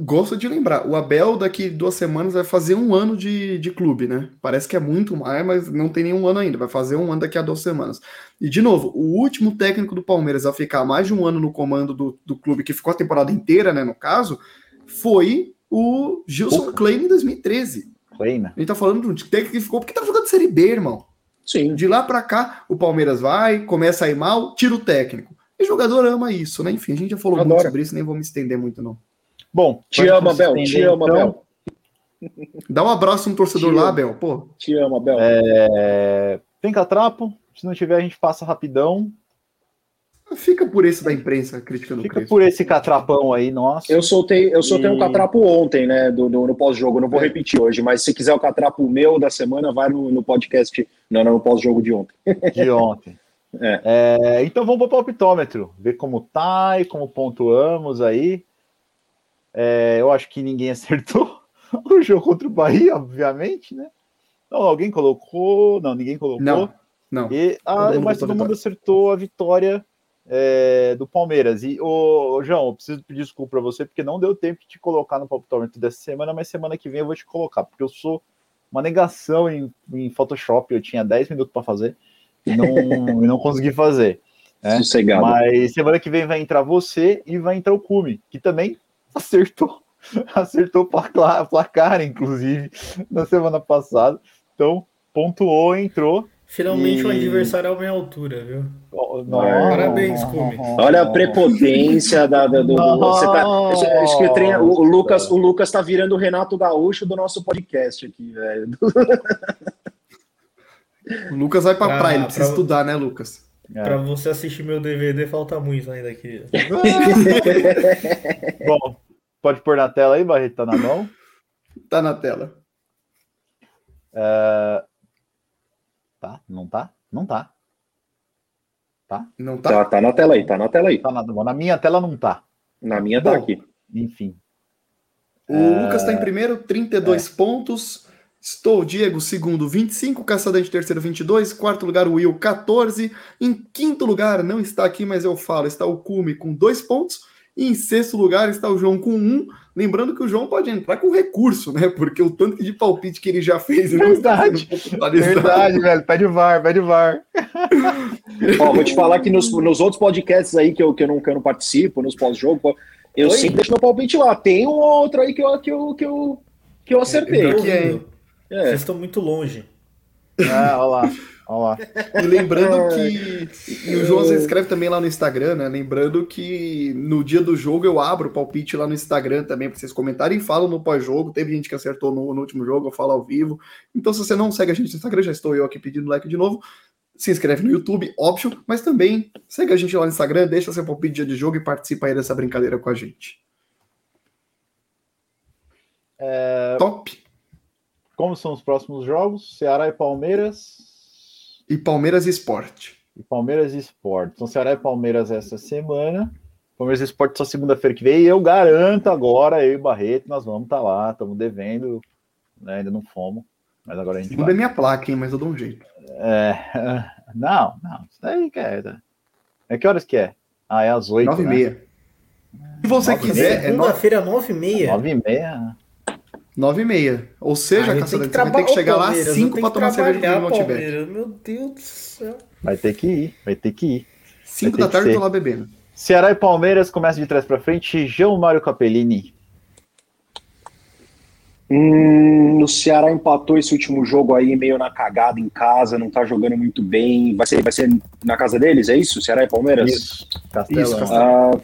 gosto de lembrar, o Abel daqui duas semanas vai fazer um ano de, de clube, né? Parece que é muito mais, mas não tem nenhum ano ainda. Vai fazer um ano daqui a duas semanas. E, de novo, o último técnico do Palmeiras a ficar mais de um ano no comando do, do clube, que ficou a temporada inteira, né, no caso, foi o Gilson Klein em 2013. Klein. A gente tá falando de um técnico que ficou porque tá jogando Série B, irmão. Sim. De lá para cá, o Palmeiras vai, começa a ir mal, tira o técnico. E jogador ama isso, né? Enfim, a gente já falou Adoro. muito sobre isso, nem vou me estender muito, não. Bom, te ama, Bel, te ama, então... Bel. Dá um abraço no torcedor lá, Bel, pô. Te ama, Bel. É... Tem catrapo? Se não tiver, a gente passa rapidão. Fica por esse da imprensa criticando Fica por esse catrapão aí, nossa. Eu soltei, eu soltei e... um catrapo ontem, né, do, do no pós-jogo. Não vou é. repetir hoje, mas se quiser o catrapo meu da semana, vai no, no podcast, não, não, no pós-jogo de ontem. De ontem. é. É, então vamos para o palpitômetro, ver como tá e como pontuamos aí. É, eu acho que ninguém acertou o jogo contra o Bahia, obviamente, né? Não, alguém colocou. Não, ninguém colocou. Não, não. E, ah, mas todo mundo acertou a vitória é, do Palmeiras. E, ô, ô, João, eu preciso pedir desculpa para você, porque não deu tempo de te colocar no palpitômetro dessa semana, mas semana que vem eu vou te colocar, porque eu sou uma negação em, em Photoshop. Eu tinha 10 minutos para fazer e não, e não consegui fazer. Né? Sossegado. Mas semana que vem vai entrar você e vai entrar o Cume, que também acertou. Acertou o placar, placar, inclusive, na semana passada. Então, pontuou, entrou Finalmente e... um adversário à minha altura, viu? Oh, Parabéns, Cume. Olha a prepotência da, da, do. Você tá, acho que treino, o, Lucas, o Lucas tá virando o Renato Gaúcho do nosso podcast aqui, velho. O Lucas vai pra, pra praia, ele precisa pra... estudar, né, Lucas? É. Pra você assistir meu DVD, falta muito ainda aqui. Bom, pode pôr na tela aí, Barreto, tá na mão? Tá na tela. Uh, Tá? Não tá? Não tá. Tá? Não tá? Tá, tá na tela aí, tá na tela aí. Tá na, na minha tela não tá. Na minha tá Bom, aqui. Enfim. O é... Lucas tá em primeiro, 32 é. pontos. Estou, Diego, segundo, 25. Caçadante, terceiro, 22. Quarto lugar, o Will, 14. Em quinto lugar, não está aqui, mas eu falo, está o Cume com dois pontos. E em sexto lugar está o João com um. Lembrando que o João pode entrar com recurso, né? Porque o tanto de palpite que ele já fez. Verdade. Verdade, velho. Pede VAR, pede VAR. Ó, vou te falar que nos, nos outros podcasts aí que eu, que eu, não, que eu não participo, nos pós-jogo, eu Oi? sempre deixo meu palpite lá. Tem um outro aí que eu, que eu, que eu, que eu acertei. É, é. é. Vocês estão muito longe. Ah, olha lá. Olha lá. E lembrando que. E o João você escreve também lá no Instagram, né? Lembrando que no dia do jogo eu abro o palpite lá no Instagram também para vocês comentarem e falam no pós-jogo. Teve gente que acertou no, no, último jogo, eu falo ao vivo. Então, se você não segue a gente no Instagram, já estou eu aqui pedindo like de novo. Se inscreve no YouTube, óbvio, mas também segue a gente lá no Instagram, deixa seu palpite dia de jogo e participa aí dessa brincadeira com a gente. É... Top! Como são os próximos jogos? Ceará e Palmeiras. E Palmeiras e Sport. E Palmeiras e Sport. Então, Ceará e Palmeiras essa semana. Palmeiras e Sport só segunda-feira que vem. E eu garanto agora, eu e Barreto, nós vamos estar tá lá. Estamos devendo. Né? Ainda não fomos. Mas agora a gente. Muda minha placa, hein? Mas eu dou um jeito. É... Não, não. Isso daí que é. É que horas que é? Ah, é às oito. Nove e né? meia. Se você quiser. É segunda-feira, nove e meia. Nove e meia. 9 e meia. Ou seja, ah, Caçador, você vai ter que chegar lá 5 para tomar cerveja no Outback. Meu Deus do céu. Vai ter que ir, vai ter que ir. 5 da tarde eu tô lá bebendo. Ceará e Palmeiras começa de trás para frente. João Mário Capellini. Hum, o Ceará empatou esse último jogo aí meio na cagada em casa, não tá jogando muito bem. Vai ser, vai ser na casa deles, é isso? Ceará e Palmeiras? Isso, Castelão. Isso, Castelão. Uh,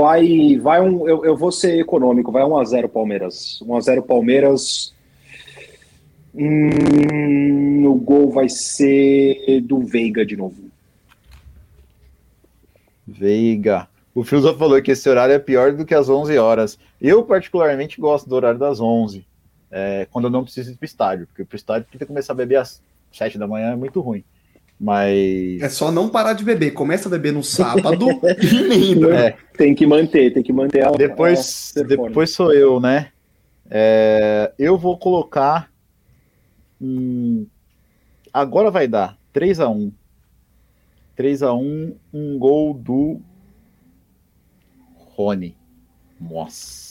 Vai, vai um. Eu, eu vou ser econômico, vai 1x0 Palmeiras. 1x0 Palmeiras. Hum, o gol vai ser do Veiga de novo. Veiga. O Filza falou que esse horário é pior do que as 11 horas. Eu, particularmente, gosto do horário das 11, é, quando eu não preciso ir para o estádio, porque para o estádio tem que começar a beber às 7 da manhã é muito ruim. Mas. É só não parar de beber. Começa a beber no sábado e É. Tem que manter, tem que manter a. Depois, a depois sou eu, né? É, eu vou colocar. Hum, agora vai dar 3 a 1 3 a 1 um gol do Rony. Nossa.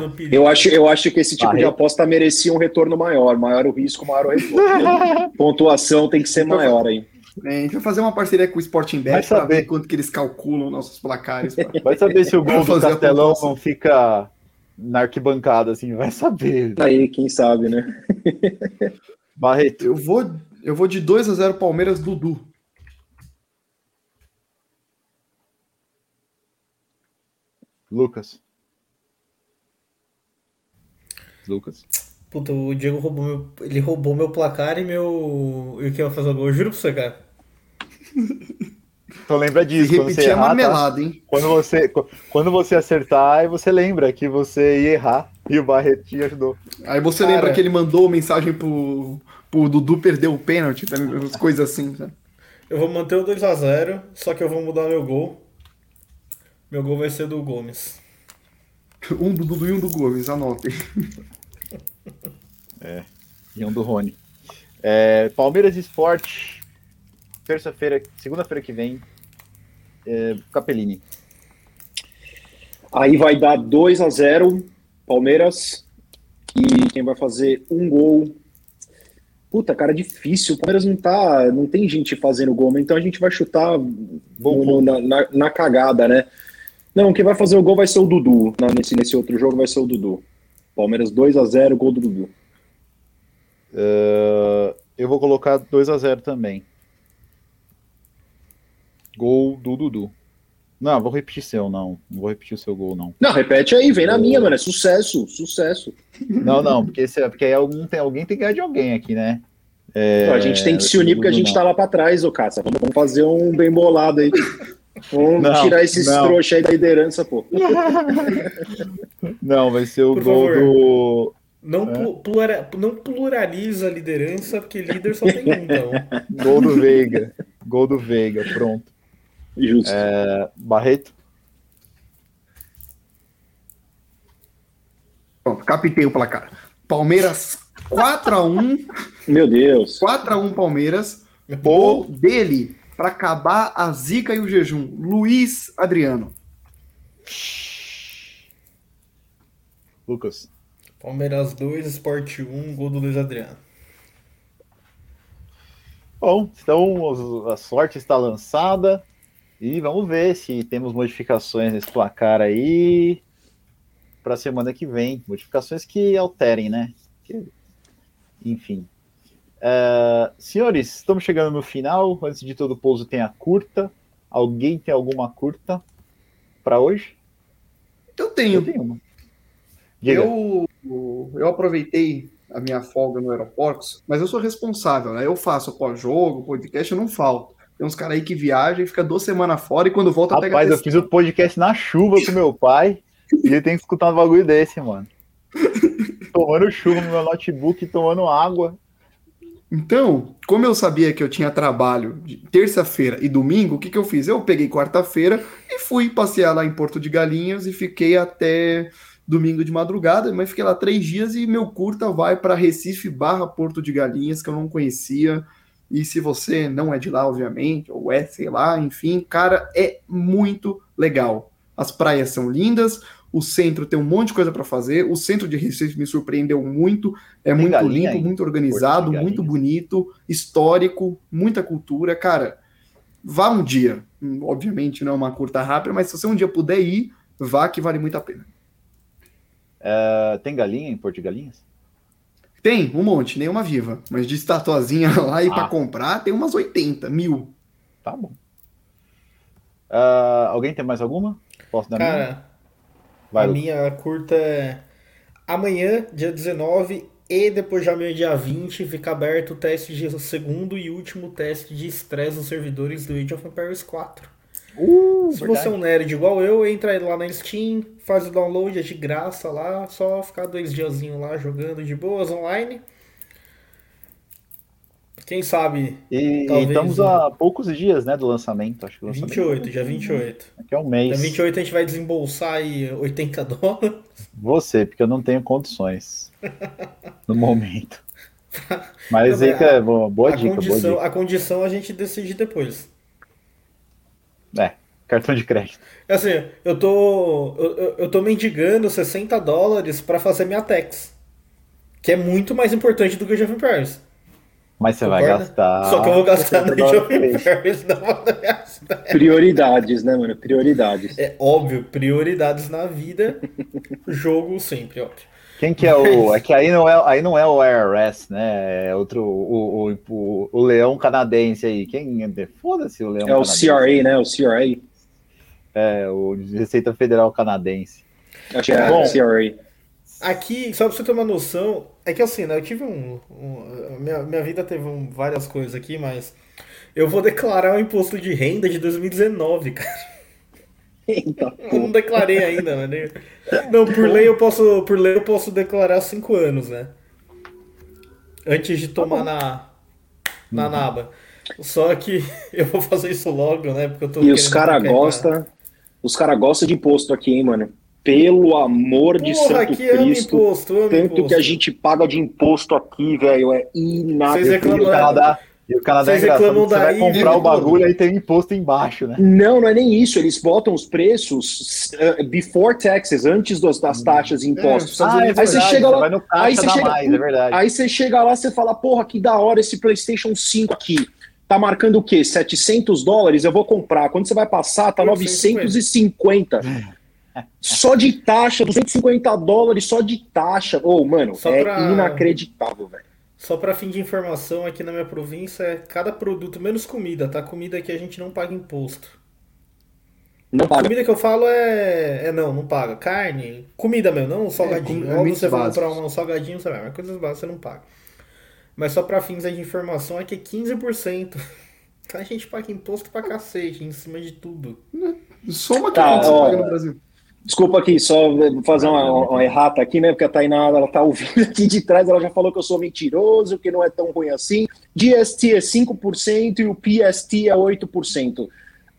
No perigo. Eu acho, eu acho que esse tipo de aposta merecia um retorno maior. Maior o risco, maior o retorno. Pontuação tem que ser maior aí. É, a gente vai fazer uma parceria com o Sporting Bet para ver quanto que eles calculam nossos placares. Vai saber se o gol do Castelão não fica na arquibancada, assim, vai saber. Aí, quem sabe, né? Barreto. Eu vou, eu vou de 2 a 0 Palmeiras, Dudu. Lucas. Lucas. Puta, o Diego roubou meu. Ele roubou meu placar e meu. E o que eu vou fazer o gol? Eu juro pra você, cara. Então lembra disso. quando você errar, marmelada, tá? hein? Quando você, quando você acertar, aí você lembra que você ia errar e o Barreto te ajudou. Aí você Cara... lembra que ele mandou mensagem pro, pro Dudu perder o pênalti, tá? coisas assim, tá? Eu vou manter o 2x0, só que eu vou mudar meu gol. Meu gol vai ser do Gomes. Um do Dudu e um do Gomes, anotem. É, e um do Rony. É, Palmeiras Esporte, terça-feira, segunda-feira que vem, é, Capellini. Aí vai dar 2 a 0 Palmeiras. E quem vai fazer um gol. Puta, cara, difícil. O Palmeiras não tá. Não tem gente fazendo gol, então a gente vai chutar no, na, na, na, cagada, né? Não, quem vai fazer o gol vai ser o Dudu. nesse, nesse outro jogo vai ser o Dudu. Palmeiras 2 a 0 gol do Dudu. Uh, eu vou colocar 2 a 0 também. Gol do Dudu. Não, vou repetir seu, não. Não vou repetir o seu gol, não. Não, repete aí, vem na minha, mano. É sucesso, sucesso. Não, não, porque, esse, porque aí algum, tem, alguém tem que ganhar de alguém aqui, né? É, a gente tem que se unir porque a gente não. tá lá pra trás, ô Caça. Vamos fazer um bem bolado aí. Vamos não, tirar esses trouxas aí da liderança, pô. Não, vai ser o Por gol favor. do. Não, é? plura, não pluraliza a liderança, porque líder só tem um, então. Gol do Veiga. Gol do Veiga, pronto. Justo. É, Barreto. Pronto, captei o placar. Palmeiras 4x1. Meu Deus. 4x1 Palmeiras. Gol dele para acabar a zica e o jejum. Luiz Adriano. Lucas. Palmeiras 2, Sport 1, gol do Luiz Adriano. Bom, então a sorte está lançada. E vamos ver se temos modificações nesse placar aí para a semana que vem. Modificações que alterem, né? Que, enfim. Uh, senhores, estamos chegando no final. Antes de todo o pouso tem a curta. Alguém tem alguma curta para hoje? Eu tenho. Eu tenho uma. Eu, eu aproveitei a minha folga no aeroporto, mas eu sou responsável, né? Eu faço pós-jogo, podcast, eu não falto. Tem uns caras aí que viajam e fica duas semanas fora e quando volta Rapaz, pega. Rapaz, eu fiz o podcast na chuva com meu pai e ele tem que escutar um bagulho desse, mano. tomando chuva no meu notebook, tomando água. Então, como eu sabia que eu tinha trabalho terça-feira e domingo, o que, que eu fiz? Eu peguei quarta-feira e fui passear lá em Porto de Galinhas e fiquei até domingo de madrugada, mas fiquei lá três dias e meu curta vai para Recife barra Porto de Galinhas, que eu não conhecia. E se você não é de lá, obviamente, ou é, sei lá, enfim, cara, é muito legal. As praias são lindas, o centro tem um monte de coisa para fazer, o centro de Recife me surpreendeu muito, é tem muito limpo, aí. muito organizado, muito bonito, histórico, muita cultura, cara. Vá um dia, obviamente não é uma curta rápida, mas se você um dia puder ir, vá que vale muito a pena. Uh, tem galinha em Porto de Galinhas? Tem, um monte, nenhuma viva. Mas de estatuazinha lá e ah. para comprar, tem umas 80 mil. Tá bom. Uh, alguém tem mais alguma? Posso dar Cara, minha? Vai, a minha curta é amanhã, dia 19, e depois de amanhã, dia 20, fica aberto o teste de segundo e último teste de estresse dos servidores do Age of Empires 4. Uh, Se verdade. você é um nerd igual eu, entra lá na Steam, faz o download, é de graça lá, só ficar dois diazinhos lá jogando de boas online. Quem sabe? E, talvez, estamos a poucos dias, né, do lançamento, acho que lançamento 28, dia 28. Daqui é um mês. Dia 28 a gente vai desembolsar aí 80 dólares. Você, porque eu não tenho condições no momento. Mas aí é boa, boa, dica, condição, boa dica. A condição a gente decide depois. É, cartão de crédito. É assim, eu tô. Eu, eu tô mendigando 60 dólares para fazer minha tax. Que é muito mais importante do que o Jeff Empires. Mas você Concorda? vai gastar. Só que eu vou gastar no Age of Empires da Prioridades, né, mano? Prioridades. É óbvio, prioridades na vida, jogo sempre, óbvio. Quem que é o. É que aí não é, aí não é o IRS, né? É outro. O, o, o, o leão canadense aí. Quem. É? Foda-se o leão É o canadense. CRA, né? O CRA. É, o Receita Federal Canadense. Acho que é Bom, CRA. Aqui, só pra você ter uma noção, é que assim, né? Eu tive um. um minha, minha vida teve um, várias coisas aqui, mas. Eu vou declarar o imposto de renda de 2019, cara. Eita, eu não declarei ainda, né? Não, por lei eu posso, por lei eu posso declarar cinco anos, né? Antes de tomar tá na na uhum. naba. Só que eu vou fazer isso logo, né? Porque eu tô E os caras gostam, os caras gostam de imposto aqui, hein, mano? Pelo amor Porra, de Santo Cristo, imposto, tanto imposto. que a gente paga de imposto aqui, velho, é inacreditável. Vocês reclamam, e o Canadá Vocês é engraçado, você vai comprar o bagulho e tem um imposto embaixo, né? Não, não é nem isso. Eles botam os preços uh, before taxes, antes dos, das hum. taxas e impostos. É, ah, é aí você chega lá, você aí você chega, mais, é verdade. Aí você chega lá, você fala, porra, que da hora esse PlayStation 5 aqui. Tá marcando o quê? 700 dólares? Eu vou comprar. Quando você vai passar, tá 950. Só de taxa, 250 dólares só de taxa. Ô, oh, mano, só é pra... inacreditável, velho. Só para fim de informação, aqui na minha província é cada produto, menos comida, tá? Comida aqui a gente não paga imposto. Não paga. Comida que eu falo é. É não, não paga. Carne, comida mesmo, não um salgadinho. É, Ou você vai comprar um salgadinho, você vai, mas coisas básicas você não paga. Mas só para fins de informação é que é 15%. A gente paga imposto pra cacete em cima de tudo. Soma que tá, você paga no Brasil. Desculpa aqui, só fazer uma, uma, errata aqui, né? Porque a Tainá, ela tá ouvindo aqui de trás, ela já falou que eu sou mentiroso, que não é tão ruim assim. GST é 5% e o PST é 8%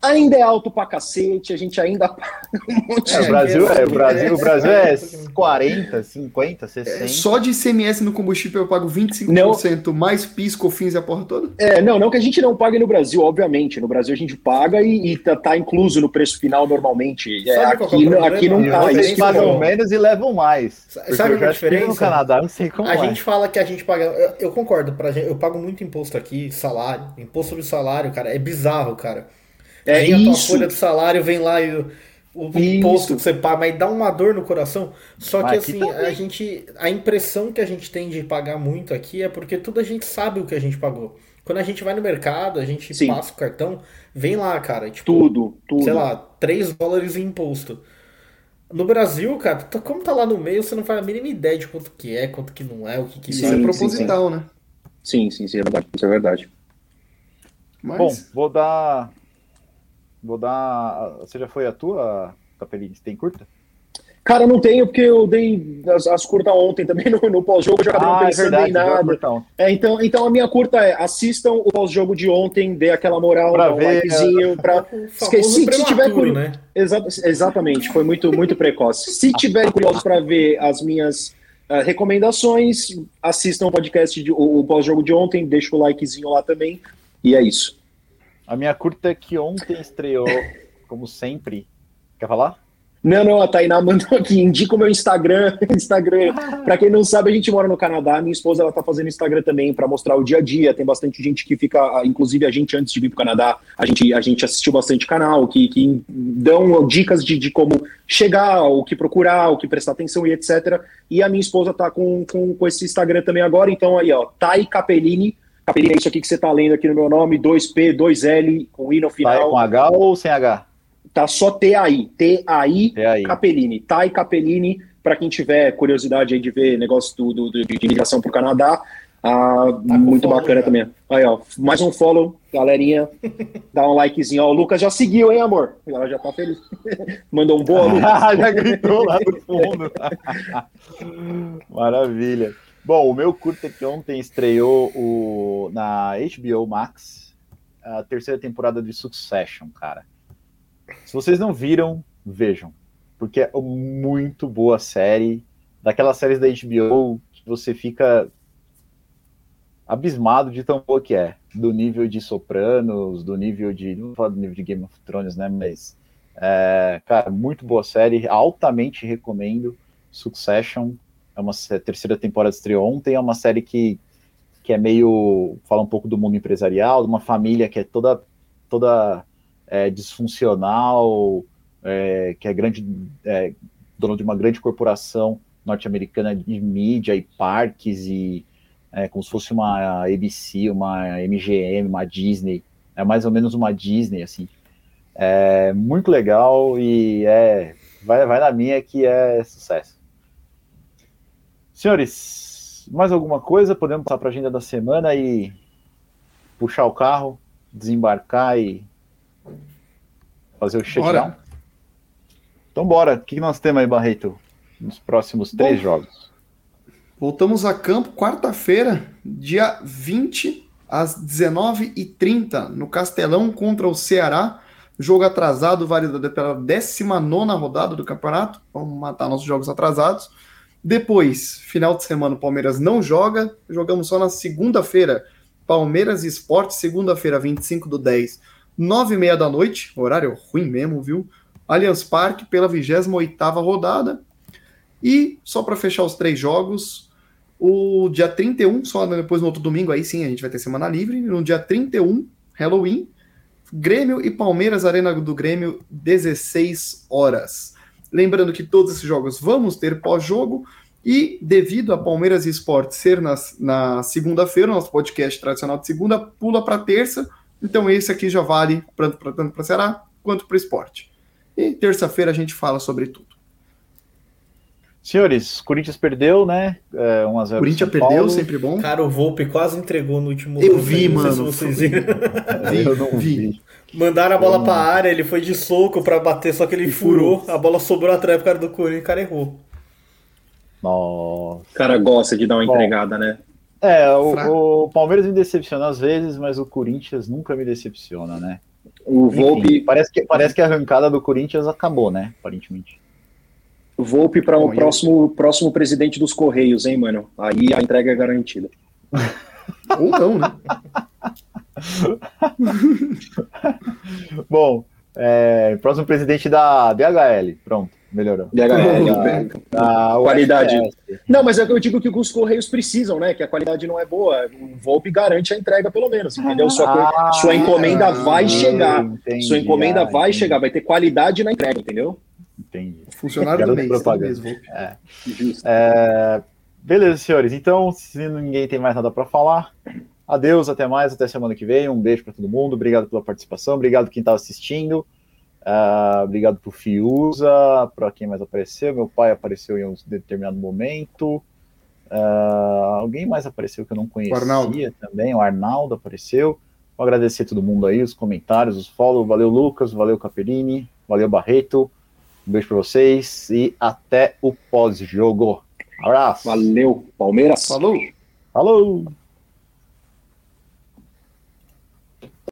ainda é alto pra cacete, a gente ainda paga um monte é, de... O Brasil, é, o Brasil, o Brasil é 40, 50, 60. É, só de ICMS no combustível eu pago 25%, não, mais PIS, COFINS e a porra toda? É, não, não que a gente não pague no Brasil, obviamente. No Brasil a gente paga e, e tá, tá, incluso no preço final normalmente. É, aqui, é aqui não tá. Eles pagam menos e levam mais. Sabe a diferença? No Canadá, não sei como A é. gente fala que a gente paga... Eu, eu concordo, pra gente, eu pago muito imposto aqui, salário. Imposto sobre salário, cara, é bizarro, cara. É isso. a tua folha do salário vem lá e o, o imposto que você paga, mas dá uma dor no coração. Só que assim, a gente. A impressão que a gente tem de pagar muito aqui é porque tudo a gente sabe o que a gente pagou. Quando a gente vai no mercado, a gente Sim. passa o cartão, vem lá, cara. Tipo, tudo, tudo. Sei lá, 3 dólares em imposto. No Brasil, cara, como tá lá no meio, você não faz a mínima ideia de quanto que é, quanto que não é, o que que Isso é proposital, sim, né? Sim, sim, sim, é verdade. Isso é verdade. Mas... Bom, vou dar Vou dar. Você já foi a tua, Capelini? Você tem curta? Cara, não tenho, porque eu dei as, as curtas ontem também no, no pós-jogo, já acabei ah, não é pensando é verdade, em nada. É, então, então a minha curta é assistam o pós-jogo de ontem, dê aquela moral, pra dá um ver, likezinho, pra. Se, se tiver curioso. Né? Exa exatamente, foi muito, muito precoce. Se tiver curioso para ver as minhas uh, recomendações, assistam o podcast, de, o, o pós-jogo de ontem, deixa o likezinho lá também. E é isso. A minha curta que ontem estreou, como sempre. Quer falar? Não, não, a Tainá mandou aqui, indica o meu Instagram. Instagram. Para quem não sabe, a gente mora no Canadá. Minha esposa ela tá fazendo Instagram também para mostrar o dia a dia. Tem bastante gente que fica, inclusive a gente antes de vir para o Canadá, a gente, a gente assistiu bastante canal que, que dão dicas de, de como chegar, o que procurar, o que prestar atenção e etc. E a minha esposa tá com, com, com esse Instagram também agora. Então aí, ó, Tai Capellini Capelini, é isso aqui que você está lendo aqui no meu nome, 2P, 2L, com I no final. Tá com H ou sem H? Tá só TAI, TAI Capellini. Tai Capellini, para quem tiver curiosidade aí de ver negócio do, do, do de imigração para o Canadá, ah, tá muito follow, bacana também. Aí, ó, mais um follow, galerinha. Dá um likezinho. Ó, o Lucas já seguiu, hein, amor? Ela já tá feliz. Mandou um boa, Lucas. já gritou lá no fundo. Maravilha. Bom, o meu curta que ontem estreou o, na HBO Max a terceira temporada de Succession, cara. Se vocês não viram, vejam, porque é muito boa série, daquelas séries da HBO que você fica abismado de tão boa que é, do nível de Sopranos, do nível de, não vou falar do nível de Game of Thrones, né, mas é, cara, muito boa série, altamente recomendo Succession, é uma terceira temporada estreou ontem, é uma série que, que é meio fala um pouco do mundo empresarial, de uma família que é toda toda é, disfuncional, é, que é grande, é, dono de uma grande corporação norte-americana de mídia e parques e é, como se fosse uma ABC, uma MGM, uma Disney, é mais ou menos uma Disney, assim. É muito legal e é vai, vai na minha que é sucesso. Senhores, mais alguma coisa? Podemos passar para a agenda da semana e puxar o carro, desembarcar e fazer o shutdown? Então bora. O que nós temos aí, Barreto, nos próximos três Bom, jogos? Voltamos a campo quarta-feira, dia 20, às 19h30, no Castelão contra o Ceará. Jogo atrasado, válido pela 19 rodada do campeonato. Vamos matar nossos jogos atrasados. Depois, final de semana, o Palmeiras não joga. Jogamos só na segunda-feira. Palmeiras e Esporte, segunda-feira, 25 do 10, 9 e meia da noite. Horário ruim mesmo, viu? Allianz Parque pela 28 rodada. E só para fechar os três jogos, o dia 31, só depois no outro domingo, aí sim a gente vai ter semana livre. No dia 31, Halloween, Grêmio e Palmeiras, Arena do Grêmio, 16 horas. Lembrando que todos esses jogos vamos ter pós-jogo. E devido a Palmeiras e Sport ser na, na segunda-feira, nosso podcast tradicional de segunda pula para terça. Então esse aqui já vale tanto para Ceará quanto para o esporte. E terça-feira a gente fala sobre tudo. Senhores, Corinthians perdeu, né? É, 1x0 Corinthians perdeu, Paulo. sempre bom. Cara, o Volpe quase entregou no último Eu vi, mano. Se vocês viram. Eu não vi. Mandaram a bola pra área, ele foi de soco pra bater, só que ele furou. furou. A bola sobrou atrás pro cara do Corinthians e o cara errou. Nossa. O cara gosta de dar uma bom, entregada, né? É, o, o, Palmeiras me decepciona às vezes, mas o Corinthians nunca me decepciona, né? O Volpe. parece, que, parece que a arrancada do Corinthians acabou, né? Aparentemente. Volpe para o próximo, próximo presidente dos Correios, hein, mano? Aí a entrega é garantida. Ou não, né? Bom, é, próximo presidente da DHL. Pronto, melhorou. DHL, da, qualidade. Não, mas é que eu digo que os Correios precisam, né? Que a qualidade não é boa. O Volpe garante a entrega, pelo menos, entendeu? Sua, ah, sua encomenda vai chegar. Entendi, sua encomenda ah, vai chegar, vai ter qualidade na entrega, entendeu? Entendi. Funcionário do mês. Propaganda. É. É, beleza, senhores. Então, se ninguém tem mais nada para falar, adeus, até mais, até semana que vem. Um beijo para todo mundo. Obrigado pela participação. Obrigado quem estava assistindo. Uh, obrigado pro Fiuza, para quem mais apareceu. Meu pai apareceu em um determinado momento. Uh, alguém mais apareceu que eu não conhecia o também. O Arnaldo apareceu. Vou agradecer a todo mundo aí, os comentários, os follow. Valeu, Lucas. Valeu, Caperini. Valeu, Barreto. Um beijo para vocês e até o pós-jogo. Abraço. Valeu, Palmeiras. Falou. Falou.